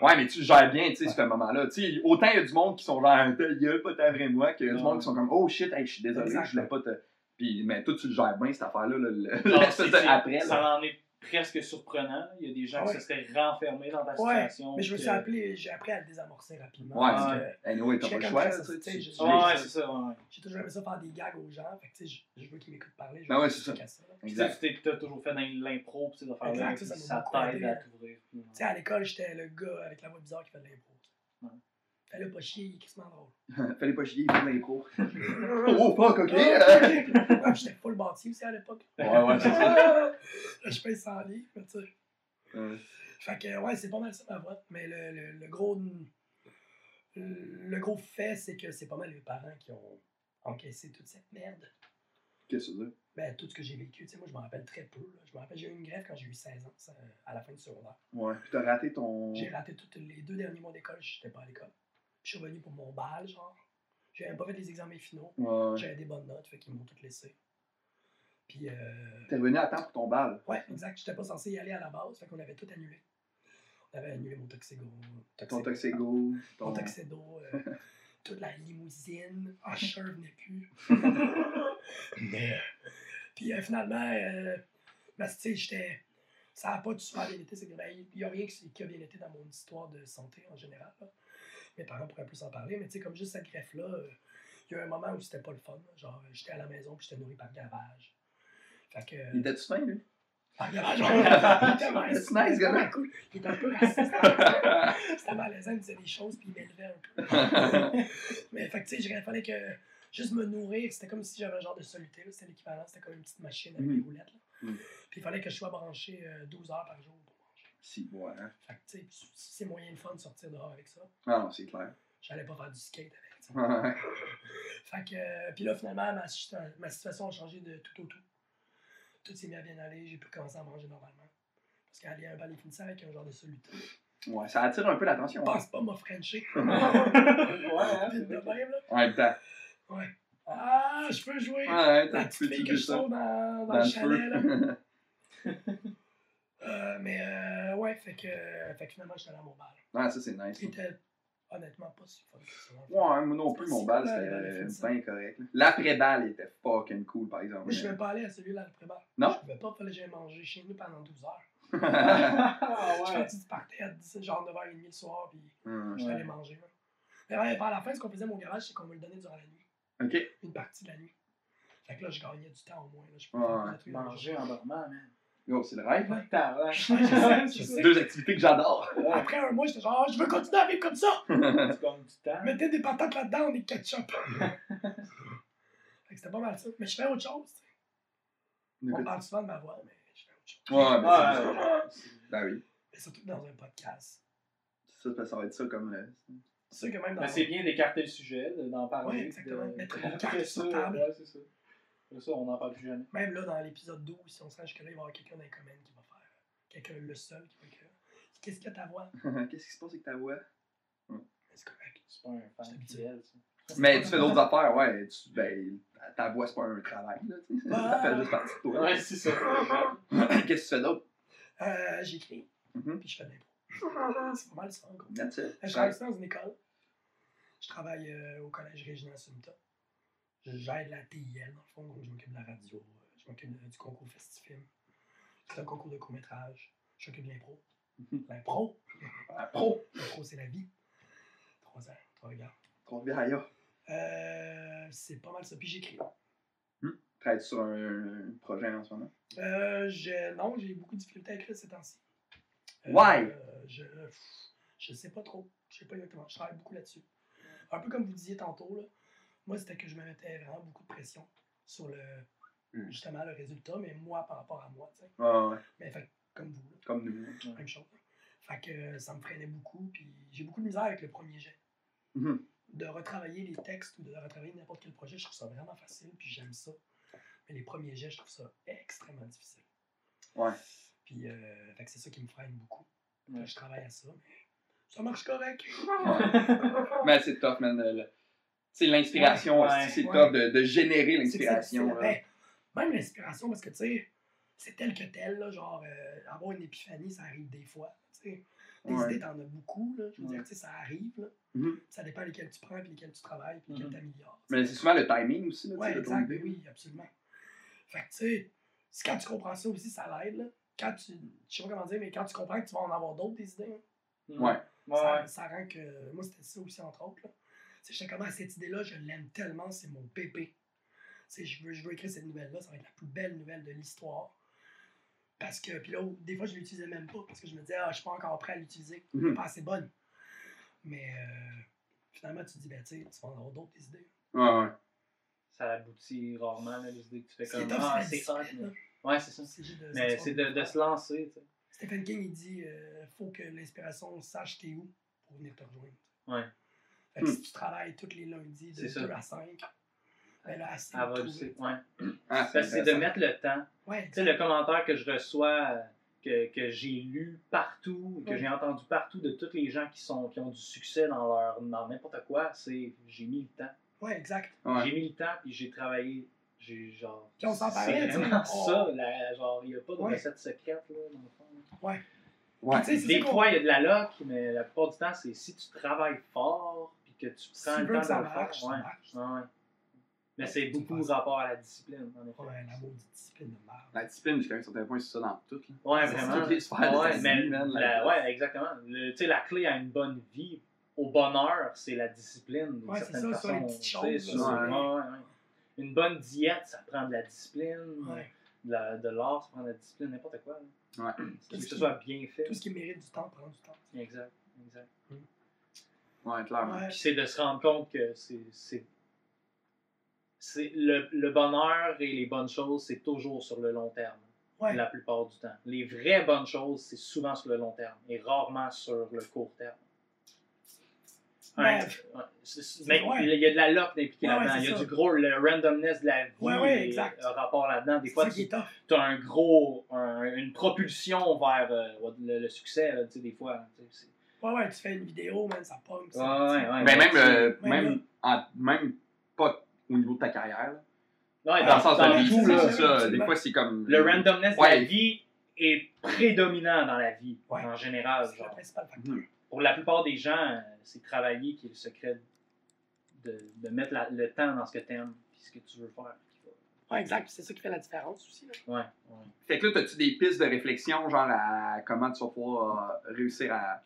Ouais, mais tu le gères bien, tu sais, ce moment-là. Tu sais, autant il y a du monde qui sont genre, ta gueule, pas ta vraie moi, qu'il y a du monde qui sont comme, oh shit, hey, je suis désolé, je voulais pas te. Puis, mais toi, tu le gères bien, cette affaire-là, là, le- Non, après. Ça Là. en est presque surprenant. Il y a des gens Ah ouais. qui se seraient renfermés dans ta Ouais, situation. Mais je me suis que- appelé, j'ai appris à le désamorcer rapidement. Ouais, parce que Anyway, t'as pas le choix, là, tu sais. tu- je- tu- Ouais, c'est ça, ouais. j'ai toujours aimé ça faire des gags aux gens. Fait que, tu sais, je, je veux qu'ils m'écoutent parler. Je Ben veux ouais, c'est ça. ça, tu sais, Exact. tu t'es- t'as toujours fait dans l'impro pis ces affaires-là. Exact, puis ça, ça Ça t'aide à t'ouvrir. Tu sais, à l'école, j'étais le gars avec la voix bizarre qui fait de l'impro. Fais-le pas chier, il est quasiment drôle. Fallait pas chier, il fait de l'impro. oh, fuck, ok. Ah. Ah, J'étais full bâti aussi à l'époque. Ouais, ouais, c'est ça. Je paye 100 livres, tu sais. Fait que, ouais, c'est pas mal ça ma voix. Mais le, le, le gros. Le gros fait, c'est que c'est pas mal les parents qui ont encaissé toute cette merde. Qu'est-ce que tu dire? Ben, tout ce que j'ai vécu, tu sais, moi, je me rappelle très peu. là. Je me rappelle, j'ai eu une grève quand j'ai eu 16 ans, ça, à la fin du secondaire. Ouais, puis t'as raté ton. J'ai raté tous les deux derniers mois d'école, j'étais pas à l'école. Je suis revenu pour mon bal, genre. J'ai même pas fait les examens finaux. Ouais. J'avais des bonnes notes, fait qu'ils m'ont tout laissé. Puis, euh... T'es revenu à temps pour ton bal. ouais, exact, j'étais pas censé y aller à la base, fait qu'on avait tout annulé. On avait annulé mon toxigo. Ton Toxego. Mon Ton. Tuxedo, euh, toute la limousine. Ah, Usher venait plus. Mais, puis euh, finalement, euh, ben, tu sais, j'étais. Ça n'a pas du super bien été, c'est que ben, il n'y a rien qui qui a bien été dans mon histoire de santé en général. là. Mes parents pourraient plus en parler, mais tu sais, comme juste cette greffe-là, euh, il y a eu un moment où c'était pas le fun. Genre, j'étais à la maison puis j'étais nourri par gavage. Fait que. Il était-tu fin, lui? par gavage, il était nice. Gars. Cool. Il était un peu raciste. C'était malaisant, il disait des choses puis il m'élevait un peu. Mais fait que, tu sais, il fallait que juste me nourrir, c'était comme si j'avais un genre de soluté, c'était l'équivalent, c'était comme une petite machine avec Mhm. des roulettes. Là. Mhm. Puis il fallait que je sois branché euh, 12 heures par jour. Si, ouais. hein. Fait que, tu sais, c'est moyen de fun de sortir dehors avec ça, Ah non, c'est clair. j'allais pas faire du skate avec. Fait que, euh, puis là, finalement, ma, ma situation a changé de tout au tout. Tout s'est mis à bien aller, j'ai pu commencer à manger normalement. Parce qu'aller à un bal et finissant avec un genre de soluté, Ouais, ça attire un peu l'attention. je hein. pense pas m'a frenché. Ouais, hein, Vite de même, là. En même temps. Ouais. Ah, je peux jouer. Ouais, La petite fille que je dans, dans, dans le le chalet, là. Euh, mais euh, ouais, fait que, fait que finalement, j'étais allé à mon bal. Ouais, ça, c'est nice. Qui était honnêtement pas si fun que ça. Ouais, moi non plus, mon bal, c'était euh, bien correct. L'après-bal était fucking cool, par exemple. Moi, je suis même pas allé à celui-là le pré-bal. Non? Je pouvais pas, fallait que j'aille manger chez nous pendant 12 heures. Ah, Je ouais. du party à 10, genre 9h30 le soir, puis Hum, j'étais Ouais. allé manger. Là. Mais ouais, la fin, ce qu'on faisait à mon garage, c'est qu'on me le donnait durant la nuit. Ok. Une partie de la nuit. Fait que là, je gagnais du temps au moins. Là. Je pouvais ouais. Manger en dormant, man. Yo, c'est le rêve. hein? Ouais. sais, je sais. Deux activités que j'adore. Après un mois, j'étais genre, Ah, je veux continuer à vivre comme ça! Tu gagnes du temps. Mettez des patates là-dedans, on est ketchup. fait que c'était pas mal ça. Mais je fais autre chose. tu sais. On parle souvent de ma voix, mais je fais autre chose. Ouais, ben, Ah, c'est ouais. ça. Ben oui. Mais surtout dans un podcast. Ça, ça, ça va être ça comme. euh, C'est sûr que même dans. Mais c'est bien d'écarter le sujet, de- d'en parler. Ouais, exactement. de- Mettre une Après carte ça, sur table. ouais, c'est ça. Ça, on n'en parle plus jamais. Même là, dans l'épisode 12, si on se rend jusque-là, il va y avoir quelqu'un dans les comments qui va faire. Quelqu'un, le seul, qui va écrire. Qu'est-ce que ta voix? Qu'est-ce qui se passe avec ta voix? Mais c'est correct. C'est pas un C'est fan habitué. fidèle, ça. Mais tu fais d'autres affaires, ouais. Tu, ben, ta voix, c'est pas un travail, là. tu sais. Ça fait juste partie de toi. Ouais, c'est ça. Qu'est-ce que tu fais d'autre? Euh, J'écris, Mhm. puis je fais de l'impro. C'est pas mal ça, en gros. That's it. Je travaille dans une école. Je travaille euh, au collège régional Sumta. Je gère la TIL, dans le fond, donc je m'occupe de la radio, euh, je m'occupe du concours Festifilm. C'est un concours de court-métrage. Je m'occupe de l'impro. L'impro, Ah, pro? l'impro, c'est la vie. Trois ans, trois regards. Combien Euh, c'est pas mal ça. Puis j'écris. Travailles sur un, un projet en ce moment? Euh, je, non, j'ai beaucoup de difficultés à écrire ces temps-ci. Euh, Why? je, je sais pas trop. Je sais pas exactement. Je travaille beaucoup là-dessus. Un peu comme vous disiez tantôt, là, moi, c'était que je me mettais vraiment beaucoup de pression sur le Mm. justement le résultat, mais moi par rapport à moi, tu sais. Ah, ouais. Mais fait, comme vous, là, Comme nous. même chose. Fait que euh, ça me freinait beaucoup, puis j'ai beaucoup de misère avec le premier jet. Mhm. De retravailler les textes ou de retravailler n'importe quel projet, je trouve ça vraiment facile, puis j'aime ça. Mais les premiers jets, je trouve ça extrêmement difficile. Ouais. Puis, euh, fait que c'est ça qui me freine beaucoup. Ouais. Je travaille à ça, mais ça marche correct. Mais c'est tough, man. le- sais, l'inspiration, Ouais, c'est c'est ouais. tough de, de générer C'est c'est l'inspiration. même l'inspiration, parce que tu sais, c'est tel que tel, là, genre, euh, avoir une épiphanie, ça arrive des fois, tu sais. Des Ouais. idées, t'en as beaucoup, là, je veux Ouais. dire, tu sais, ça arrive, là. Mhm. Ça dépend lesquels tu prends, puis lesquels tu travailles, puis lesquels Mhm. t'améliores. Mais c'est souvent le timing aussi, là, Ouais, exact, idée. oui, absolument. Fait que, tu sais, c'est quand tu comprends ça aussi, ça l'aide, là. Quand tu, je sais pas comment dire, mais quand tu comprends que tu vas en avoir d'autres, des idées, hein, Ouais. Ouais, ça, rend que. Moi, c'était ça aussi, entre autres. là. J'étais comme, ah, cette idée-là, je l'aime tellement, c'est mon pépé. Je veux, je veux écrire cette nouvelle-là, ça va être la plus belle nouvelle de l'histoire. Parce que, puis là, des fois, je l'utilisais même pas, parce que je me disais, ah, je suis pas encore prêt à l'utiliser, est Mhm. pas assez bonne. Mais euh, finalement, tu te dis, ben, tu sais, tu vas en avoir d'autres, des idées. Ouais, ouais. Ça aboutit rarement, là, les idées que tu fais comme Ah, c'est mais- Ouais, c'est ça. De Mais c'est de, se lancer, tu sais. Stephen King, il dit euh, faut que l'inspiration sache t'es où pour venir te rejoindre. Ouais. Fait que Hmm. si tu travailles tous les lundis de C'est ça. 2 à 5, ben là. Ouais. Ah, Parce que c'est de mettre le temps. Ouais, Tu sais, le commentaire que je reçois, euh, que, que j'ai lu partout, que Ouais. j'ai entendu partout de tous les gens qui, sont, qui ont du succès dans leur dans n'importe quoi, c'est j'ai mis le temps. ouais, exact. Ouais. J'ai mis le temps, puis j'ai travaillé. J'ai genre. Puis on s'en c'est parlait, tu on- ça, la- genre, il n'y a pas de Ouais. recette secrète, là, dans le fond. Ouais. C'est Des fois, il y a de la luck, mais la plupart du temps, c'est si tu travailles fort, que tu prends le temps que de le faire. ça Ouais. marche. Ouais, ouais. Mais c'est beaucoup rapport à la discipline, en effet. Ouais, la maudite discipline de merde. La discipline, jusqu'à un certain point, c'est ça dans tout. Là. Ouais, C'est vraiment. toutes les sphères ouais, mais la- la- ouais, exactement. Le- Tu sais, la clé à une bonne vie, au bonheur, c'est la discipline. d'une Ouais, c'est certaine ça, les façon. petites choses, là, ouais, ouais. Une bonne diète, ça prend de la discipline. Ouais. De, la- de l'art, ça prend de la discipline, n'importe quoi. là. Ouais. Que ce soit bien fait. Tout ce qui mérite du temps prend du temps. Exact, exact. Ouais, clairement. Ouais. Puis c'est de se rendre compte que c'est. c'est- c'est le, le bonheur et les bonnes choses, c'est toujours sur le long terme, Ouais. la plupart du temps. Les vraies bonnes choses, c'est souvent sur le long terme et rarement sur le court terme. Ben, Ouais, mais ouais. il y a de la Ouais, ouais, là-dedans. il y a ça. du gros, le randomness de la vie Ouais, exact. a rapport là-dedans. Des fois, tu as un gros, un- une propulsion vers euh, le, le succès, là, tu sais, des fois. Ouais, ouais, tu fais une vidéo, man, ça pogne. Ouais, ouais, ouais. Ben, même, euh, même, en- même pas au niveau de ta carrière. Là. Ouais, Dans le sens dans de vie, tout, c'est là. ça, Des fois, c'est comme. Le randomness de la vie est prédominant dans la vie, Ouais. en général. C'est le principal facteur. Mhm. Pour la plupart des gens, euh, c'est travailler qui est le secret de, de mettre la- le temps dans ce que tu aimes et ce que tu veux faire. Ouais, exact. C'est ça qui fait la différence aussi. Là. Ouais, ouais. Fait que là, as-tu des pistes de réflexion, genre à comment tu vas pouvoir euh, réussir à.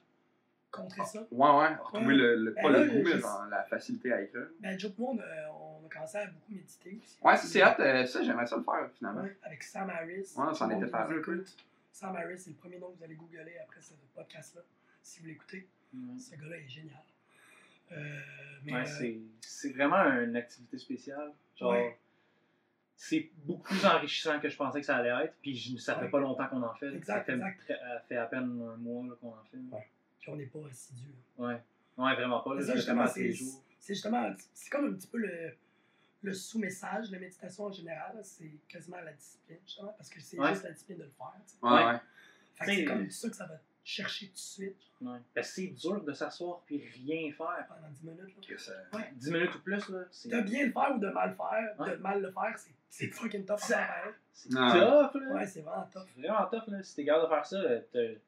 Contrer ça. Ouais, ouais, retrouver Ouais. le, le- Ben pas là, le goût, mais genre la facilité à écrire. Ben, Joe moi, on a, on a commencé à beaucoup méditer aussi. Ouais, ça, c'est hot. euh, ça, j'aimerais ça le faire, finalement. Ouais, avec Sam Harris. Ouais, ça en Tout le monde était parlé. Sam Harris, c'est le premier nom que vous allez googler après ce podcast-là, si vous l'écoutez. Ce gars-là est génial. Euh, mais, Ouais, euh, c'est, c'est vraiment une activité spéciale. Genre, Ouais. c'est beaucoup plus enrichissant que je pensais que ça allait être. Puis je- ça fait Ouais. pas longtemps qu'on en fait. Exact, ça fait, exact. très- euh, fait à peine un mois qu'on en fait. Ouais. Puis on n'est pas assidu. Ouais. Ouais, vraiment pas. Fais justement, c'est c'est justement, c'est comme un petit peu le, le sous-message de la méditation en général. C'est quasiment la discipline, justement, parce que c'est Ouais. juste la discipline de le faire. Ouais, Ouais. Fait que c'est comme ça que ça va te chercher tout de suite, Ouais. Parce que c'est dur de s'asseoir puis rien faire. pendant 10 minutes. là. Que ça- Ouais. 10 minutes ou plus, là, c'est, De bien le faire ou de mal le faire, Ouais. de mal le faire, c'est- c'est fucking tough Ça- c'est Ah. tough. Là. Ouais, c'est vraiment tough. C'est vraiment tough. Là. Si t'es capable de faire ça, euh, t'as-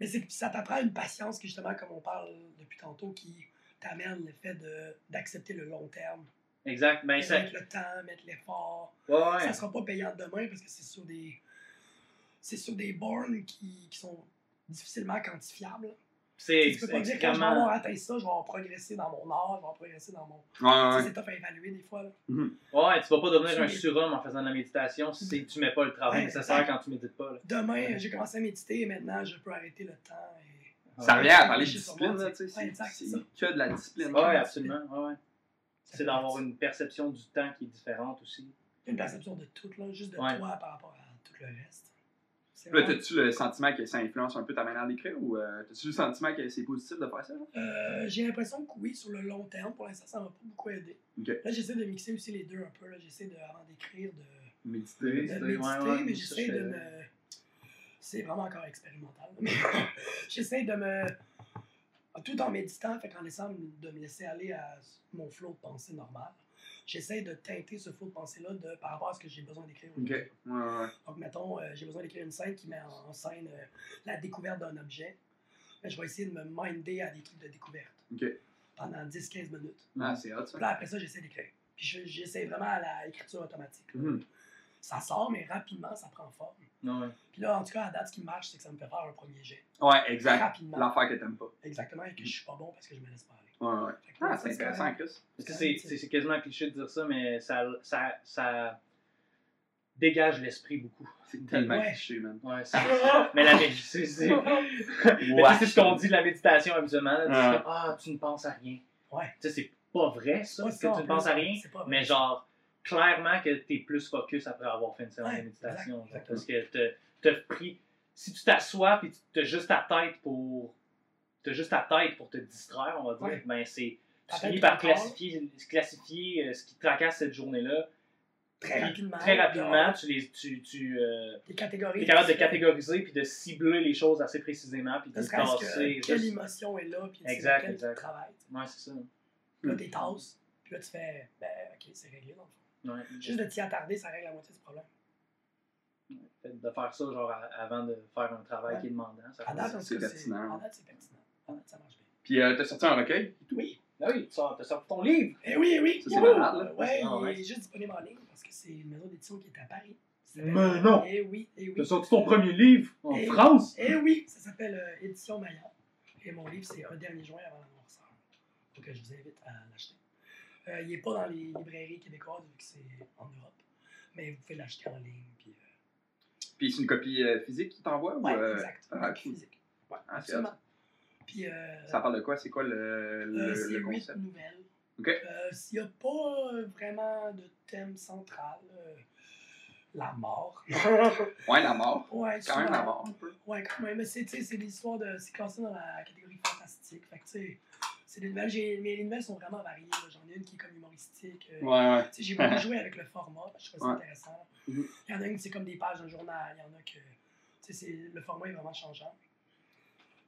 Mais c'est que ça t'apprend une patience qui, justement, comme on parle depuis tantôt, qui t'amène le fait de- d'accepter le long terme. Exact. Ben, ça... Mettre le temps, mettre l'effort. Ouais, ouais. Ça sera pas payant demain parce que c'est sur des. C'est sur des bornes qui, qui sont difficilement quantifiables. C'est Tu peux pas dire quand je vais avoir atteint ça, je vais avoir progressé dans mon art, je vais avoir progressé dans mon. Ouais, Tu ouais. sais, C'est tough à évaluer des fois. Là. Ouais, tu vas pas devenir un surhomme en faisant de la méditation si tu mets pas le travail Ouais, nécessaire quand tu médites pas. Là. Demain, j'ai commencé à méditer et maintenant, je peux arrêter le temps. Et... Ça revient à parler de discipline, là, tu tu sais. c'est- que de la discipline. Ouais, absolument. Ouais, C'est d'avoir une perception du temps qui est différente aussi. Une perception de tout, là, juste de toi par rapport à tout le reste. T'as-tu le sentiment que ça influence un peu ta manière d'écrire ou euh, t'as-tu le sentiment que c'est positif de faire ça? Euh, j'ai l'impression que oui, sur le long terme, pour l'instant, ça m'a pas beaucoup aidé. Là, j'essaie de mixer aussi les deux un peu. Là. J'essaie de, avant d'écrire, de, Méditer. de Méditer, ouais, ouais, mais j'essaie je de me. C'est vraiment encore expérimental. Mais j'essaie de me. Tout en méditant, fait qu'en laissant de me laisser aller à mon flot de pensée normal. J'essaie de teinter ce flot de pensée-là de, par rapport à ce que j'ai besoin d'écrire. Ouais, ouais. Donc, mettons, euh, j'ai besoin d'écrire une scène qui met en, en scène euh, la découverte d'un objet. Ben, je vais essayer de me minder à des trucs de découverte pendant 10-15 minutes. Ah, c'est hot ça. Puis là, après ça, j'essaie d'écrire. Puis je- j'essaie vraiment à l'écriture automatique. là. Mhm. Ça sort, mais rapidement, ça prend forme. Ouais. Puis là, en tout cas, à date, ce qui marche, c'est que ça me fait faire un premier jet. Ouais, exact. Rapidement. L'affaire que t'aimes pas. Exactement, et que je suis pas bon parce que je me laisse parler. Ouais, ouais. Ah, c'est intéressant, Chris. Parce que c'est- c'est c'est quasiment cliché de dire ça, mais ça, ça, ça dégage l'esprit beaucoup. C'est tellement Ouais. cliché, man. Ouais, c'est- mais la méditation, c'est c'est- ce qu'on dit de la méditation habituellement. là, ah, tu ne penses à rien. Ouais. Tu sais, c'est pas vrai ça, Ouais, que tu ne penses à rien, c'est pas vrai. mais genre, clairement que tu es plus focus après avoir fait une séance Ouais, de méditation. genre, parce que tu as pris. Si tu t'assois et tu as juste ta tête pour. T'as juste ta tête pour te distraire, on va dire, Ouais. ben c'est. Tu finis par classifier, classifier euh, ce qui te tracasse cette journée-là. Très rapidement. Très rapidement, tu les. Tu, tu, euh, es capable de catégoriser puis de cibler les choses assez précisément puis de se passer. que quelle juste- émotion est là, puis Exact, tu travailles. Ouais, c'est ça. Puis là, t'es tasses, puis là, tu fais, ben, ok, c'est réglé dans le fond. Ouais. Juste de t'y attarder, ça règle la moitié du problème. De faire ça genre avant de faire un travail Ouais. qui est demandant. Ça À date, c'est pertinent. à date, c'est pertinent. Date, ça marche bien. Puis euh, t'as sorti un recueil? Oui. Ah oui, tu t'as sorti ton livre. Eh oui, eh oui. Ça, c'est malade, là. Ouais, Ah, il ouais. est juste disponible en ligne parce que c'est une maison d'édition qui est à Paris. Ça s'appelle- Mais non. Eh oui, eh oui. T'as sorti ton premier livre en Et- France? Eh oui, ça s'appelle euh, Édition Maya. Et mon livre, c'est Un dernier joint avant la noirceur. Donc, euh, je vous invite à l'acheter. Euh, il n'est pas dans les librairies québécoises vu que c'est en Europe. Mais vous pouvez l'acheter en ligne. Puis, euh, Puis c'est une copie euh, physique qui t'envoie? ouais, ou, euh, exact. ah, physique. Ouais, Ah, c'est absolument. Puis, euh, Ça parle de quoi? C'est quoi le, le, euh, le concept? nouvelles. Ok. Euh, S'il n'y a pas vraiment de thème central, la mort. Ouais, la mort. ouais, Quand même la mort, un peu. Ouais, quand même. Mais c'est, histoires de. C'est classé dans la catégorie fantastique. Fait que, tu sais, c'est des nouvelles. Mais les nouvelles sont vraiment variées. J'en ai une qui est comme humoristique. euh, Ouais, ouais. j'ai beaucoup joué avec le format. Je trouve ça Ouais. intéressant. Mhm. Il y en a une, c'est comme des pages d'un journal. Il y en a que. Tu sais, c'est- le format est vraiment changeant.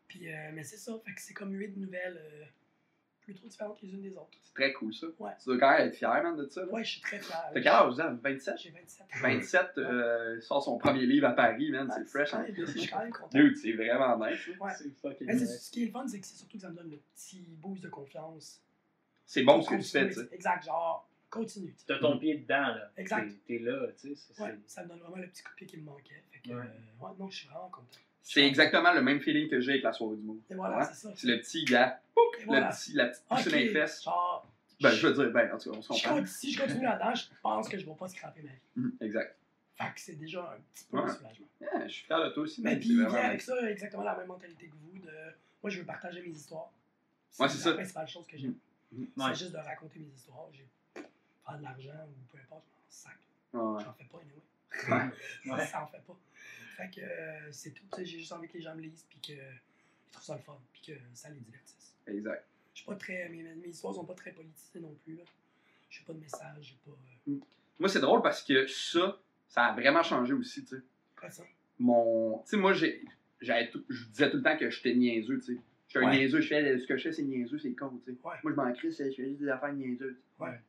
Puis, euh, mais c'est ça. Fait que c'est comme huit nouvelles euh, plutôt différentes les unes des autres. C'est très cool ça. Ouais. Tu dois quand même être fier, man, de ça. là. Ouais, je suis très fier. T'as quel âge, Zan? 27? J'ai 27. 27, euh, il sort son premier livre à Paris, man. Ouais, C'est fresh, hein? Je suis quand même content. Dude, c'est vraiment nice. Ouais. C'est fucking Mais nice. ce qui est le fun, c'est que c'est surtout que ça me donne le petit boost de confiance. C'est bon ce que tu fais, tu sais. Exact, genre, continue. tu ton pied dedans, là. Exact. T'es- là, tu sais. Ouais, ça me donne vraiment le petit coup de pied qui me manquait. Fait que, Ouais. euh, ouais, non, je suis vraiment content. C'est exactement le même feeling que j'ai avec la soirée du monde. Et voilà, Ouais. c'est ça. C'est le petit gars, voilà. le petit, la petite poussée dans les fesses. Genre, Ben, je veux dire, ben, en tout cas, on se comprend. continue- si je continue là-dedans, je pense que je ne vais pas scraper ma vie. Mhm, Exact. Fait que c'est déjà un petit peu Ouais. de soulagement. Yeah, je suis fier de toi aussi, Mais puis, vraiment avec ça exactement la même mentalité que vous. De, moi, je veux partager mes histoires. Ouais, c'est la ça. principale chose que j'aime. Mhm. C'est Ouais. juste de raconter mes histoires. J'ai faire de l'argent ou peu importe, je m'en sac. Ouais. J'en fais pas, anyway. Ouais. Ça en fait pas. Fait que euh, c'est tout. J'ai juste envie que les gens me lisent puis qu'ils trouvent ça le fun puis que ça les divertisse. Exact. Je suis pas très. Mes, mes histoires sont pas très politisées non plus. Là. J'ai pas de message, j'ai pas. euh, Moi, c'est drôle parce que ça, ça a vraiment changé aussi, tu sais. quoi ça? Mon. Tu sais, moi, j'ai. j'avais tout- Je disais tout le temps que j'étais niaiseux, tu sais. J'étais un Ouais. niaiseux, je fais ce que je fais, c'est niaiseux, c'est con, tu sais. Ouais. Moi, je m'en crie, je fais juste des affaires niaiseuses. Ouais.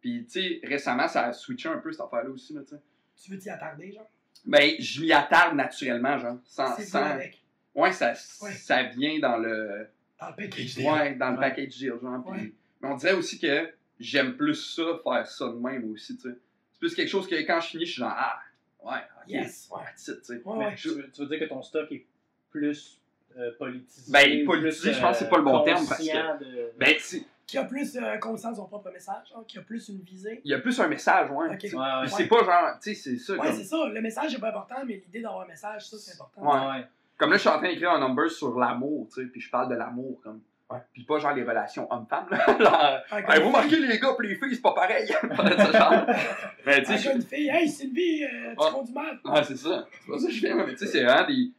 Puis, tu sais, récemment, ça a switché un peu cette affaire-là aussi, là, tu sais. Tu veux t'y attarder, genre? Ben, je m'y attarde naturellement, genre. Sans. C'est sans... bien avec. Ouais, ça, Ouais. ça vient dans le. Dans le package. Ouais, dans le Ouais. package deal, genre. puis- Ouais. Mais on dirait aussi que j'aime plus ça, faire ça de même aussi, tu sais. C'est plus quelque chose que quand je finis, je suis genre, ah, ouais, ok, Yes. Ouais. tu sais. Mais tu, veux, tu veux dire que ton stock est plus euh, politisé? Ben, politisé, plus, je pense que c'est pas le bon euh, terme, parce que- de- Ben, tu- Qui a plus euh, conscience de son propre message, genre, qui a plus une visée. il y a plus un message, ouais. Ok. tu sais. Ouais, ouais. Puis c'est pas genre, tu sais, c'est ça. Ouais, comme, c'est ça. Le message n'est pas important, mais l'idée d'avoir un message, ça, c'est important. Ouais. Ouais. comme là, je suis en train d'écrire un number sur l'amour, tu sais, puis je parle de l'amour, comme. Ouais. Puis pas genre les relations hommes-femmes, là. genre, hey, vous marquez les gars pis les filles, c'est pas pareil. Mais tu Un sais, gars, une fille, hey Sylvie, euh, tu Ouais. comptes du mal. je- ouais, c'est ça. C'est pas ça que je fais, mais tu sais, c'est vraiment des.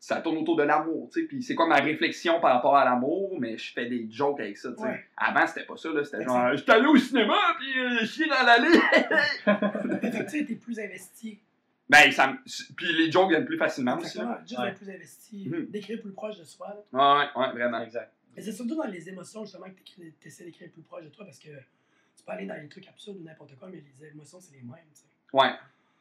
Ça tourne autour de l'amour, tu sais. Puis c'est quoi ma réflexion par rapport à l'amour, mais je fais des jokes avec ça, tu sais. Ouais. Avant, c'était pas ça, là. C'était genre, j'étais allé au cinéma, puis euh, je suis dans l'allée. Fait que tu sais, t'es plus investi. ben, ça me- Puis les jokes viennent plus facilement aussi. Exactement. Juste Ouais. d'être plus investi, Mhm. d'écrire plus proche de soi. là. Ouais, ouais, vraiment. Exact. Mais c'est surtout dans les émotions, justement, que tu essaies d'écrire plus proche de toi parce que, tu tu peux aller dans les trucs absurdes ou n'importe quoi, mais les émotions, c'est les mêmes, tu sais. Ouais.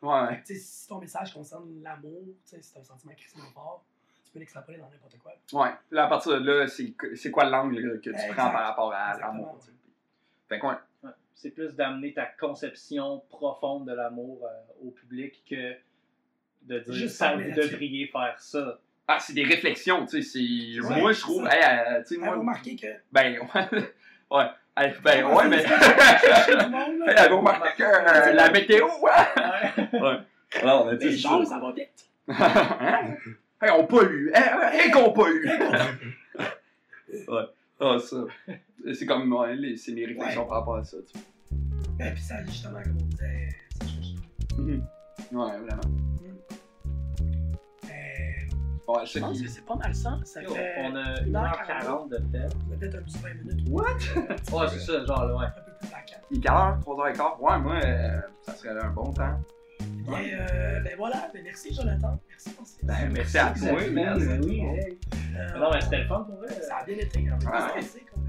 Ouais. Si ton message concerne l'amour, tu sais, si t'as un sentiment crissement fort, tu peux l'extrapoler dans n'importe quoi. Ouais. Puis là, à partir de là, c'est c'est quoi l'angle là, que tu Exact. prends par rapport à l'amour? Fait ouais. Ouais. C'est plus d'amener ta conception profonde de l'amour euh, au public que de dire Juste ça, vous devriez faire ça. Ah, c'est des réflexions, tu sais. c'est- Ouais, Moi, je c'est trouve. hey, euh, tu sais, Vous moi. remarqué que. Ben, ouais. ouais. Hey, ben, ouais, mais. Que euh, la météo, ouais? Ouais. Ouais. Alors, on a Mais dit genre, ça va vite. Hein? Hey, on pollue. Hey, hey, qu'on pollue. ouais. Ah, ça. C'est comme, c'est mes réflexions Ouais. par rapport à ça, tu Et puis ça, justement, comme on disait, ça vois. Mhm. Ouais, vraiment. Ouais, je pense que c'est pas mal ça. Ça fait On a une heure 1h40 de fait. peut-être un petit 20 minutes. What? Ouais, c'est ça, genre là, ouais. Un peu plus vacant. Il est quelle heure? 3h15? Ouais, moi, euh, ça serait un bon temps. Bien, euh, ben voilà, ben merci Jonathan. Merci pour ça. Ben, merci à toi. Man. oui, hey. Euh, Non, mais c'était le fun pour vrai. Ça a bien été. On est stressé. comme-